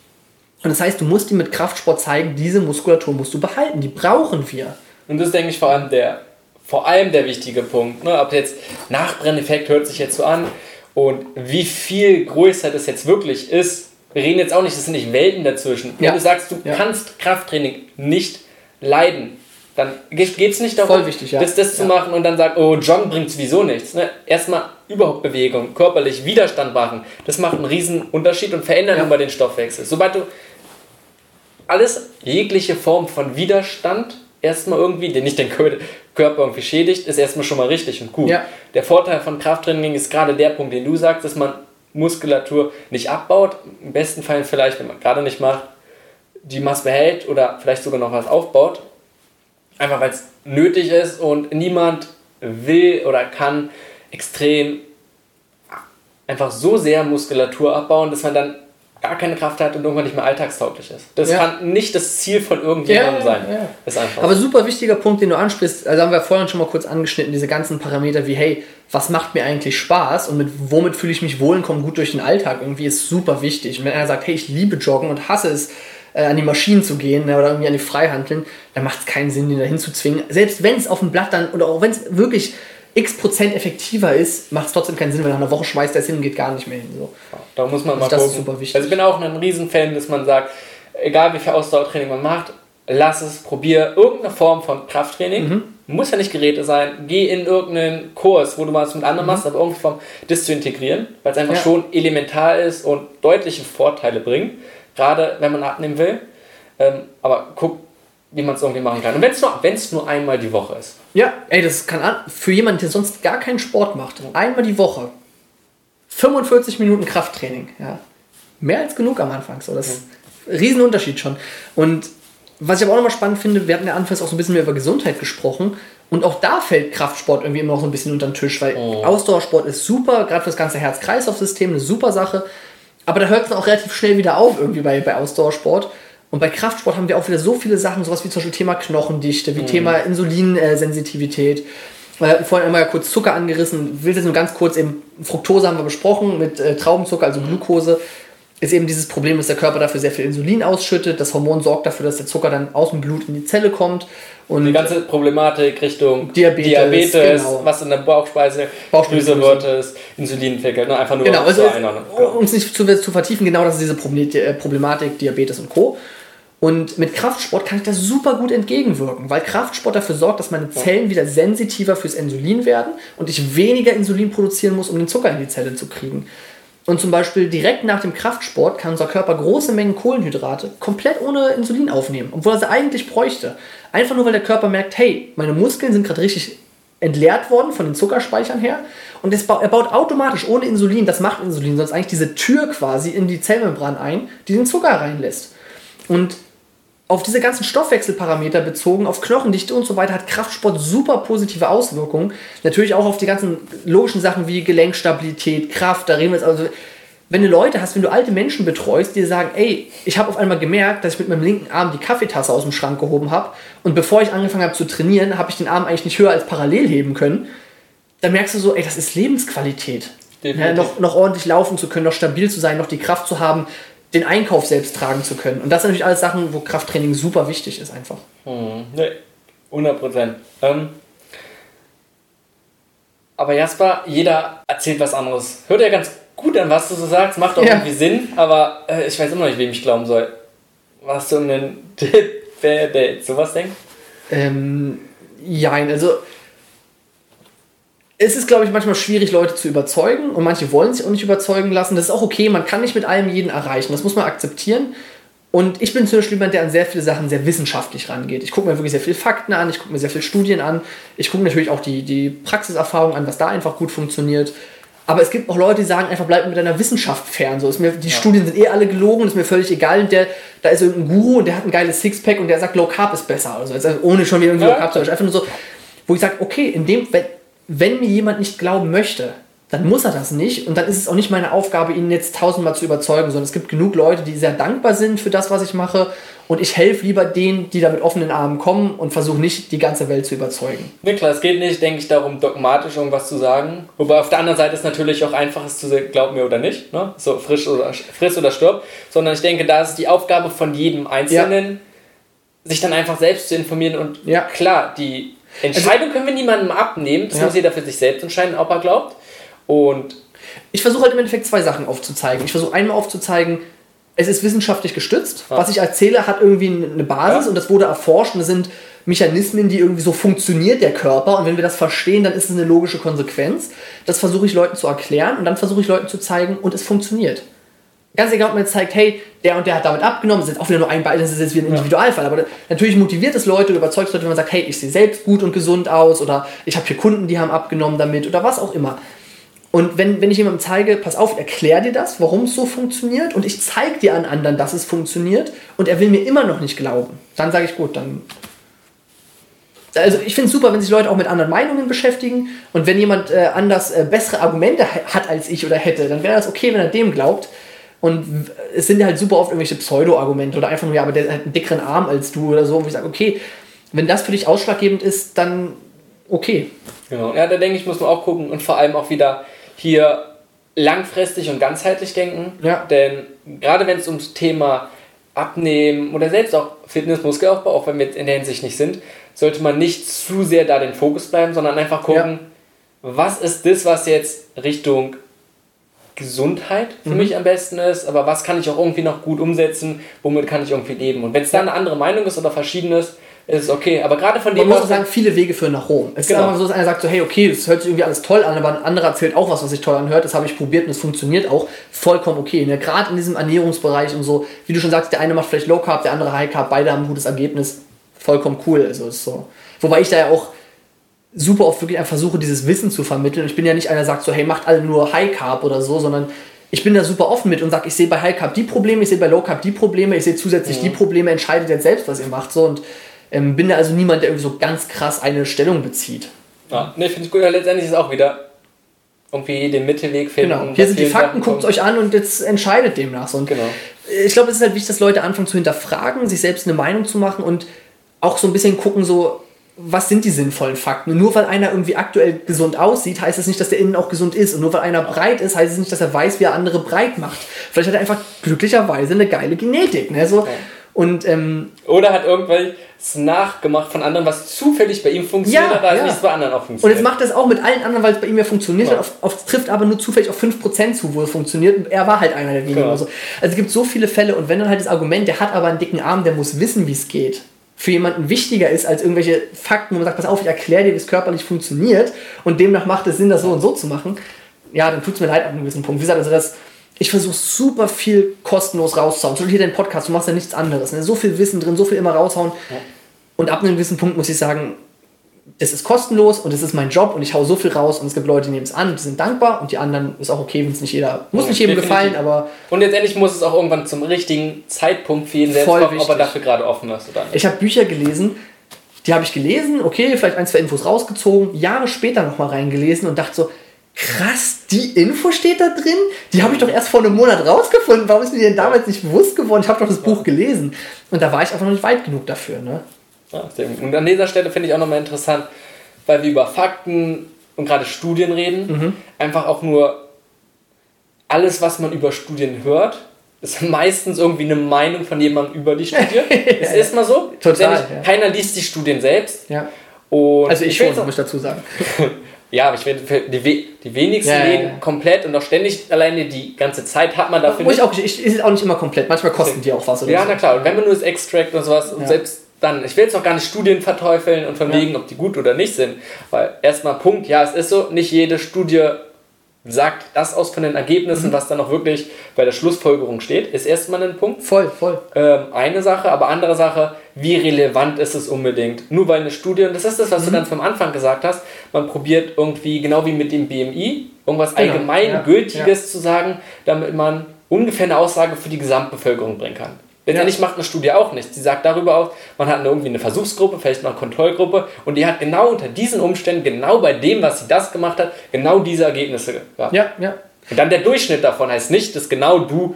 Und das heißt, du musst ihm mit Kraftsport zeigen, diese Muskulatur musst du behalten, die brauchen wir. Und das ist, denke ich, vor allem der, vor allem der wichtige Punkt. Ne? Ob jetzt Nachbrenneffekt hört sich jetzt so an und wie viel größer das jetzt wirklich ist. Wir reden jetzt auch nicht, es sind nicht Welten dazwischen. Wenn ja. du sagst, du ja. kannst Krafttraining nicht leiden, dann geht es nicht darum, wichtig, ja. das, das zu machen und dann sagen, oh, Joggen bringt sowieso nichts. Ne? Erstmal überhaupt Bewegung, körperlich Widerstand machen. Das macht einen riesen Unterschied und verändert ja. immer den Stoffwechsel. Sobald du alles, jegliche Form von Widerstand erstmal irgendwie, der nicht den Körper irgendwie schädigt, ist erstmal schon mal richtig und gut. Ja. Der Vorteil von Krafttraining ist gerade der Punkt, den du sagst, dass man Muskulatur nicht abbaut, im besten Fall vielleicht, wenn man gerade nicht macht, die Masse behält oder vielleicht sogar noch was aufbaut Einfach weil es nötig ist und niemand will oder kann extrem einfach so sehr Muskulatur abbauen, dass man dann gar keine Kraft hat und irgendwann nicht mehr alltagstauglich ist. Das ja. kann nicht das Ziel von irgendjemandem ja, sein. Ja. Ist einfach Aber super wichtiger Punkt, den du ansprichst, also haben wir vorhin schon mal kurz angeschnitten, diese ganzen Parameter wie, hey, was macht mir eigentlich Spaß und mit womit fühle ich mich wohl und komme gut durch den Alltag, irgendwie ist super wichtig. Und wenn einer sagt, hey, ich liebe Joggen und hasse es, äh, an die Maschinen zu gehen ne, oder irgendwie an die Freihandeln, dann macht es keinen Sinn, den dahin zu zwingen. Selbst wenn es auf dem Blatt dann, oder auch wenn es wirklich x Prozent effektiver ist, macht es trotzdem keinen Sinn, weil nach einer Woche schmeißt er es hin und geht gar nicht mehr hin. So. Da muss man also mal das gucken. Ist super wichtig. Also ich bin auch ein Riesenfan, dass man sagt, egal wie viel Ausdauertraining man macht, lass es, probier irgendeine Form von Krafttraining. Mhm. Muss ja nicht Geräte sein. Geh in irgendeinen Kurs, wo du was mit anderen Mhm. machst, aber irgendeine Form, das zu integrieren, weil es einfach Ja. schon elementar ist und deutliche Vorteile bringt, gerade wenn man abnehmen will. Ähm, aber guck, wie man es irgendwie machen kann. Und wenn es nur, wenn's nur einmal die Woche ist. Ja, ey, das kann an, für jemanden, der sonst gar keinen Sport macht, einmal die Woche 45 Minuten Krafttraining, ja. Mehr als genug am Anfang. So, das ist ein Riesenunterschied schon. Und was ich aber auch nochmal spannend finde, wir hatten ja anfangs auch so ein bisschen mehr über Gesundheit gesprochen. Und auch da fällt Kraftsport irgendwie immer noch so ein bisschen unter den Tisch, weil Ausdauersport ist super, gerade für das ganze Herz-Kreislauf-System eine super Sache. Aber da hört es dann auch relativ schnell wieder auf, irgendwie bei, bei Ausdauersport. Und bei Kraftsport haben wir auch wieder so viele Sachen, sowas wie zum Beispiel Thema Knochendichte, wie Thema Insulinsensitivität. Wir hatten vorhin einmal kurz Zucker angerissen, will jetzt nur ganz kurz eben, Fructose haben wir besprochen mit äh, Traubenzucker, also Glucose. Ist eben dieses Problem, dass der Körper dafür sehr viel Insulin ausschüttet. Das Hormon sorgt dafür, dass der Zucker dann aus dem Blut in die Zelle kommt. Und Die ganze Problematik Richtung Diabetes, Diabetes genau. was in der Bauchspeiseldrüse Bauchspeicheldrüse. wird, ist Insulin entwickelt. Ne? Einfach nur Genau, also um uns nicht zu, zu vertiefen, genau das ist diese äh, Problematik, Diabetes und Co. Und mit Kraftsport kann ich das super gut entgegenwirken, weil Kraftsport dafür sorgt, dass meine Zellen wieder sensitiver fürs Insulin werden und ich weniger Insulin produzieren muss, um den Zucker in die Zelle zu kriegen. Und zum Beispiel direkt nach dem Kraftsport kann unser Körper große Mengen Kohlenhydrate komplett ohne Insulin aufnehmen, obwohl er sie eigentlich bräuchte. Einfach nur, weil der Körper merkt, hey, meine Muskeln sind gerade richtig entleert worden von den Zuckerspeichern her und ba er baut automatisch ohne Insulin, das macht Insulin, sonst eigentlich diese Tür quasi in die Zellmembran ein, die den Zucker reinlässt. Und auf diese ganzen Stoffwechselparameter bezogen, auf Knochendichte und so weiter, hat Kraftsport super positive Auswirkungen. Natürlich auch auf die ganzen logischen Sachen wie Gelenkstabilität, Kraft, da reden wir jetzt also. Wenn du Leute hast, wenn du alte Menschen betreust, die dir sagen, ey, ich habe auf einmal gemerkt, dass ich mit meinem linken Arm die Kaffeetasse aus dem Schrank gehoben habe und bevor ich angefangen habe zu trainieren, habe ich den Arm eigentlich nicht höher als parallel heben können, dann merkst du so, ey, das ist Lebensqualität. Ja, noch, noch ordentlich laufen zu können, noch stabil zu sein, noch die Kraft zu haben, den Einkauf selbst tragen zu können. Und das sind natürlich alles Sachen, wo Krafttraining super wichtig ist einfach. Hm, nee, 100 Prozent. Ähm, aber Jasper, jeder erzählt was anderes. Hört ja ganz gut an, was du so sagst, macht auch Ja. irgendwie Sinn, aber äh, ich weiß immer noch nicht, wem ich glauben soll. Was du einen Tipp, wer, der sowas denkt? Ähm, ja, also es ist, glaube ich, manchmal schwierig, Leute zu überzeugen und manche wollen sich auch nicht überzeugen lassen. Das ist auch okay, man kann nicht mit allem jeden erreichen, das muss man akzeptieren. Und ich bin zum Beispiel jemand, der an sehr viele Sachen sehr wissenschaftlich rangeht. Ich gucke mir wirklich sehr viele Fakten an, ich gucke mir sehr viele Studien an, ich gucke natürlich auch die, die Praxiserfahrung an, was da einfach gut funktioniert. Aber es gibt auch Leute, die sagen einfach, bleib mit deiner Wissenschaft fern. So ist mir, die Studien sind eh alle gelogen, ist mir völlig egal. Und der, da ist irgendein Guru und der hat ein geiles Sixpack und der sagt, Low Carb ist besser. Also jetzt ohne schon wieder irgendwie Ja. Low Carb zu Einfach nur so, wo ich sage, okay, in dem, wenn, wenn mir jemand nicht glauben möchte, dann muss er das nicht. Und dann ist es auch nicht meine Aufgabe, ihn jetzt tausendmal zu überzeugen, sondern es gibt genug Leute, die sehr dankbar sind für das, was ich mache. Und ich helfe lieber denen, die da mit offenen Armen kommen und versuche nicht, die ganze Welt zu überzeugen. Ne, klar, es geht nicht, denke ich, darum, dogmatisch irgendwas zu sagen. Wobei auf der anderen Seite ist natürlich auch einfach, es zu sagen, glaub mir oder nicht, ne? so frisch oder, friss oder stirb. Sondern ich denke, da ist die Aufgabe von jedem Einzelnen, sich dann einfach selbst zu informieren. Und Ja. klar, die Entscheidung können wir niemandem abnehmen. Das Ja. muss jeder für sich selbst entscheiden, ob er glaubt. Und Ich versuche halt im Endeffekt zwei Sachen aufzuzeigen. Ich versuche einmal aufzuzeigen, es ist wissenschaftlich gestützt. Was ich erzähle, hat irgendwie eine Basis Ja. und das wurde erforscht und es sind Mechanismen, die irgendwie so funktioniert der Körper und wenn wir das verstehen, dann ist es eine logische Konsequenz. Das versuche ich Leuten zu erklären und dann versuche ich Leuten zu zeigen und es funktioniert. Ganz egal, ob man jetzt zeigt, hey, der und der hat damit abgenommen, das ist jetzt auch wieder nur ein Beispiel, das ist jetzt wieder ein Individualfall, aber natürlich motiviert es Leute, überzeugt es Leute, wenn man sagt, hey, ich sehe selbst gut und gesund aus oder ich habe hier Kunden, die haben abgenommen damit oder was auch immer. Und wenn, wenn ich jemandem zeige, pass auf, erklär dir das, warum es so funktioniert und ich zeige dir an anderen, dass es funktioniert und er will mir immer noch nicht glauben, dann sage ich, gut, dann... Also ich finde es super, wenn sich Leute auch mit anderen Meinungen beschäftigen und wenn jemand äh, anders äh, bessere Argumente ha- hat als ich oder hätte, dann wäre das okay, wenn er dem glaubt. Und es sind ja halt super oft irgendwelche Pseudo-Argumente oder einfach nur, ja, aber der hat einen dickeren Arm als du oder so, wo ich sage, okay, wenn das für dich ausschlaggebend ist, dann okay. Genau. Ja, da denke ich, muss man auch gucken und vor allem auch wieder hier langfristig und ganzheitlich denken. Ja. Denn gerade wenn es ums Thema Abnehmen oder selbst auch Fitness, Muskelaufbau, auch wenn wir jetzt in der Hinsicht nicht sind, sollte man nicht zu sehr da den Fokus bleiben, sondern einfach gucken, was ist das, was jetzt Richtung Gesundheit für Mhm. mich am besten ist, aber was kann ich auch irgendwie noch gut umsetzen, womit kann ich irgendwie leben. Und wenn es da eine andere Meinung ist oder verschieden ist, ist es okay. Aber gerade von Man dem, muss was auch sagen, viele Wege führen nach Rom. Es Genau. ist einfach so, dass einer sagt so, hey, okay, das hört sich irgendwie alles toll an, aber ein anderer erzählt auch was, was sich toll anhört. Das habe ich probiert und es funktioniert auch vollkommen okay. Ne? Gerade in diesem Ernährungsbereich und so, wie du schon sagst, der eine macht vielleicht Low Carb, der andere High Carb, beide haben ein gutes Ergebnis. Vollkommen cool. Also ist so. Wobei ich da ja auch super oft wirklich einfach versuche, dieses Wissen zu vermitteln. Ich bin ja nicht einer, der sagt so, hey, macht alle nur High Carb oder so, sondern ich bin da super offen mit und sage, ich sehe bei High Carb die Probleme, ich sehe bei Low Carb die Probleme, ich sehe zusätzlich die Probleme, entscheidet jetzt selbst, was ihr macht. So und ähm, bin da also niemand, der irgendwie so ganz krass eine Stellung bezieht. Ja, ne, finde ich gut. Ja, letztendlich ist auch wieder irgendwie den Mittelweg finden. Genau. Hier sind die Fakten, guckt euch an und jetzt entscheidet demnach. So. Und Genau. ich glaube, es ist halt wichtig, dass Leute anfangen zu hinterfragen, sich selbst eine Meinung zu machen und auch so ein bisschen gucken, so, was sind die sinnvollen Fakten? Und nur weil einer irgendwie aktuell gesund aussieht, heißt es nicht, dass der innen auch gesund ist. Und nur weil einer breit ist, heißt es nicht, dass er weiß, wie er andere breit macht. Vielleicht hat er einfach glücklicherweise eine geile Genetik. Ne? So, Und ähm, Oder hat irgendwas nachgemacht von anderen, was zufällig bei ihm funktioniert Ja, hat, als ja. nicht bei anderen auch Und funktioniert. jetzt macht er es auch mit allen anderen, weil es bei ihm ja funktioniert Ja. hat. Auf, auf, trifft aber nur zufällig auf 5% zu, wo es funktioniert. Und er war halt einer der wenigen. Genau. Also, also es gibt so viele Fälle. Und wenn dann halt das Argument, der hat aber einen dicken Arm, der muss wissen, wie es geht, für jemanden wichtiger ist als irgendwelche Fakten, wo man sagt, pass auf, ich erkläre dir, wie es körperlich funktioniert. Und demnach macht es Sinn, das so und so zu machen. Ja, dann tut es mir leid an einem gewissen Punkt. Wie gesagt, also das, ich versuche super viel kostenlos rauszuhauen. Zum Beispiel hier dein Podcast, du machst ja nichts anderes. Ne? So viel Wissen drin, so viel immer raushauen. Und ab einem gewissen Punkt muss ich sagen, es ist kostenlos und es ist mein Job und ich hau so viel raus und es gibt Leute, die nehmen es an, die sind dankbar und die anderen ist auch okay, wenn es nicht jeder, muss Ja, nicht jedem definitiv. gefallen, aber Und letztendlich muss es auch irgendwann zum richtigen Zeitpunkt für jeden selbst kommen, ob er dafür gerade offen ist oder nicht. ich habe Bücher gelesen, die habe ich gelesen, okay, vielleicht ein, zwei Infos rausgezogen, Jahre später nochmal reingelesen und dachte so, krass, die Info steht da drin? Die habe ich doch erst vor einem Monat rausgefunden, warum ist mir denn damals nicht bewusst geworden? Ich habe doch das Buch gelesen und da war ich einfach noch nicht weit genug dafür, ne? Ja, gut. und an dieser Stelle finde ich auch nochmal interessant, weil wir über Fakten und gerade Studien reden, Mhm. einfach auch nur alles, was man über Studien hört, ist meistens irgendwie eine Meinung von jemandem über die Studie. Es ist mal so. Total, ja. Keiner liest die Studien selbst. Ja. Und Also ich will schon, muss ich dazu sagen. Ja, aber ich für die, die wenigsten Ja, ja, ja. komplett und auch ständig alleine die ganze Zeit hat man dafür Wo ich auch, ich, ist auch nicht immer komplett, manchmal kosten die auch was oder Ja, so. na klar. Und wenn man nur das Extract und sowas, und Ja. selbst dann, ich will jetzt auch gar nicht Studien verteufeln und von Ja. wegen, ob die gut oder nicht sind. Weil erstmal Punkt, ja, es ist so, nicht jede Studie sagt das aus von den Ergebnissen, Mhm. was dann auch wirklich bei der Schlussfolgerung steht, ist erstmal ein Punkt. Voll, voll. Ähm, eine Sache, aber andere Sache, wie relevant ist es unbedingt? Nur weil eine Studie, und das ist das, was Mhm. du ganz vom Anfang gesagt hast, man probiert irgendwie, genau wie mit dem BMI, irgendwas Genau, Allgemeingültiges zu sagen, damit man ungefähr eine Aussage für die Gesamtbevölkerung bringen kann. Letztendlich macht eine Studie auch nichts. Sie sagt darüber auch, man hat irgendwie eine Versuchsgruppe, vielleicht eine Kontrollgruppe und die hat genau unter diesen Umständen, genau bei dem, was sie das gemacht hat, genau diese Ergebnisse gehabt. Ja, ja. Und dann der Durchschnitt davon heißt nicht, dass genau du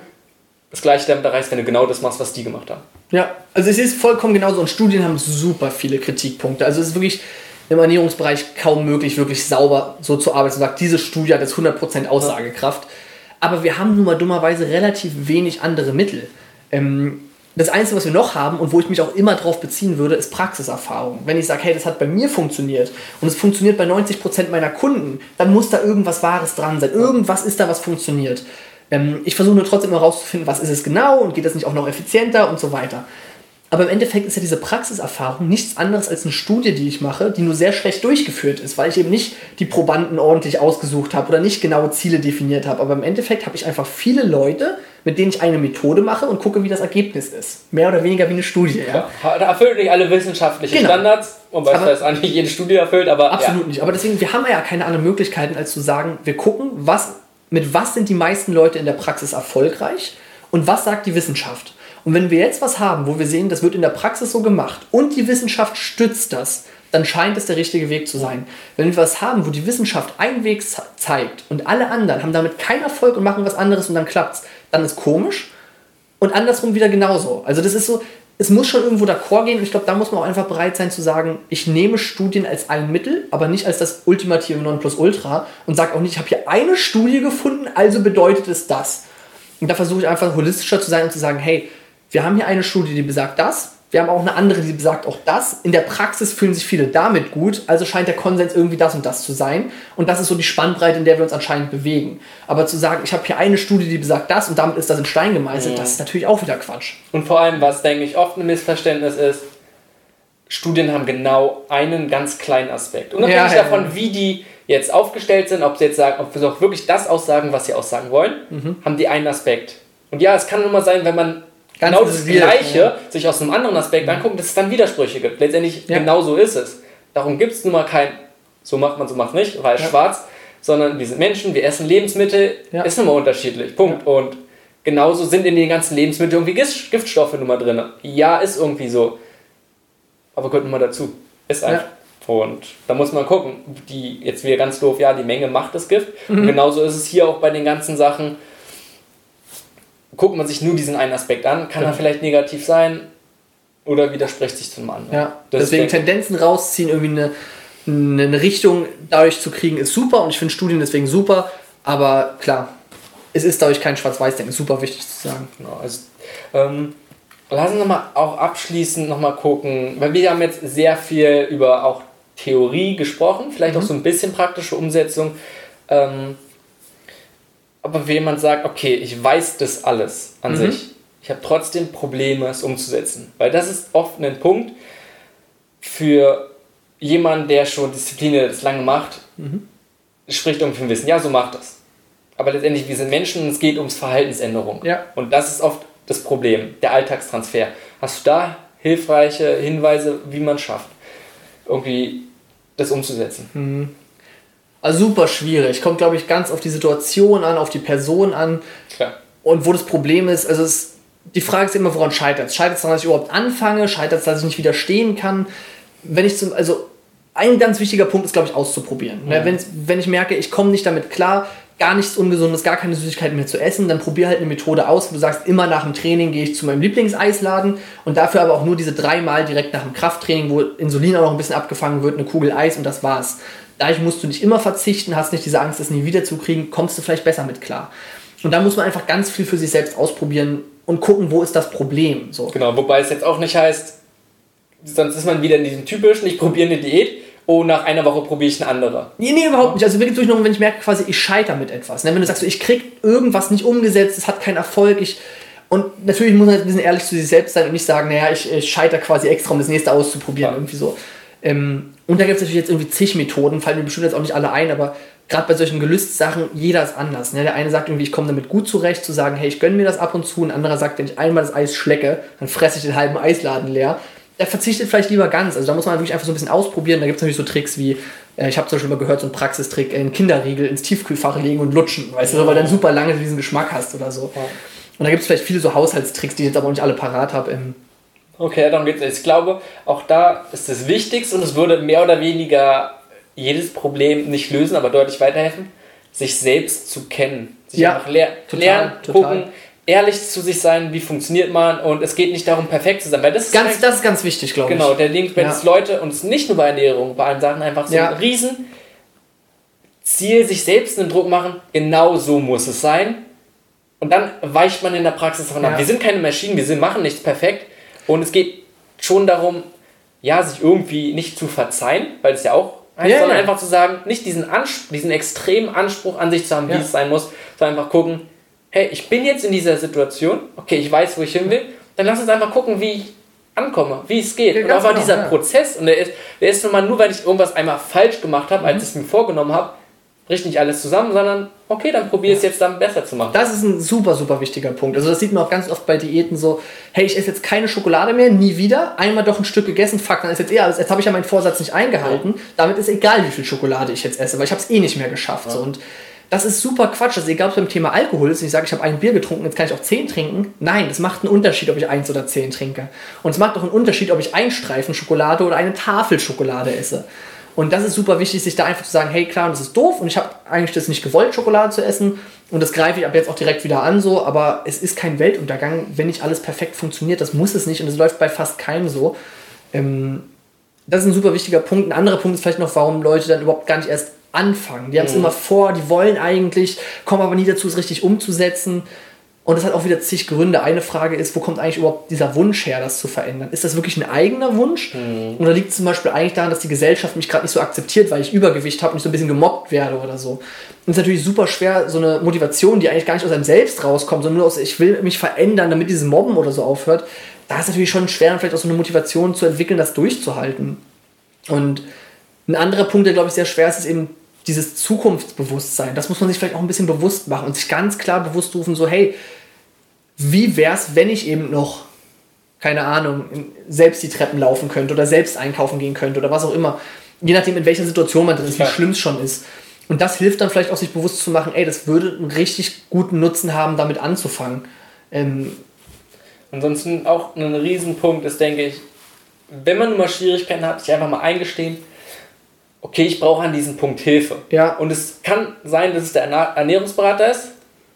das gleiche damit erreichst, wenn du genau das machst, was die gemacht haben. Ja, also es ist vollkommen genauso und Studien haben super viele Kritikpunkte. Also es ist wirklich im Ernährungsbereich kaum möglich, wirklich sauber so zu arbeiten und sagt, diese Studie hat jetzt 100% Aussagekraft. Aber wir haben nun mal dummerweise relativ wenig andere Mittel. Ähm, das Einzige, was wir noch haben und wo ich mich auch immer drauf beziehen würde, ist Praxiserfahrung. Wenn ich sage, hey, das hat bei mir funktioniert und es funktioniert bei 90% meiner Kunden, dann muss da irgendwas Wahres dran sein. Irgendwas ist da, was funktioniert. Ähm, ich versuche nur trotzdem immer rauszufinden, was ist es genau und geht das nicht auch noch effizienter und so weiter. Aber im Endeffekt ist ja diese Praxiserfahrung nichts anderes als eine Studie, die ich mache, die nur sehr schlecht durchgeführt ist, weil ich eben nicht die Probanden ordentlich ausgesucht habe oder nicht genaue Ziele definiert habe. Aber im Endeffekt habe ich einfach viele Leute, mit denen ich eine Methode mache und gucke, wie das Ergebnis ist. Mehr oder weniger wie eine Studie. Ja? Da erfüllt nicht alle wissenschaftlichen Genau. Standards, und weil Aber- nicht jede Studie erfüllt, aber Absolut nicht. Aber deswegen, wir haben ja keine anderen Möglichkeiten, als zu sagen, wir gucken, was, mit was sind die meisten Leute in der Praxis erfolgreich und was sagt die Wissenschaft. Und wenn wir jetzt was haben, wo wir sehen, das wird in der Praxis so gemacht und die Wissenschaft stützt das, dann scheint es der richtige Weg zu sein. Wenn wir was haben, wo die Wissenschaft einen Weg ze- zeigt und alle anderen haben damit keinen Erfolg und machen was anderes und dann klappt's, dann ist komisch und andersrum wieder genauso. Also das ist so, es muss schon irgendwo d'accord gehen und ich glaube, da muss man auch einfach bereit sein zu sagen, ich nehme Studien als ein Mittel, aber nicht als das ultimative Nonplusultra und sage auch nicht, ich habe hier eine Studie gefunden, also bedeutet es das. Und da versuche ich einfach holistischer zu sein und zu sagen, hey, wir haben hier eine Studie, die besagt das, Wir haben auch eine andere, die besagt auch das. In der Praxis fühlen sich viele damit gut, also scheint der Konsens irgendwie das und das zu sein. Und das ist so die Spannbreite, in der wir uns anscheinend bewegen. Aber zu sagen, ich habe hier eine Studie, die besagt das und damit ist das in Stein gemeißelt, Mhm. das ist natürlich auch wieder Quatsch. Und vor allem, was denke ich oft ein Missverständnis ist, Studien haben genau einen ganz kleinen Aspekt. Unabhängig Ja, ja, davon, ja. wie die jetzt aufgestellt sind, ob sie jetzt sagen, ob sie auch wirklich das aussagen, was sie aussagen wollen, Mhm. haben die einen Aspekt. Und ja, es kann nur mal sein, wenn man Ganz genau das isoliert, Gleiche ja. sich aus einem anderen Aspekt anguckt, dass es dann Widersprüche gibt. Letztendlich Ja. genau so ist es. Darum gibt es nun mal kein, so macht man, so macht nicht, weiß, Ja. schwarz, sondern wir sind Menschen, wir essen Lebensmittel, Ja. ist nun mal unterschiedlich. Punkt. Und genauso sind in den ganzen Lebensmitteln irgendwie Gift- Giftstoffe nun mal drin. Ja, ist irgendwie so. Aber gehört nun mal dazu. Ist einfach. Und da muss man gucken, die, jetzt wieder ganz doof, ja, die Menge macht das Gift. Mhm. Und genauso ist es hier auch bei den ganzen Sachen. Guckt man sich nur diesen einen Aspekt an, kann er Genau. vielleicht negativ sein oder widerspricht sich zum anderen. Ja, Das deswegen Tendenzen rausziehen, irgendwie eine, eine Richtung dadurch zu kriegen, ist super und ich finde Studien deswegen super, aber klar, es ist dadurch kein Schwarz-Weiß-Denken, super wichtig zu sagen. Genau, also, ähm, lassen wir mal auch abschließend nochmal gucken, weil wir haben jetzt sehr viel über auch Theorie gesprochen, vielleicht auch so ein bisschen praktische Umsetzung. Ähm, aber wenn jemand sagt, okay, ich weiß das alles an sich, ich habe trotzdem Probleme, es umzusetzen. Weil das ist oft ein Punkt für jemanden, der schon Disziplin das lange macht, spricht irgendwie vom Wissen. Ja, so macht das. Aber letztendlich, wir sind Menschen und es geht ums Verhaltensänderung. Ja. Und das ist oft das Problem, der Alltagstransfer. Hast du da hilfreiche Hinweise, wie man schafft, irgendwie das umzusetzen? Also super schwierig, kommt glaube ich ganz auf die Situation an, auf die Person an Klar. und wo das Problem ist. Also es, die Frage ist immer, woran scheitert es? Scheitert es daran, dass ich überhaupt anfange? Scheitert es, dass ich nicht widerstehen kann? Wenn ich zum, also ein ganz wichtiger Punkt ist, glaube ich, auszuprobieren. Ne? Wenn, wenn ich merke, ich komme nicht damit klar, gar nichts Ungesundes, gar keine Süßigkeiten mehr zu essen, dann probier halt eine Methode aus, wo du sagst, immer nach dem Training gehe ich zu meinem Lieblingseisladen und dafür aber auch nur diese dreimal direkt nach dem Krafttraining, wo Insulin auch noch ein bisschen abgefangen wird, eine Kugel Eis und das war's. Dadurch musst du nicht immer verzichten, hast nicht diese Angst, es nie wieder zu kriegen, kommst du vielleicht besser mit klar. Und da muss man einfach ganz viel für sich selbst ausprobieren und gucken, wo ist das Problem. So. Genau, wobei es jetzt auch nicht heißt, sonst ist man wieder in diesem typischen, ich probiere eine Diät, oh, nach einer Woche probiere ich eine andere. Nee, nee, überhaupt nicht. Also wirklich nur, wenn ich merke, quasi, ich scheitere mit etwas. Ne? Wenn du sagst, ich krieg irgendwas nicht umgesetzt, es hat keinen Erfolg, ich. Und natürlich muss man halt ein bisschen ehrlich zu sich selbst sein und nicht sagen, naja, ich, ich scheitere quasi extra, um das nächste auszuprobieren. Ja. Irgendwie so. Ähm, und da gibt es natürlich jetzt irgendwie zig Methoden, fallen mir bestimmt jetzt auch nicht alle ein, aber gerade bei solchen Gelüstsachen, jeder ist anders. Ne? Der eine sagt irgendwie, ich komme damit gut zurecht, zu sagen, hey, ich gönne mir das ab und zu. Ein anderer sagt, wenn ich einmal das Eis schlecke, dann fresse ich den halben Eisladen leer. Der verzichtet vielleicht lieber ganz. Also da muss man wirklich einfach so ein bisschen ausprobieren. Da gibt es natürlich so Tricks wie, äh, ich habe zum Beispiel mal gehört, so ein Praxistrick, äh, einen Kinderriegel ins Tiefkühlfach legen und lutschen, weißt du, weil du dann super lange diesen Geschmack hast oder so. Und da gibt es vielleicht viele so Haushaltstricks, die ich jetzt aber auch nicht alle parat habe. Ähm, Okay, darum geht's. Ich glaube, auch da ist das Wichtigste und es würde mehr oder weniger jedes Problem nicht lösen, aber deutlich weiterhelfen, sich selbst zu kennen. Sich Ja, einfach leer, total, lernen, total. gucken, ehrlich zu sich sein, wie funktioniert man und es geht nicht darum, perfekt zu sein, weil das ist ganz, das ist ganz wichtig, glaube ich. Genau, der Link, wenn Ja. es Leute, und es nicht nur bei Ernährung, bei allen Sachen einfach so Ja. ein riesen Ziel, sich selbst einen Druck machen, genau so muss es sein. Und dann weicht man in der Praxis davon Ja. ab. Wir sind keine Maschinen, wir sind, machen nichts perfekt. Und es geht schon darum, ja, sich irgendwie nicht zu verzeihen, weil es ja auch heißt, Ja, sondern einfach zu sagen, nicht diesen, Anspruch, diesen extremen Anspruch an sich zu haben, wie Ja. es sein muss, sondern einfach gucken, hey, ich bin jetzt in dieser Situation, okay, ich weiß, wo ich hin will, dann lass uns einfach gucken, wie ich ankomme, wie es geht. Ja, und aber genau, dieser ja. Prozess, und der ist, der ist nun mal nur, weil ich irgendwas einmal falsch gemacht habe, Mhm. als ich es mir vorgenommen habe, bricht nicht alles zusammen, sondern okay, dann probiere ich es jetzt dann besser zu machen. Das ist ein super, super wichtiger Punkt. Also das sieht man auch ganz oft bei Diäten so, hey, ich esse jetzt keine Schokolade mehr, nie wieder. Einmal doch ein Stück gegessen, fuck, dann ist jetzt eher, jetzt habe ich ja meinen Vorsatz nicht eingehalten. Damit ist egal, wie viel Schokolade ich jetzt esse, weil ich habe es eh nicht mehr geschafft. So. Und das ist super Quatsch. Also egal, ob es beim Thema Alkohol ist, ich sage, ich habe ein Bier getrunken, jetzt kann ich auch zehn trinken. Nein, das macht einen Unterschied, ob ich eins oder zehn trinke. Und es macht auch einen Unterschied, ob ich einen Streifen Schokolade oder eine Tafel Schokolade esse. Und das ist super wichtig, sich da einfach zu sagen, hey klar, das ist doof und ich habe eigentlich das nicht gewollt, Schokolade zu essen und das greife ich ab jetzt auch direkt wieder an so, aber es ist kein Weltuntergang, wenn nicht alles perfekt funktioniert, das muss es nicht und es läuft bei fast keinem so. Ähm, das ist ein super wichtiger Punkt. Ein anderer Punkt ist vielleicht noch, warum Leute dann überhaupt gar nicht erst anfangen. Die haben es immer vor, die wollen eigentlich, kommen aber nie dazu, es richtig umzusetzen. Und das hat auch wieder zig Gründe. Eine Frage ist, wo kommt eigentlich überhaupt dieser Wunsch her, das zu verändern? Ist das wirklich ein eigener Wunsch? Mhm. Oder liegt es zum Beispiel eigentlich daran, dass die Gesellschaft mich gerade nicht so akzeptiert, weil ich Übergewicht habe und ich so ein bisschen gemobbt werde oder so? Und es ist natürlich super schwer, so eine Motivation, die eigentlich gar nicht aus einem selbst rauskommt, sondern nur aus, ich will mich verändern, damit dieses Mobben oder so aufhört. Da ist es natürlich schon schwer, vielleicht auch so eine Motivation zu entwickeln, das durchzuhalten. Und ein anderer Punkt, der glaube ich sehr schwer ist, ist eben dieses Zukunftsbewusstsein. Das muss man sich vielleicht auch ein bisschen bewusst machen und sich ganz klar bewusst rufen, so hey, wie wäre es, wenn ich eben noch, keine Ahnung, selbst die Treppen laufen könnte oder selbst einkaufen gehen könnte oder was auch immer. Je nachdem, in welcher Situation man drin ist, wie schlimm es schon ist. Und das hilft dann vielleicht auch, sich bewusst zu machen, ey, das würde einen richtig guten Nutzen haben, damit anzufangen. Ähm, Ansonsten auch ein Riesenpunkt ist, denke ich, wenn man mal Schwierigkeiten hat, sich einfach mal eingestehen, okay, ich brauche an diesem Punkt Hilfe. Ja. Und es kann sein, dass es der Ernährungsberater ist,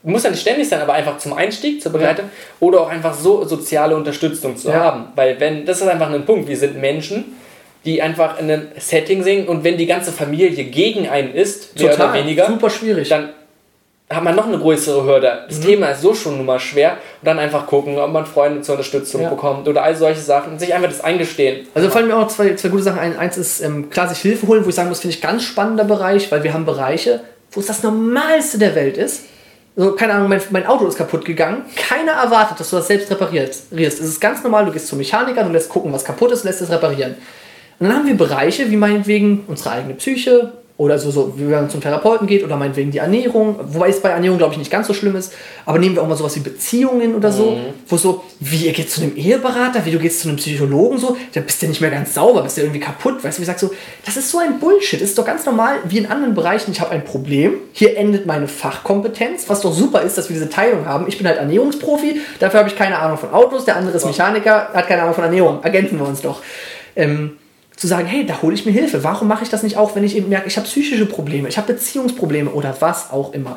muss ja nicht ständig sein, aber einfach zum Einstieg, zur Begleitung ja. oder auch einfach so soziale Unterstützung zu ja. haben. Weil wenn, das ist einfach ein Punkt, wir sind Menschen, die einfach in einem Setting sind und wenn die ganze Familie gegen einen ist, mehr Total, oder weniger, super schwierig. dann hat man noch eine größere Hürde. Das mhm. Thema ist so schon nun mal schwer und dann einfach gucken, ob man Freunde zur Unterstützung ja. bekommt oder all solche Sachen und sich einfach das eingestehen. Also fallen mir auch zwei, zwei gute Sachen ein. Eins ist ähm, klar sich Hilfe holen, wo ich sagen muss, finde ich ganz spannender Bereich, weil wir haben Bereiche, wo es das Normalste der Welt ist, so, keine Ahnung, mein, mein, Auto ist kaputt gegangen. Keiner erwartet, dass du das selbst reparierst. Es ist ganz normal, du gehst zum Mechaniker, du lässt gucken, was kaputt ist, lässt es reparieren. Und dann haben wir Bereiche, wie meinetwegen unsere eigene Psyche, oder so, so, wie man zum Therapeuten geht oder meinetwegen die Ernährung, wobei es bei Ernährung, glaube ich, nicht ganz so schlimm ist. Aber nehmen wir auch mal sowas wie Beziehungen oder so, mhm. wo so, wie ihr geht zu einem Eheberater, wie du gehst zu einem Psychologen, so, da bist du nicht mehr ganz sauber, bist du irgendwie kaputt, weißt du, wie ich sag so, das ist so ein Bullshit, das ist doch ganz normal, wie in anderen Bereichen, ich habe ein Problem, hier endet meine Fachkompetenz, was doch super ist, dass wir diese Teilung haben. Ich bin halt Ernährungsprofi, dafür habe ich keine Ahnung von Autos, der andere ist Mechaniker, hat keine Ahnung von Ernährung, ergänzen wir uns doch. Ähm, zu sagen, hey, da hole ich mir Hilfe. Warum mache ich das nicht auch, wenn ich eben merke, ich habe psychische Probleme, ich habe Beziehungsprobleme oder was auch immer.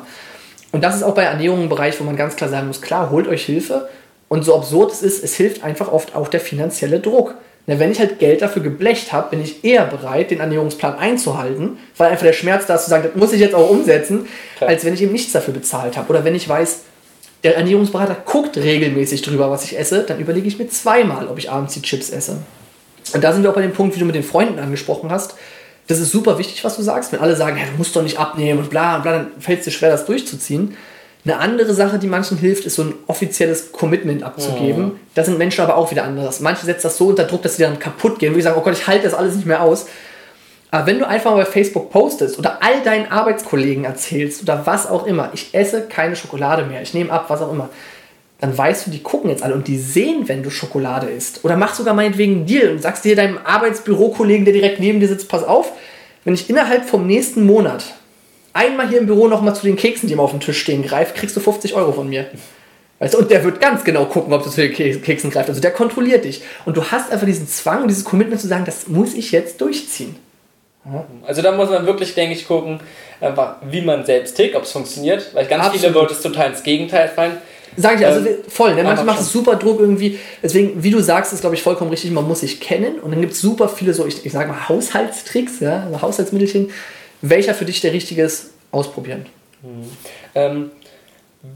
Und das ist auch bei Ernährung ein Bereich, wo man ganz klar sagen muss, klar, holt euch Hilfe. Und so absurd es ist, es hilft einfach oft auch der finanzielle Druck. Na, wenn ich halt Geld dafür geblecht habe, bin ich eher bereit, den Ernährungsplan einzuhalten, weil einfach der Schmerz da ist zu sagen, das muss ich jetzt auch umsetzen, Klar. als wenn ich eben nichts dafür bezahlt habe. Oder wenn ich weiß, der Ernährungsberater guckt regelmäßig drüber, was ich esse, dann überlege ich mir zweimal, ob ich abends die Chips esse. Und da sind wir auch bei dem Punkt, wie du mit den Freunden angesprochen hast. Das ist super wichtig, was du sagst. Wenn alle sagen, hey, du musst doch nicht abnehmen und bla und bla, dann fällt es dir schwer, das durchzuziehen. Eine andere Sache, die manchen hilft, ist so ein offizielles Commitment abzugeben. Oh. Da sind Menschen aber auch wieder anders. Manche setzen das so unter Druck, dass sie dann kaputt gehen, wo sie sagen, oh Gott, ich halte das alles nicht mehr aus. Aber wenn du einfach mal bei Facebook postest oder all deinen Arbeitskollegen erzählst oder was auch immer, ich esse keine Schokolade mehr, ich nehme ab, was auch immer, dann weißt du, die gucken jetzt alle und die sehen, wenn du Schokolade isst. Oder mach sogar meinetwegen einen Deal und sagst dir deinem Arbeitsbürokollegen, der direkt neben dir sitzt, pass auf, wenn ich innerhalb vom nächsten Monat einmal hier im Büro nochmal zu den Keksen, die immer auf dem Tisch stehen, greife, kriegst du 50 Euro von mir. Weißt du, und der wird ganz genau gucken, ob du zu den Keksen greifst. Also der kontrolliert dich. Und du hast einfach diesen Zwang, dieses Commitment zu sagen, das muss ich jetzt durchziehen. Also da muss man wirklich, denke ich, gucken, einfach wie man selbst tickt, ob es funktioniert. Weil ganz Absolut. viele Leute es total ins Gegenteil fallen. Sag ich, also ähm, voll. Ne? Manche machen es super Druck irgendwie. Deswegen, wie du sagst, ist glaube ich vollkommen richtig. Man muss sich kennen und dann gibt es super viele so, ich, ich sage mal, Haushaltstricks, ja, also Haushaltsmittelchen. Welcher für dich der richtige ist, ausprobieren. Mhm. Ähm,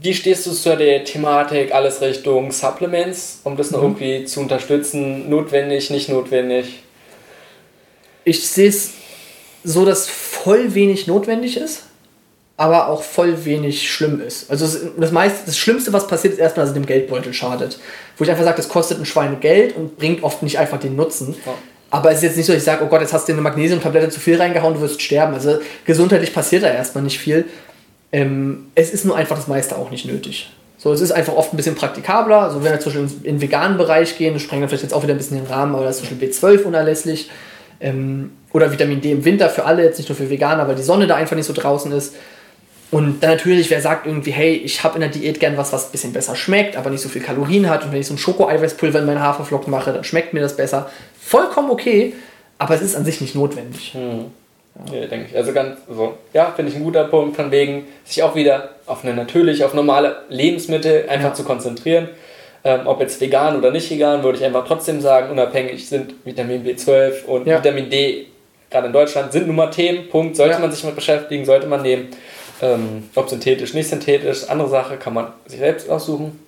wie stehst du zu der Thematik, alles Richtung Supplements, um das noch mhm. irgendwie zu unterstützen? Notwendig, nicht notwendig? Ich sehe es so, dass voll wenig notwendig ist aber auch voll wenig schlimm ist. Also das, meiste, das Schlimmste, was passiert, ist erstmal, dass es dem Geldbeutel schadet. Wo ich einfach sage, das kostet ein Schwein Geld und bringt oft nicht einfach den Nutzen. Ja. Aber es ist jetzt nicht so, dass ich sage, oh Gott, jetzt hast du eine Magnesiumtablette zu viel reingehauen, du wirst sterben. Also gesundheitlich passiert da erstmal nicht viel. Ähm, es ist nur einfach das meiste auch nicht nötig. So, es ist einfach oft ein bisschen praktikabler. Also wenn wir zum Beispiel in den veganen Bereich gehen, das sprengt vielleicht jetzt auch wieder ein bisschen den Rahmen, aber da ist zum Beispiel B12 unerlässlich. Ähm, oder Vitamin D im Winter für alle, jetzt nicht nur für Veganer, weil die Sonne da einfach nicht so draußen ist. Und dann natürlich, wer sagt irgendwie, hey, ich habe in der Diät gern was, was ein bisschen besser schmeckt, aber nicht so viel Kalorien hat. Und wenn ich so ein Schoko-Eiweißpulver in meine Haferflocken mache, dann schmeckt mir das besser. Vollkommen okay, aber es ist an sich nicht notwendig. Hm. Ja. ja denke ich. Also ganz so, ja, finde ich ein guter Punkt, von wegen, sich auch wieder auf eine natürliche, auf normale Lebensmittel einfach ja. zu konzentrieren. Ähm, ob jetzt vegan oder nicht vegan, würde ich einfach trotzdem sagen, unabhängig sind Vitamin B12 und ja. Vitamin D, gerade in Deutschland, sind nun mal Themen, Punkt, sollte man sich mit beschäftigen, sollte man nehmen. Ähm, ob synthetisch, nicht synthetisch, andere Sache kann man sich selbst aussuchen.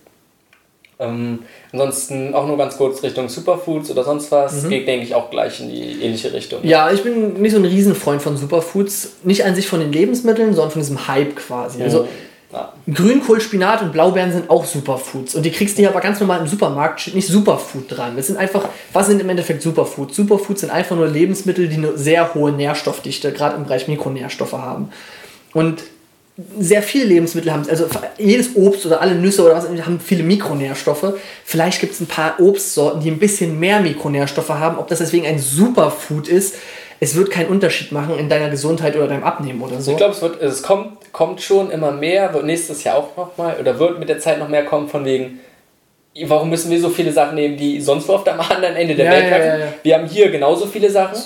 Ähm, ansonsten auch nur ganz kurz Richtung Superfoods oder sonst was. Mhm. Geht, denke ich, auch gleich in die ähnliche Richtung. Ja, ich bin nicht so ein Riesenfreund von Superfoods. Nicht an sich von den Lebensmitteln, sondern von diesem Hype quasi. Mhm. Also ja. Grünkohl, Spinat und Blaubeeren sind auch Superfoods. Und die kriegst du hier aber ganz normal im Supermarkt, steht nicht Superfood dran. Das sind einfach, was sind im Endeffekt Superfoods? Superfoods sind einfach nur Lebensmittel, die eine sehr hohe Nährstoffdichte, gerade im Bereich Mikronährstoffe haben. Und sehr viele Lebensmittel haben, also jedes Obst oder alle Nüsse oder was haben viele Mikronährstoffe. Vielleicht gibt es ein paar Obstsorten, die ein bisschen mehr Mikronährstoffe haben. Ob das deswegen ein Superfood ist, es wird keinen Unterschied machen in deiner Gesundheit oder deinem Abnehmen oder so. Ich glaube, es, wird, es kommt, kommt schon immer mehr, wird nächstes Jahr auch nochmal oder wird mit der Zeit noch mehr kommen von wegen, warum müssen wir so viele Sachen nehmen, die sonst wo auf dem anderen Ende der ja, Welt? Ja, ja, wir haben hier genauso viele Sachen.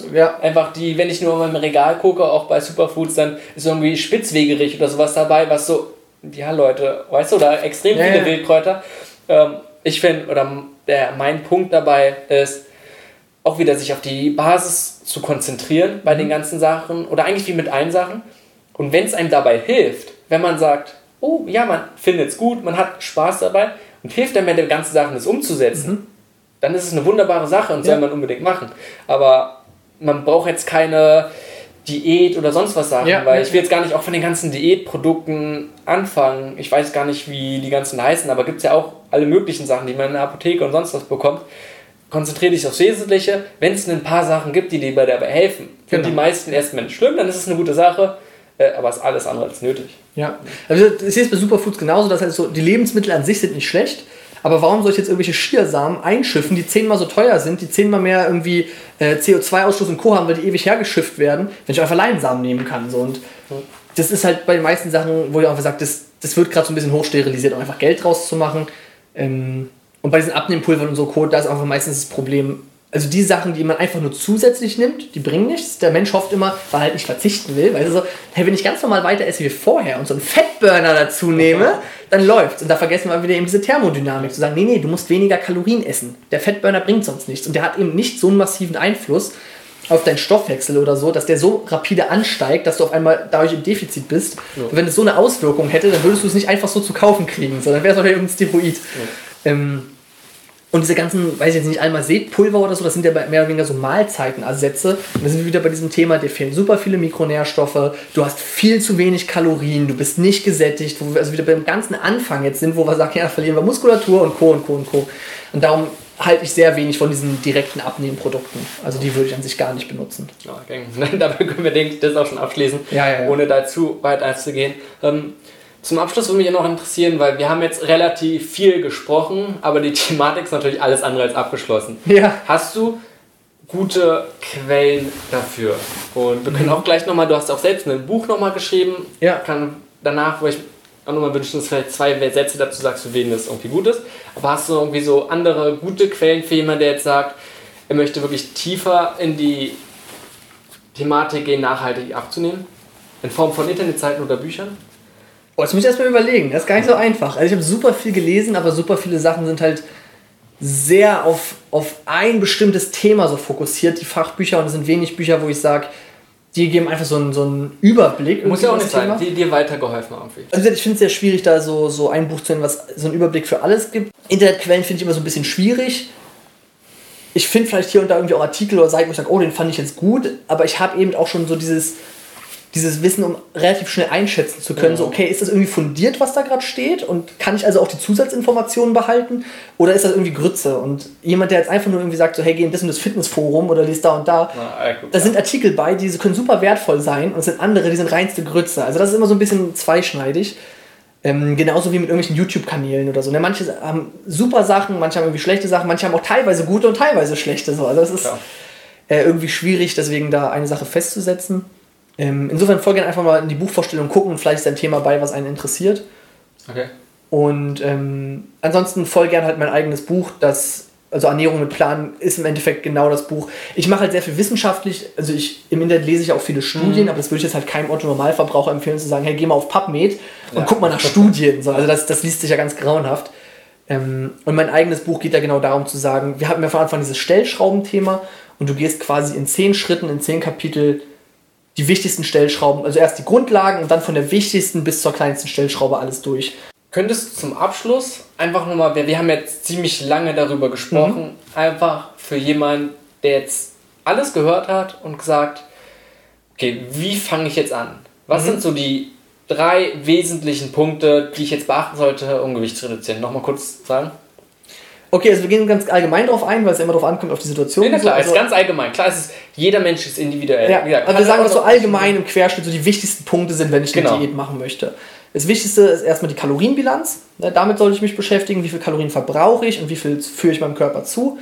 Einfach die, wenn ich nur mal im Regal gucke, auch bei Superfoods, dann ist irgendwie Spitzwegerich oder sowas dabei, was so, ja Leute, weißt du, oder extrem viele Wildkräuter. Ähm, ich finde, oder der, mein Punkt dabei ist, auch wieder sich auf die Basis zu konzentrieren bei mhm. den ganzen Sachen oder eigentlich wie mit allen Sachen. Und wenn es einem dabei hilft, wenn man sagt, oh ja, man findet es gut, man hat Spaß dabei, und hilft einem bei den ganzen Sachen, das umzusetzen, mhm. dann ist es eine wunderbare Sache und ja. soll man unbedingt machen. Aber man braucht jetzt keine Diät oder sonst was sagen, ja, weil ich will jetzt gar nicht auch von den ganzen Diätprodukten anfangen. Ich weiß gar nicht, wie die ganzen heißen, aber gibt es ja auch alle möglichen Sachen, die man in der Apotheke und sonst was bekommt. Konzentriere dich aufs Wesentliche. Wenn es ein paar Sachen gibt, die dir dabei helfen, genau. und die meisten erstmal nicht schlimm, dann ist es eine gute Sache. Äh, aber es ist alles andere als nötig. Ja, also ich sehe es bei Superfoods genauso, dass halt so, die Lebensmittel an sich sind nicht schlecht, aber warum soll ich jetzt irgendwelche Schiersamen einschiffen, die zehnmal so teuer sind, die zehnmal mehr irgendwie äh, CO2-Ausstoß und Co. haben, weil die ewig hergeschifft werden, wenn ich einfach Leinsamen nehmen kann. So. Und das ist halt bei den meisten Sachen, wo ich einfach sage, das, das wird gerade so ein bisschen hochsterilisiert, um einfach Geld draus zu machen. Ähm, und bei diesen Abnehmpulvern und so Co., da ist einfach meistens das Problem, also die Sachen, die man einfach nur zusätzlich nimmt, die bringen nichts. Der Mensch hofft immer, weil er halt nicht verzichten will, weil er so, hey, wenn ich ganz normal weiter esse wie vorher und so einen Fettburner dazu nehme, dann läuft's. Und da vergessen wir wieder eben diese Thermodynamik, zu sagen, nee, nee, du musst weniger Kalorien essen. Der Fettburner bringt sonst nichts. Und der hat eben nicht so einen massiven Einfluss auf deinen Stoffwechsel oder so, dass der so rapide ansteigt, dass du auf einmal dadurch im Defizit bist. Ja. Und wenn es so eine Auswirkung hätte, dann würdest du es nicht einfach so zu kaufen kriegen, sondern wäre es auch irgendein Steroid. Ja. Ähm, und diese ganzen, weiß ich jetzt nicht, Almased-Pulver oder so, das sind ja mehr oder weniger so Mahlzeitenersätze. Und da sind wir wieder bei diesem Thema, dir fehlen super viele Mikronährstoffe, du hast viel zu wenig Kalorien, du bist nicht gesättigt, wo wir also wieder beim ganzen Anfang jetzt sind, wo wir sagen, ja, verlieren wir Muskulatur und Co. und Co. und Co. Und darum halte ich sehr wenig von diesen direkten Abnehmprodukten. Also die würde ich an sich gar nicht benutzen. Ja, okay. Dabei können wir, denke ich, das auch schon abschließen, ja, ja, ja. ohne dazu weit einzugehen. Ähm, zum Abschluss würde mich noch interessieren, weil wir haben jetzt relativ viel gesprochen, aber die Thematik ist natürlich alles andere als abgeschlossen. Ja. Hast du gute Quellen dafür? Und wir können mhm. auch gleich nochmal, du hast auch selbst ein Buch nochmal geschrieben. Ja. Kann danach, wo ich auch nochmal wünschen, dass vielleicht zwei Sätze dazu sagst, für wen das irgendwie gut ist. Aber hast du irgendwie so andere gute Quellen für jemanden, der jetzt sagt, er möchte wirklich tiefer in die Thematik gehen, nachhaltig abzunehmen? In Form von Internetseiten oder Büchern? Oh, jetzt muss ich erstmal überlegen. Das ist gar nicht so einfach. Also ich habe super viel gelesen, aber super viele Sachen sind halt sehr auf, auf ein bestimmtes Thema so fokussiert, die Fachbücher. Und es sind wenig Bücher, wo ich sage, die geben einfach so einen, so einen Überblick. Muss ja auch nicht sein, die dir weitergeholfen haben. Also ich finde es sehr schwierig, da so, so ein Buch zu nennen, was so einen Überblick für alles gibt. Internetquellen finde ich immer so ein bisschen schwierig. Ich finde vielleicht hier und da irgendwie auch Artikel oder Seiten, wo ich sage, oh, den fand ich jetzt gut, aber ich habe eben auch schon so dieses dieses Wissen, um relativ schnell einschätzen zu können, ja. so, okay, ist das irgendwie fundiert, was da gerade steht? Und kann ich also auch die Zusatzinformationen behalten? Oder ist das irgendwie Grütze? Und jemand, der jetzt einfach nur irgendwie sagt, so, hey, geh in das und das Fitnessforum oder liest da und da, Na, ey, da sind Artikel bei, die können super wertvoll sein und es sind andere, die sind reinste Grütze. Also das ist immer so ein bisschen zweischneidig. Ähm, genauso wie mit irgendwelchen YouTube-Kanälen oder so. Ne? Manche haben super Sachen, manche haben irgendwie schlechte Sachen, manche haben auch teilweise gute und teilweise schlechte. So. Also das ist äh, irgendwie schwierig, deswegen da eine Sache festzusetzen. Ähm, insofern voll gerne einfach mal in die Buchvorstellung gucken vielleicht ist ein Thema bei, was einen interessiert. Okay. Und ähm, ansonsten voll gerne halt mein eigenes Buch, das, also Ernährung mit Plan, ist im Endeffekt genau das Buch. Ich mache halt sehr viel wissenschaftlich, also ich im Internet lese ich auch viele Studien, mhm. aber das würde ich jetzt halt keinem Otto-Normalverbraucher empfehlen, zu sagen, hey, geh mal auf PubMed und ja. guck mal nach Studien. So, also das, das liest sich ja ganz grauenhaft. Ähm, und mein eigenes Buch geht ja genau darum zu sagen, wir hatten ja von Anfang dieses Stellschraubenthema und du gehst quasi in zehn Schritten, in zehn Kapitel die wichtigsten Stellschrauben, also erst die Grundlagen und dann von der wichtigsten bis zur kleinsten Stellschraube alles durch. Könntest du zum Abschluss einfach nochmal, wir, wir haben jetzt ziemlich lange darüber gesprochen, mhm. einfach für jemanden, der jetzt alles gehört hat und gesagt, okay, wie fange ich jetzt an? Was mhm. sind so die drei wesentlichen Punkte, die ich jetzt beachten sollte, um Gewicht zu reduzieren? Nochmal kurz sagen. Okay, also wir gehen ganz allgemein darauf ein, weil es immer darauf ankommt, auf die Situation. Nee, klar, so. also, ist ganz allgemein. Klar, es ist, jeder Mensch ist individuell. Ja, gesagt, also wir sagen, was so allgemein im Querschnitt so die wichtigsten Punkte sind, wenn ich genau. eine Diät machen möchte. Das Wichtigste ist erstmal die Kalorienbilanz. Damit sollte ich mich beschäftigen, wie viel Kalorien verbrauche ich und wie viel führe ich meinem Körper zu.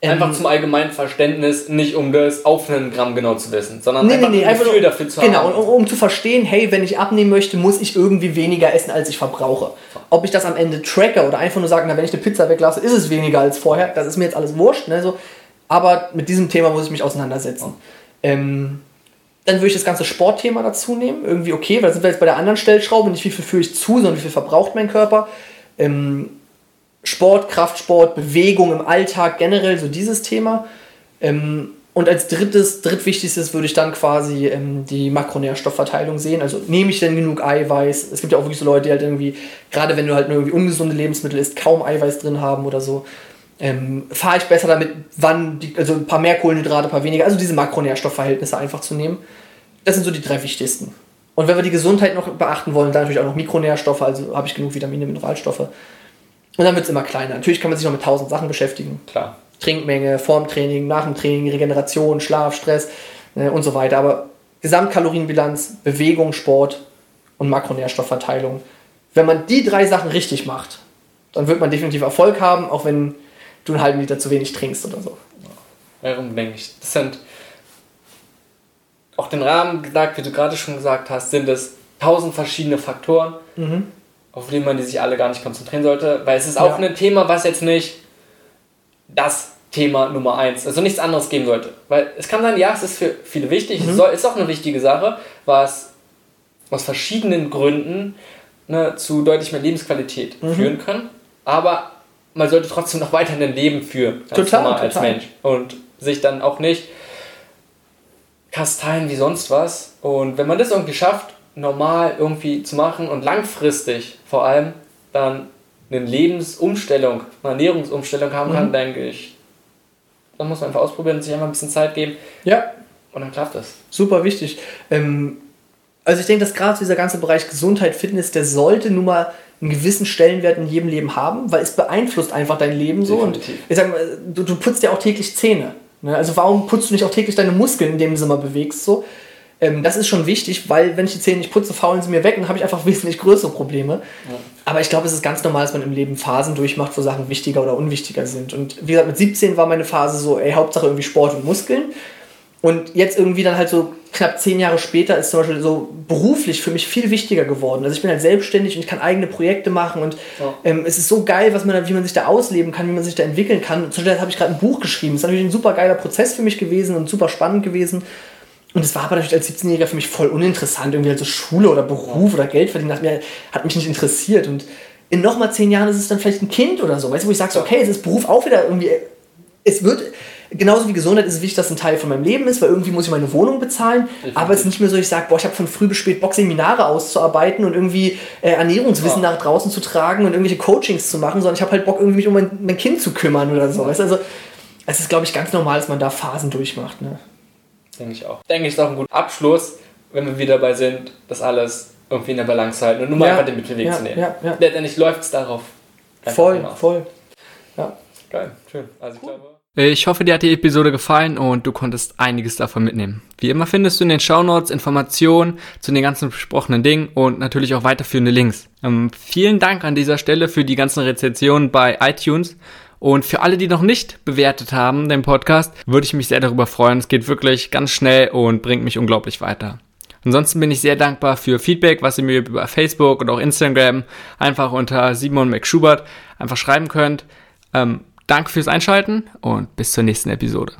Einfach ähm, zum allgemeinen Verständnis, nicht um das auf einen Gramm genau zu wissen, sondern nee, einfach nee, nee, ein Gefühl einfach, dafür zu genau, haben. Genau, um, um, zu verstehen, hey, wenn ich abnehmen möchte, muss ich irgendwie weniger essen, als ich verbrauche. Ob ich das am Ende tracke oder einfach nur sage, na, wenn ich eine Pizza weglasse, ist es weniger als vorher, das ist mir jetzt alles wurscht. Ne, so. Aber mit diesem Thema muss ich mich auseinandersetzen. Ähm, dann würde ich das ganze Sportthema dazu nehmen. Irgendwie okay, weil da sind wir jetzt bei der anderen Stellschraube, nicht wie viel führe ich zu, sondern wie viel verbraucht mein Körper. Ähm, Sport, Kraftsport, Bewegung im Alltag generell, so dieses Thema. Ähm, und als drittes, drittwichtigstes würde ich dann quasi ähm, die Makronährstoffverteilung sehen. Also nehme ich denn genug Eiweiß? Es gibt ja auch wirklich so Leute, die halt irgendwie, gerade wenn du halt irgendwie ungesunde Lebensmittel isst, kaum Eiweiß drin haben oder so. Ähm, fahre ich besser damit, wann, die, also ein paar mehr Kohlenhydrate, ein paar weniger, also diese Makronährstoffverhältnisse einfach zu nehmen. Das sind so die drei wichtigsten. Und wenn wir die Gesundheit noch beachten wollen, dann natürlich auch noch Mikronährstoffe, also habe ich genug Vitamine, Mineralstoffe. Und dann wird es immer kleiner. Natürlich kann man sich noch mit tausend Sachen beschäftigen. Klar. Trinkmenge, Formtraining, nach dem Training, Regeneration, Schlaf, Stress ne, und so weiter. Aber Gesamtkalorienbilanz, Bewegung, Sport und Makronährstoffverteilung. Wenn man die drei Sachen richtig macht, dann wird man definitiv Erfolg haben, auch wenn du einen halben Liter zu wenig trinkst oder so. Warum denke ich? Das sind auch den Rahmen gesagt, wie du gerade schon gesagt hast, sind es tausend verschiedene Faktoren. Mhm auf die man sich alle gar nicht konzentrieren sollte, weil es ist auch ja. ein Thema, was jetzt nicht das Thema Nummer eins, also nichts anderes geben sollte. Weil es kann sein, ja, es ist für viele wichtig, mhm. es ist auch eine wichtige Sache, was aus verschiedenen Gründen ne, zu deutlich mehr Lebensqualität mhm. führen kann, aber man sollte trotzdem noch weiter ein Leben führen, ganz total, normal als Mensch und sich dann auch nicht kasteien wie sonst was. Und wenn man das irgendwie schafft, normal irgendwie zu machen und langfristig vor allem dann eine Lebensumstellung, eine Ernährungsumstellung haben kann, mhm. denke ich. Dann muss man einfach ausprobieren und sich einfach ein bisschen Zeit geben. Ja. Und dann klappt das. Super wichtig. Ähm, also ich denke, dass gerade dieser ganze Bereich Gesundheit, Fitness, der sollte nun mal einen gewissen Stellenwert in jedem Leben haben, weil es beeinflusst einfach dein Leben so. Definitiv. Und ich sag mal, du, du putzt ja auch täglich Zähne. Ne? Also warum putzt du nicht auch täglich deine Muskeln, indem du sie mal bewegst? So? Ähm, das ist schon wichtig, weil wenn ich die Zähne nicht putze, faulen sie mir weg und habe ich einfach wesentlich größere Probleme. Ja. Aber ich glaube, es ist ganz normal, dass man im Leben Phasen durchmacht, wo Sachen wichtiger oder unwichtiger sind. Und wie gesagt, mit 17 war meine Phase so, ey, Hauptsache irgendwie Sport und Muskeln. Und jetzt irgendwie dann halt so knapp zehn Jahre später ist zum Beispiel so beruflich für mich viel wichtiger geworden. Also ich bin halt selbstständig und ich kann eigene Projekte machen und ja. ähm, es ist so geil, was man da, wie man sich da ausleben kann, wie man sich da entwickeln kann. Zum Beispiel habe ich gerade ein Buch geschrieben. Das ist natürlich ein super geiler Prozess für mich gewesen und super spannend gewesen. Und das war aber natürlich als 17-Jähriger für mich voll uninteressant. Irgendwie halt so Schule oder Beruf oder Geld verdienen hat, mir, hat mich nicht interessiert. Und in nochmal zehn Jahren ist es dann vielleicht ein Kind oder so. Weißt du, wo ich sage, so, okay, es ist Beruf auch wieder irgendwie. Es wird, genauso wie Gesundheit ist es wichtig, dass es ein Teil von meinem Leben ist, weil irgendwie muss ich meine Wohnung bezahlen. Definitiv. Aber es ist nicht mehr so, ich sage, boah, ich habe von früh bis spät Bock, Seminare auszuarbeiten und irgendwie äh, Ernährungswissen ja. nach draußen zu tragen und irgendwelche Coachings zu machen, sondern ich habe halt Bock, irgendwie mich um mein, mein, Kind zu kümmern oder so. Weißt? Also, es ist, glaube ich, ganz normal, dass man da Phasen durchmacht. Ne? Denke ich auch. Denke ich, ist auch ein guter Abschluss, wenn wir wieder dabei sind, das alles irgendwie in der Balance zu halten und nur mal ja, einfach den Mittelweg ja, zu nehmen. Ja, ja. Letztendlich läuft es darauf. Voll, voll. Ja. Geil, schön. Also cool. ich glaube. Ich hoffe, dir hat die Episode gefallen und du konntest einiges davon mitnehmen. Wie immer findest du in den Shownotes Informationen zu den ganzen besprochenen Dingen und natürlich auch weiterführende Links. Ähm, vielen Dank an dieser Stelle für die ganzen Rezensionen bei iTunes und für alle, die noch nicht bewertet haben, den Podcast, würde ich mich sehr darüber freuen. Es geht wirklich ganz schnell und bringt mich unglaublich weiter. Ansonsten bin ich sehr dankbar für Feedback, was ihr mir über Facebook und auch Instagram einfach unter Simon McSchubert einfach schreiben könnt. Ähm, danke fürs Einschalten und bis zur nächsten Episode.